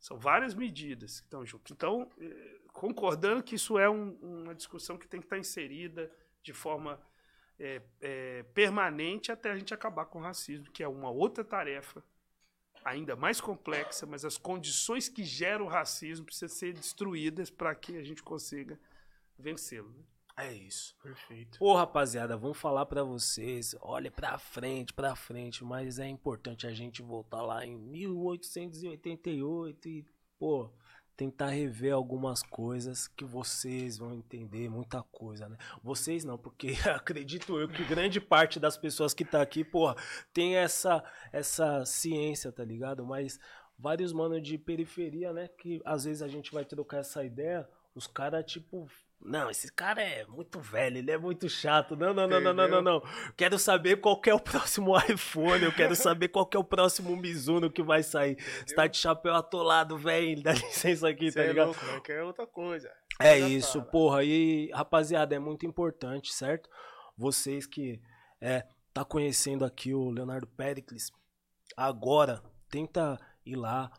São várias medidas que estão juntas. Então, eh, concordando que isso é um- uma discussão que tem que estar inserida de forma eh, eh, permanente até a gente acabar com o racismo, que é uma outra tarefa ainda mais complexa, mas as condições que geram o racismo precisam ser destruídas para que a gente consiga vencê-lo. né? É isso. Perfeito. Pô, rapaziada, vamos falar pra vocês. Olha pra frente, pra frente, mas é importante a gente voltar lá em 1888 e, pô, tentar rever algumas coisas que vocês vão entender muita coisa, né? Vocês não, porque acredito eu que grande parte das pessoas que tá aqui, porra, tem essa essa ciência, tá ligado? Mas vários manos de periferia, né, que às vezes a gente vai trocar essa ideia, os caras tipo não, esse cara é muito velho, ele é muito chato. Não, não, não, não, não, não, não. Quero saber qual que é o próximo iPhone, eu quero saber qual que é o próximo Mizuno que vai sair. Você tá de chapéu atolado, velho, dá licença aqui, Você tá é ligado? louco, né? É outra coisa. É Já isso, fala. porra. E, rapaziada, é muito importante, certo? Vocês que é, tá conhecendo aqui o Leonardo Pericles, agora tenta ir lá.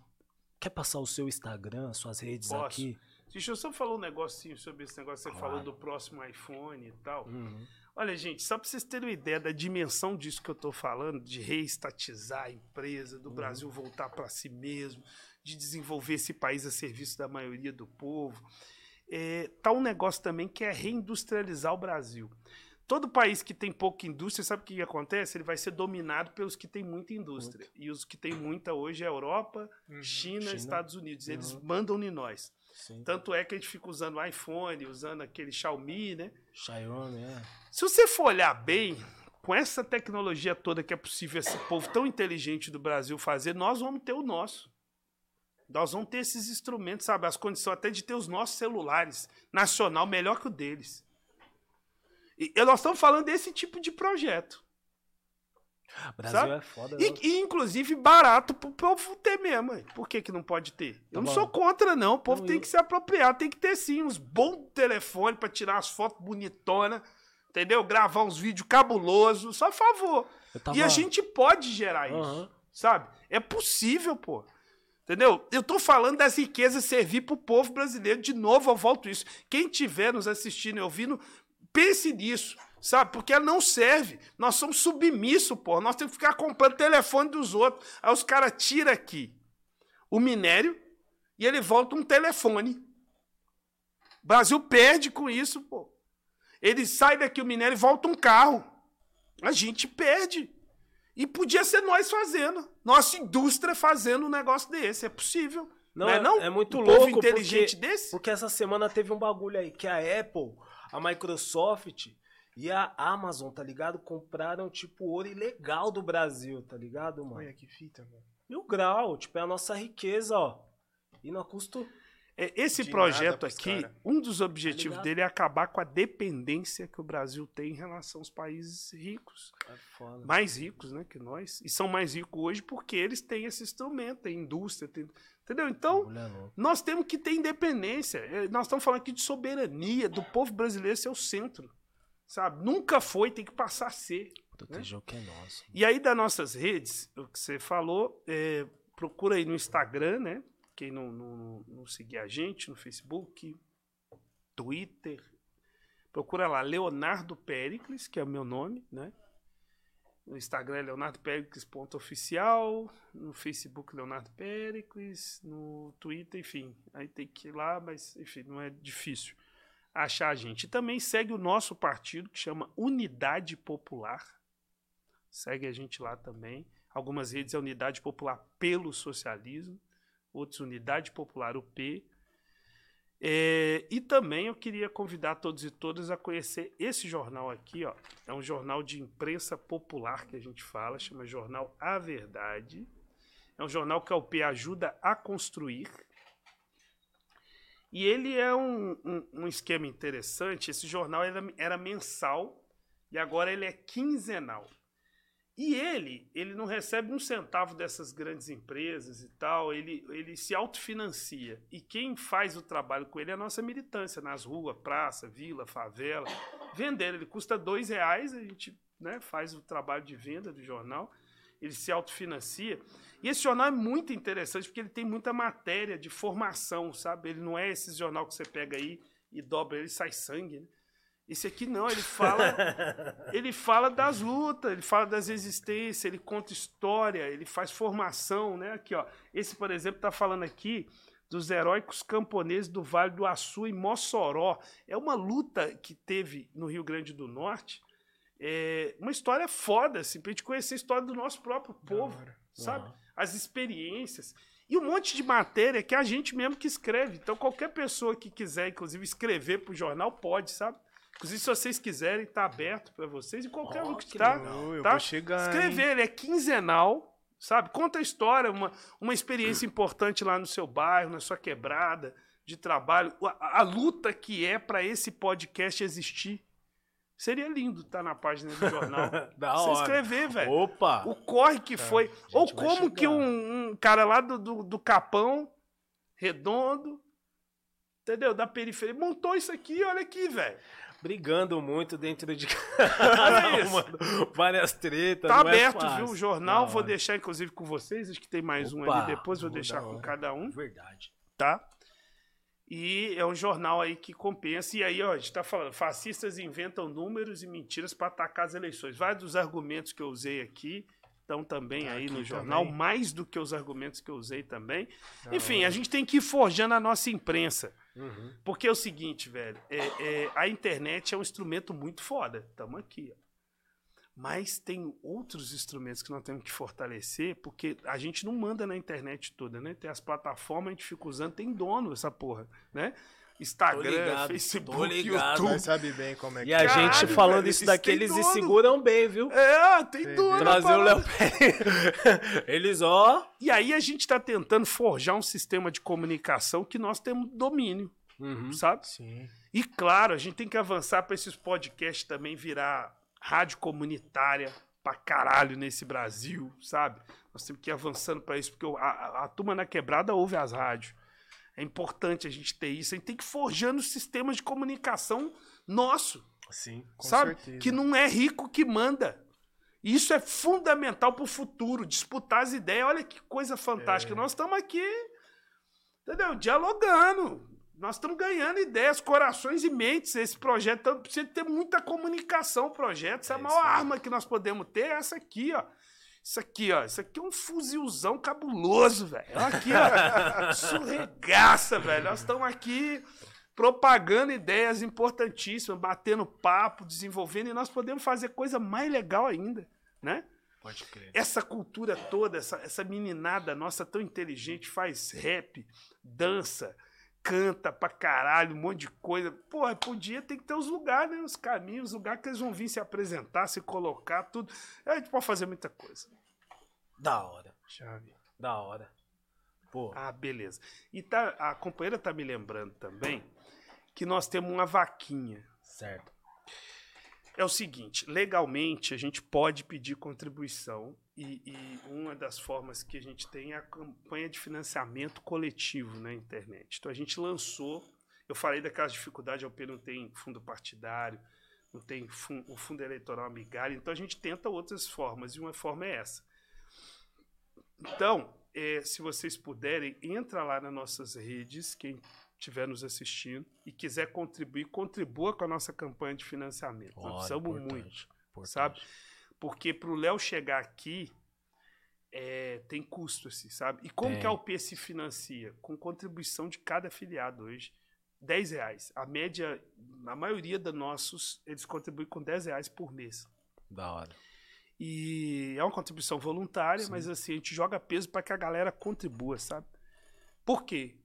Quer passar o seu Instagram, suas redes Posso. aqui? Deixa eu só falar um negocinho sobre esse negócio que você Claro. falou do próximo iPhone e tal. Uhum. Olha, gente, só para vocês terem uma ideia da dimensão disso que eu tô falando, de reestatizar a empresa, do Brasil voltar para si mesmo, de desenvolver esse país a serviço da maioria do povo. É, tá um negócio também que é reindustrializar o Brasil. Todo país que tem pouca indústria, sabe o que, acontece? Ele vai ser dominado pelos que têm muita indústria. E os que têm muita hoje é a Europa, Uhum. China, China. Estados Unidos. Eles Uhum. mandam em nós. Sim. Tanto é que a gente fica usando o iPhone, usando aquele Xiaomi, né? Xiaomi, é. Se você for olhar bem, com essa tecnologia toda que é possível esse povo tão inteligente do Brasil fazer, nós vamos ter o nosso. Nós vamos ter esses instrumentos, sabe? As condições até de ter os nossos celulares nacional melhor que o deles. E e nós estamos falando desse tipo de projeto. Brasil Sabe? é foda. E, e, inclusive barato pro povo ter mesmo. Por que, que não pode ter? Eu não Tá sou contra, não. O povo Não, tem eu- que se apropriar, tem que ter sim uns bons telefones pra tirar as fotos bonitonas, entendeu? Gravar uns vídeos cabulosos, só a favor. Tava- E a gente pode gerar isso, Aham. sabe? É possível, pô. Entendeu? Eu tô falando das riquezas servir pro povo brasileiro. De novo, eu volto isso. Quem tiver nos assistindo e ouvindo, pense nisso, sabe? Porque ela não serve. Nós somos submissos, pô. Nós temos que ficar comprando telefone dos outros. Aí os caras tiram aqui o minério e ele volta um telefone. O Brasil perde com isso, pô. Ele sai daqui o minério e volta um carro. A gente perde. E podia ser nós fazendo. Nossa indústria fazendo um negócio desse. É possível. Não, é, não? é muito um louco inteligente porque, desse? porque essa semana teve um bagulho aí que a Apple, a Microsoft e a Amazon, tá ligado? Compraram tipo ouro ilegal do Brasil, tá ligado, mano? Olha que fita, mano. Mil grau, tipo, é a nossa riqueza, ó. E não custo. É, esse De projeto aqui, cara. um dos objetivos ligado? dele é acabar com a dependência que o Brasil tem em relação aos países ricos. É foda. Mais ricos, né, que nós. E são mais ricos hoje porque eles têm esse instrumento, tem indústria, tem- entendeu? Então, louca. nós temos que ter independência. É, Nós estamos falando aqui de soberania, do povo brasileiro ser o centro. Sabe? Nunca foi, tem que passar a ser. Proteger o que é nosso. E aí, das nossas redes, o que você falou, é, procura aí no Instagram, né? Quem não, não, não seguir a gente, no Facebook, Twitter. Procura lá, Leonardo Pericles, que é o meu nome, né? No Instagram é Leonardo Pericles.oficial, no Facebook Leonardo Pericles, no Twitter, enfim. Aí tem que ir lá, mas enfim, não é difícil achar a gente. E também segue o nosso partido, que chama Unidade Popular. Segue a gente lá também. Algumas redes é Unidade Popular pelo Socialismo, outras Unidade Popular UP. É, e também eu queria convidar todos e todas a conhecer esse jornal aqui, ó. É um jornal de imprensa popular que a gente fala, chama Jornal A Verdade. É um jornal que a UP ajuda a construir. E ele é um, um, um esquema interessante. Esse jornal era, era mensal e agora ele é quinzenal. E ele, ele não recebe um centavo dessas grandes empresas e tal, ele, ele se autofinancia. E quem faz o trabalho com ele é a nossa militância, nas ruas, praça, vila, favela. Vender, ele custa dois reais, a gente né, faz o trabalho de venda do jornal, ele se autofinancia. E esse jornal é muito interessante porque ele tem muita matéria de formação, sabe? Ele não é esse jornal que você pega aí e dobra ele e sai sangue, né? Esse aqui não, ele fala, ele fala das lutas, ele fala das existências, ele conta história, ele faz formação, né? Aqui, ó. Esse, por exemplo, tá falando aqui dos heróicos camponeses do Vale do Açu em Mossoró. É uma luta que teve no Rio Grande do Norte. É uma história foda, assim, pra gente conhecer a história do nosso próprio povo, sabe? As experiências. E um monte de matéria que é a gente mesmo que escreve. Então, qualquer pessoa que quiser, inclusive, escrever pro jornal, pode, sabe? Inclusive, se vocês quiserem, tá aberto para vocês e qualquer Ó, um que que está. legal. Eu tá? vou chegar? Escrever, ele é quinzenal, sabe? Conta a história, uma, uma experiência importante lá no seu bairro, na sua quebrada de trabalho, a, a luta que é para esse podcast existir. Seria lindo estar na página do jornal. Da Você hora. escrever, velho. Opa! O corre que foi. Ou como que um, um cara lá do, do, do Capão, redondo, entendeu? Da periferia, montou isso aqui, olha aqui, velho. Brigando muito dentro de isso. Mano, Várias tretas. Tá não é aberto, fácil. viu? O jornal, Da vou hora. deixar inclusive com vocês, acho que tem mais um Opa, ali depois, vou vou deixar com hora. cada um, Verdade. tá? E é um jornal aí que compensa. E aí, ó, a gente tá falando, fascistas inventam números e mentiras para atacar as eleições. Vários dos argumentos que eu usei aqui estão também Tá aí no jornal, também. mais do que os argumentos que eu usei também. Enfim, a gente tem que ir forjando a nossa imprensa. Uhum. Porque é o seguinte, velho, é, é, a internet é um instrumento muito foda. Tamo aqui, ó. Mas tem outros instrumentos que nós temos que fortalecer, porque a gente não manda na internet toda, né? Tem as plataformas, a gente fica usando, tem dono essa porra, né? Tô Instagram, ligado, tô Facebook, ligado. YouTube. Sabe bem como é que E a é. Caralho, gente falando velho, isso daqui, eles se seguram bem, viu? É, tem dono. Trazer o. Léo Pérez. Eles, ó. E aí a gente tá tentando forjar um sistema de comunicação que nós temos domínio, Uhum. sabe? Sim. E claro, a gente tem que avançar para esses podcasts também virar rádio comunitária pra caralho nesse Brasil, sabe? Nós temos que ir avançando para isso, porque a, a- a turma na quebrada ouve as rádios. É importante a gente ter isso. A gente tem que ir forjando sistemas de comunicação nosso, Sim. Com sabe? certeza. Que não é rico que manda. Isso é fundamental para o futuro, disputar as ideias. Olha que coisa fantástica. É. Nós estamos aqui, entendeu? Dialogando. Nós estamos ganhando ideias, corações e mentes. Esse projeto então, precisa ter muita comunicação. Projeto, essa é a É maior aí. arma que nós podemos ter é essa aqui, ó. Isso aqui, ó. Isso aqui é um fuzilzão cabuloso, velho. Olha Aqui, ó. Isso regaça, velho. Nós estamos aqui propagando ideias importantíssimas, batendo papo, desenvolvendo, e nós podemos fazer coisa mais legal ainda, né? Pode crer. Essa cultura toda, essa, essa meninada nossa tão inteligente, faz rap, dança, canta pra caralho, um monte de coisa. Porra, podia ter que ter os lugares, né? Os caminhos, os lugares que eles vão vir se apresentar, se colocar, tudo. A gente pode fazer muita coisa. Da hora. Chave. Da hora. Pô, Ah, beleza. E tá, a companheira tá me lembrando também que nós temos uma vaquinha. certo. É o seguinte, legalmente a gente pode pedir contribuição e, e uma das formas que a gente tem é a campanha de financiamento coletivo na internet. Então a gente lançou, eu falei daquelas dificuldades, a UP não tem fundo partidário, não tem fun- o fundo eleitoral amigário, então a gente tenta outras formas e uma forma é essa. Então, eh, se vocês puderem, entra lá nas nossas redes, quem estiver nos assistindo e quiser contribuir, contribua com a nossa campanha de financiamento. Nós Olha, precisamos muito, importante. sabe? Porque para o Léo chegar aqui, é, tem custo, assim, sabe? E como que a UP se financia? Com contribuição de cada afiliado hoje. 10 reais. A média, a maioria dos nossos, eles contribuem com 10 reais por mês. Da hora. E é uma contribuição voluntária, Sim. mas assim, a gente joga peso para que a galera contribua, sabe? Por quê?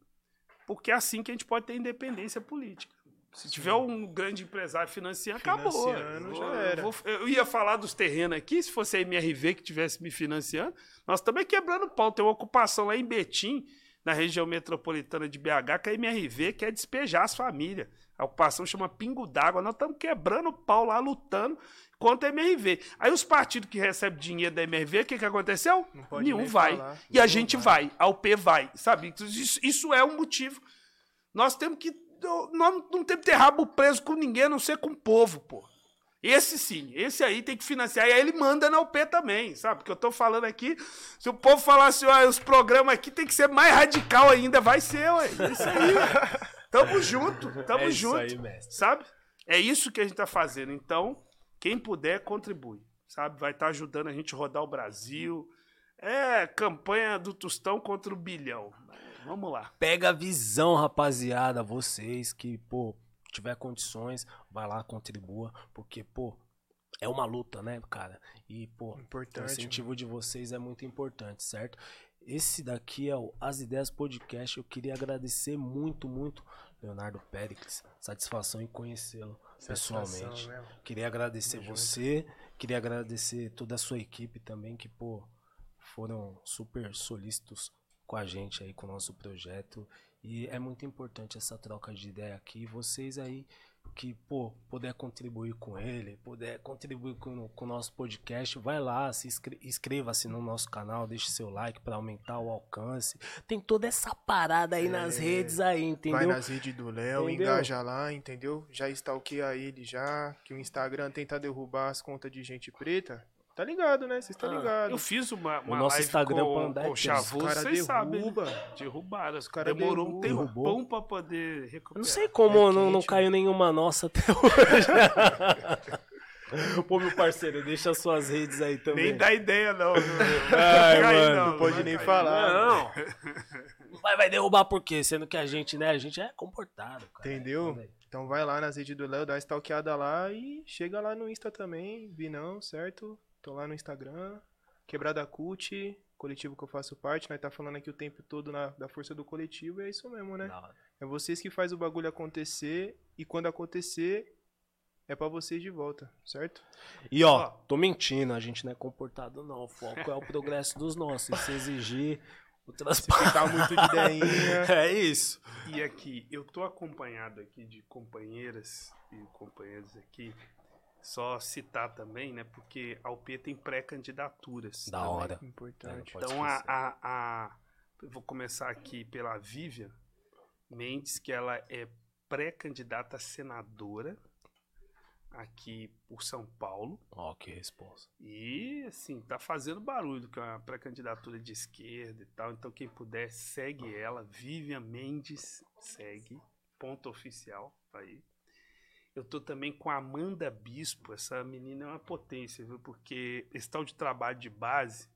Porque é assim que a gente pode ter independência política. Se tiver um grande empresário financiando, acabou. Eu já era. eu vou- eu ia falar dos terrenos aqui, se fosse a MRV que tivesse me financiando, nós também quebrando pau. Tem uma ocupação lá em Betim, na região metropolitana de BH, que a MRV quer despejar as famílias. A ocupação chama Pingo d'Água. Nós estamos quebrando pau lá, lutando contra a MRV. Aí os partidos que recebem dinheiro da MRV, o que, que aconteceu? Nenhum vai. falar. E a Nenhum gente vai. vai. a UP vai, sabe? Isso, isso é um motivo. Nós temos que. Nós não temos que ter rabo preso com ninguém, a não ser com o povo, pô. Esse sim, esse aí tem que financiar. E aí ele manda na UP também, sabe? Porque eu tô falando aqui, se o povo falar assim, ó, os programas aqui tem que ser mais radical ainda, vai ser, ué. É isso aí. tamo junto, tamo é junto. aí. Sabe? É isso que a gente tá fazendo. Então, quem puder, contribui. Sabe? Vai estar ajudando a gente a rodar o Brasil. É campanha do Tostão contra o bilhão. Vamos lá. Pega a visão, rapaziada. Vocês que, pô, tiver condições, vai lá, contribua. Porque, pô, é uma luta, né, cara? E, pô, o Importante. incentivo de vocês é muito importante, certo? Esse daqui é o As Ideias Podcast. Eu queria agradecer muito, muito, Leonardo Péricles. Satisfação em conhecê-lo pessoalmente. né? Queria agradecer junto. você, queria agradecer toda a sua equipe também, que, pô, foram super solícitos com a gente aí, com o nosso projeto. E é muito importante essa troca de ideia aqui. Vocês aí que, pô, puder contribuir com ele, puder contribuir com, com o nosso podcast, vai lá, se inscre- inscreva-se no nosso canal, deixe seu like para aumentar o alcance. Tem toda essa parada aí nas É, redes aí, Vai entendeu? nas redes do Léo, engaja lá, entendeu? Já stalkeia ele já, que o Instagram tenta derrubar as contas de gente preta. Tá ligado, né? Vocês estão Ah, ligados. Eu fiz uma, uma nosso live Instagram com, é com o cara vocês sabem. né? derruba. Derrubaram. Os cara Demorou um tempão Derrubou. pra poder Eu recuperar. não sei como É não, não caiu nenhuma nossa até hoje. Pô, meu parceiro, deixa suas redes aí também. Nem dá ideia, não. Não, Ai, mano, não pode vai nem falar. Não. Vai, vai derrubar por quê? Sendo que a gente, né? A gente é comportado, cara. Entendeu? Aí. Então vai lá nas redes do Léo, dá uma stalkeada lá e chega lá no Insta também, Vinão, certo? Tô lá no Instagram, Quebrada Cult, coletivo que eu faço parte, nós tá falando aqui o tempo todo na- da força do coletivo, e é isso mesmo, né? Hora. É vocês que faz o bagulho acontecer e quando acontecer é pra vocês de volta, certo? E ó, Ó. tô mentindo, a gente não é comportado, não. O foco é o progresso dos nossos. Se exigir Se ficar muito de ideinha, É isso. E aqui, eu tô acompanhado aqui de companheiras e companheiros aqui. Só citar também, né? Porque a UP tem pré-candidaturas. Da também. hora. importante. Pode Então, a, a, a- eu vou começar aqui pela Vivian Mendes, que ela é pré-candidata a senadora aqui por São Paulo. Ó, que resposta. E, assim, tá fazendo barulho, que é uma pré-candidatura de esquerda e tal. Então, quem puder, segue ela. Vivian Mendes, segue. Ponto oficial, aí. Eu tô também com a Amanda Bispo. Essa menina é uma potência, viu? Porque esse tal de trabalho de base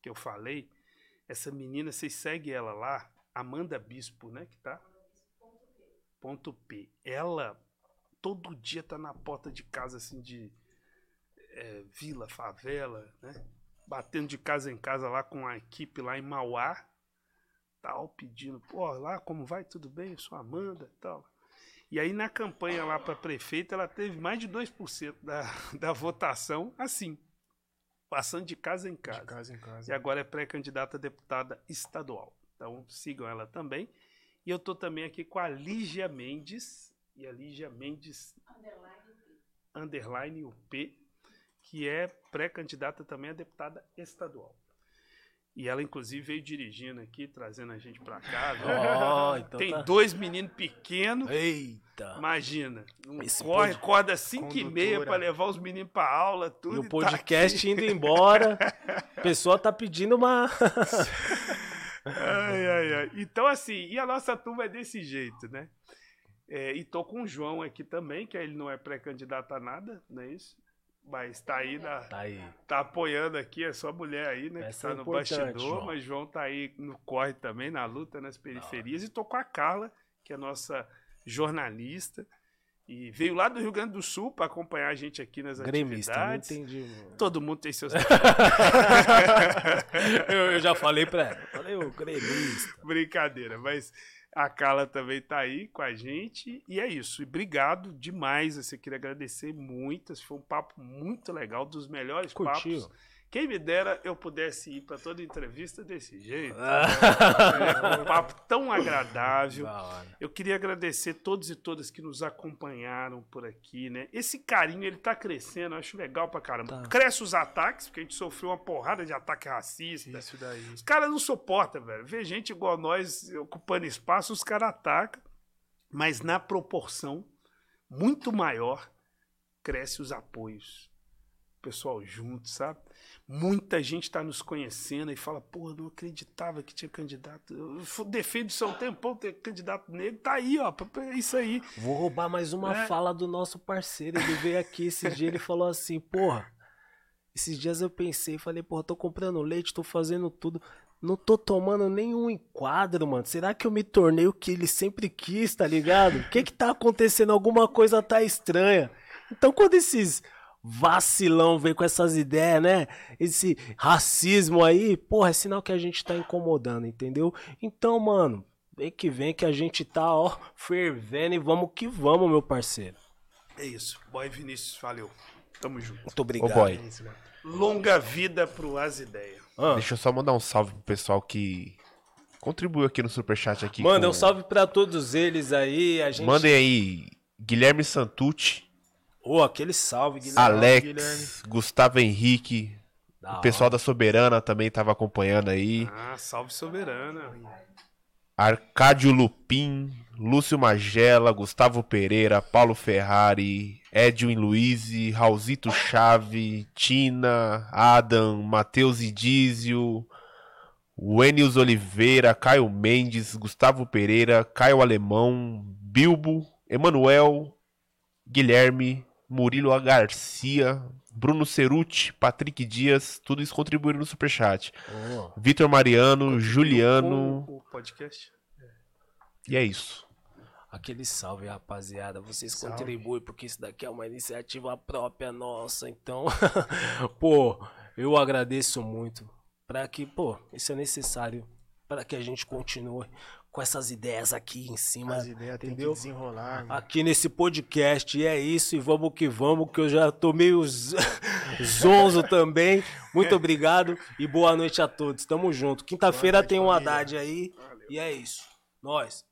que eu falei, essa menina, vocês seguem ela lá, Amanda Bispo, né? Que tá? Ponto P. Ela todo dia tá na porta de casa, assim, de é, vila, favela, né? Batendo de casa em casa lá com a equipe lá em Mauá, tal, pedindo, pô, lá como vai? Tudo bem? Eu sou Amanda, tal. E aí na campanha lá para prefeita, ela teve mais de 2% da, da votação, assim, passando de casa em De casa. casa em E casa. agora é pré-candidata a deputada estadual. Então sigam ela também. E eu tô também aqui com a Lígia Mendes. E a Lígia Mendes underline UP, que é pré-candidata também a deputada estadual. E ela, inclusive, veio dirigindo aqui, trazendo a gente pra cá. Ó, então Tem tá- dois meninos pequenos. Eita. Imagina, um Esse corre, pod- acorda 5 e meia pra levar os meninos pra aula, tudo. E o tá podcast indo embora. A pessoa tá pedindo uma. Ai, ai, ai. Então, assim, e a nossa turma é desse jeito, né? É, e tô com o João aqui também, que ele não é pré-candidato a nada, não é isso? Mas tá aí, na, Tá aí. tá apoiando aqui, é sua mulher aí, né? Essa que é tá no importante, bastidor, João. mas João tá aí no corre também, na luta, nas periferias. E tô com a Carla, que é nossa jornalista. E veio lá do Rio Grande do Sul para acompanhar a gente aqui nas Gremista, atividades. entendi. mano. Todo mundo tem seus eu, eu já falei pra ela. Falei, ô, gremista. Brincadeira, mas a Carla também tá aí com a gente. E é isso. E obrigado demais. Eu queria agradecer muito. Esse foi um papo muito legal, dos melhores Curtiu? papos. Quem me dera eu pudesse ir para toda entrevista desse jeito. Ah. É um papo tão agradável. Eu queria agradecer todos e todas que nos acompanharam por aqui, né? Esse carinho, ele tá crescendo, eu acho legal pra caramba. Tá. Cresce os ataques, porque a gente sofreu uma porrada de ataque racista. Isso daí. Os caras não suportam, velho. Ver gente igual nós ocupando espaço, os caras atacam. Mas na proporção muito maior, cresce os apoios. O pessoal junto, sabe? Muita gente está nos conhecendo e fala, pô, não acreditava que tinha candidato. Eu defendo um tempão, ter candidato negro. Tá aí, ó. É isso aí. Vou roubar mais uma É. fala do nosso parceiro. Ele veio aqui esse dia, ele falou assim, porra. Esses dias eu pensei, falei, porra, tô comprando leite, tô fazendo tudo. Não tô tomando nenhum enquadro, mano. Será que eu me tornei o que ele sempre quis, tá ligado? O que que tá acontecendo? Alguma coisa tá estranha. Então quando esses vacilão vem com essas ideias, né? Esse racismo aí, porra, é sinal que a gente tá incomodando, entendeu? Então, mano, vem que vem que a gente tá, ó, fervendo e vamos que vamos, meu parceiro. É isso. Boy Vinícius, valeu. Tamo junto. Muito obrigado. Ô, boy. Né? Longa vida pro As Ideias. Ah, Deixa eu só mandar um salve pro pessoal que contribuiu aqui no Superchat aqui. manda com- um salve pra todos eles aí. A gente... Mandem aí Guilherme Santucci, Ô, aquele salve, Guilherme. Alex, Guilherme. Gustavo Henrique, Da o pessoal da Soberana também tava acompanhando aí. Ah, salve soberana. Arcádio Lupin, Lúcio Magela, Gustavo Pereira, Paulo Ferrari, Edwin Luiz, Raulzito Chave, Tina, Adam, Matheus Idísio, Wenius Oliveira, Caio Mendes, Gustavo Pereira, Caio Alemão, Bilbo, Emanuel, Guilherme, Murilo A. Garcia, Bruno Ceruti, Patrick Dias, tudo isso contribuíram no Superchat. Ô, Vitor Mariano, Juliano, Com O podcast. e é isso. aquele salve, rapaziada. Vocês Salve. contribuem porque isso daqui é uma iniciativa própria nossa. Então, pô, eu agradeço muito. Pra que, pô, isso é necessário para que a gente continue com essas ideias aqui em cima. As ideias entendeu? desenrolar. mano. aqui nesse podcast. E é isso, e vamos que vamos, que eu já tô meio zonzo também. Muito obrigado e boa noite a todos. Tamo junto. Quinta-feira tem um. Haddad aí. E é isso. Nós.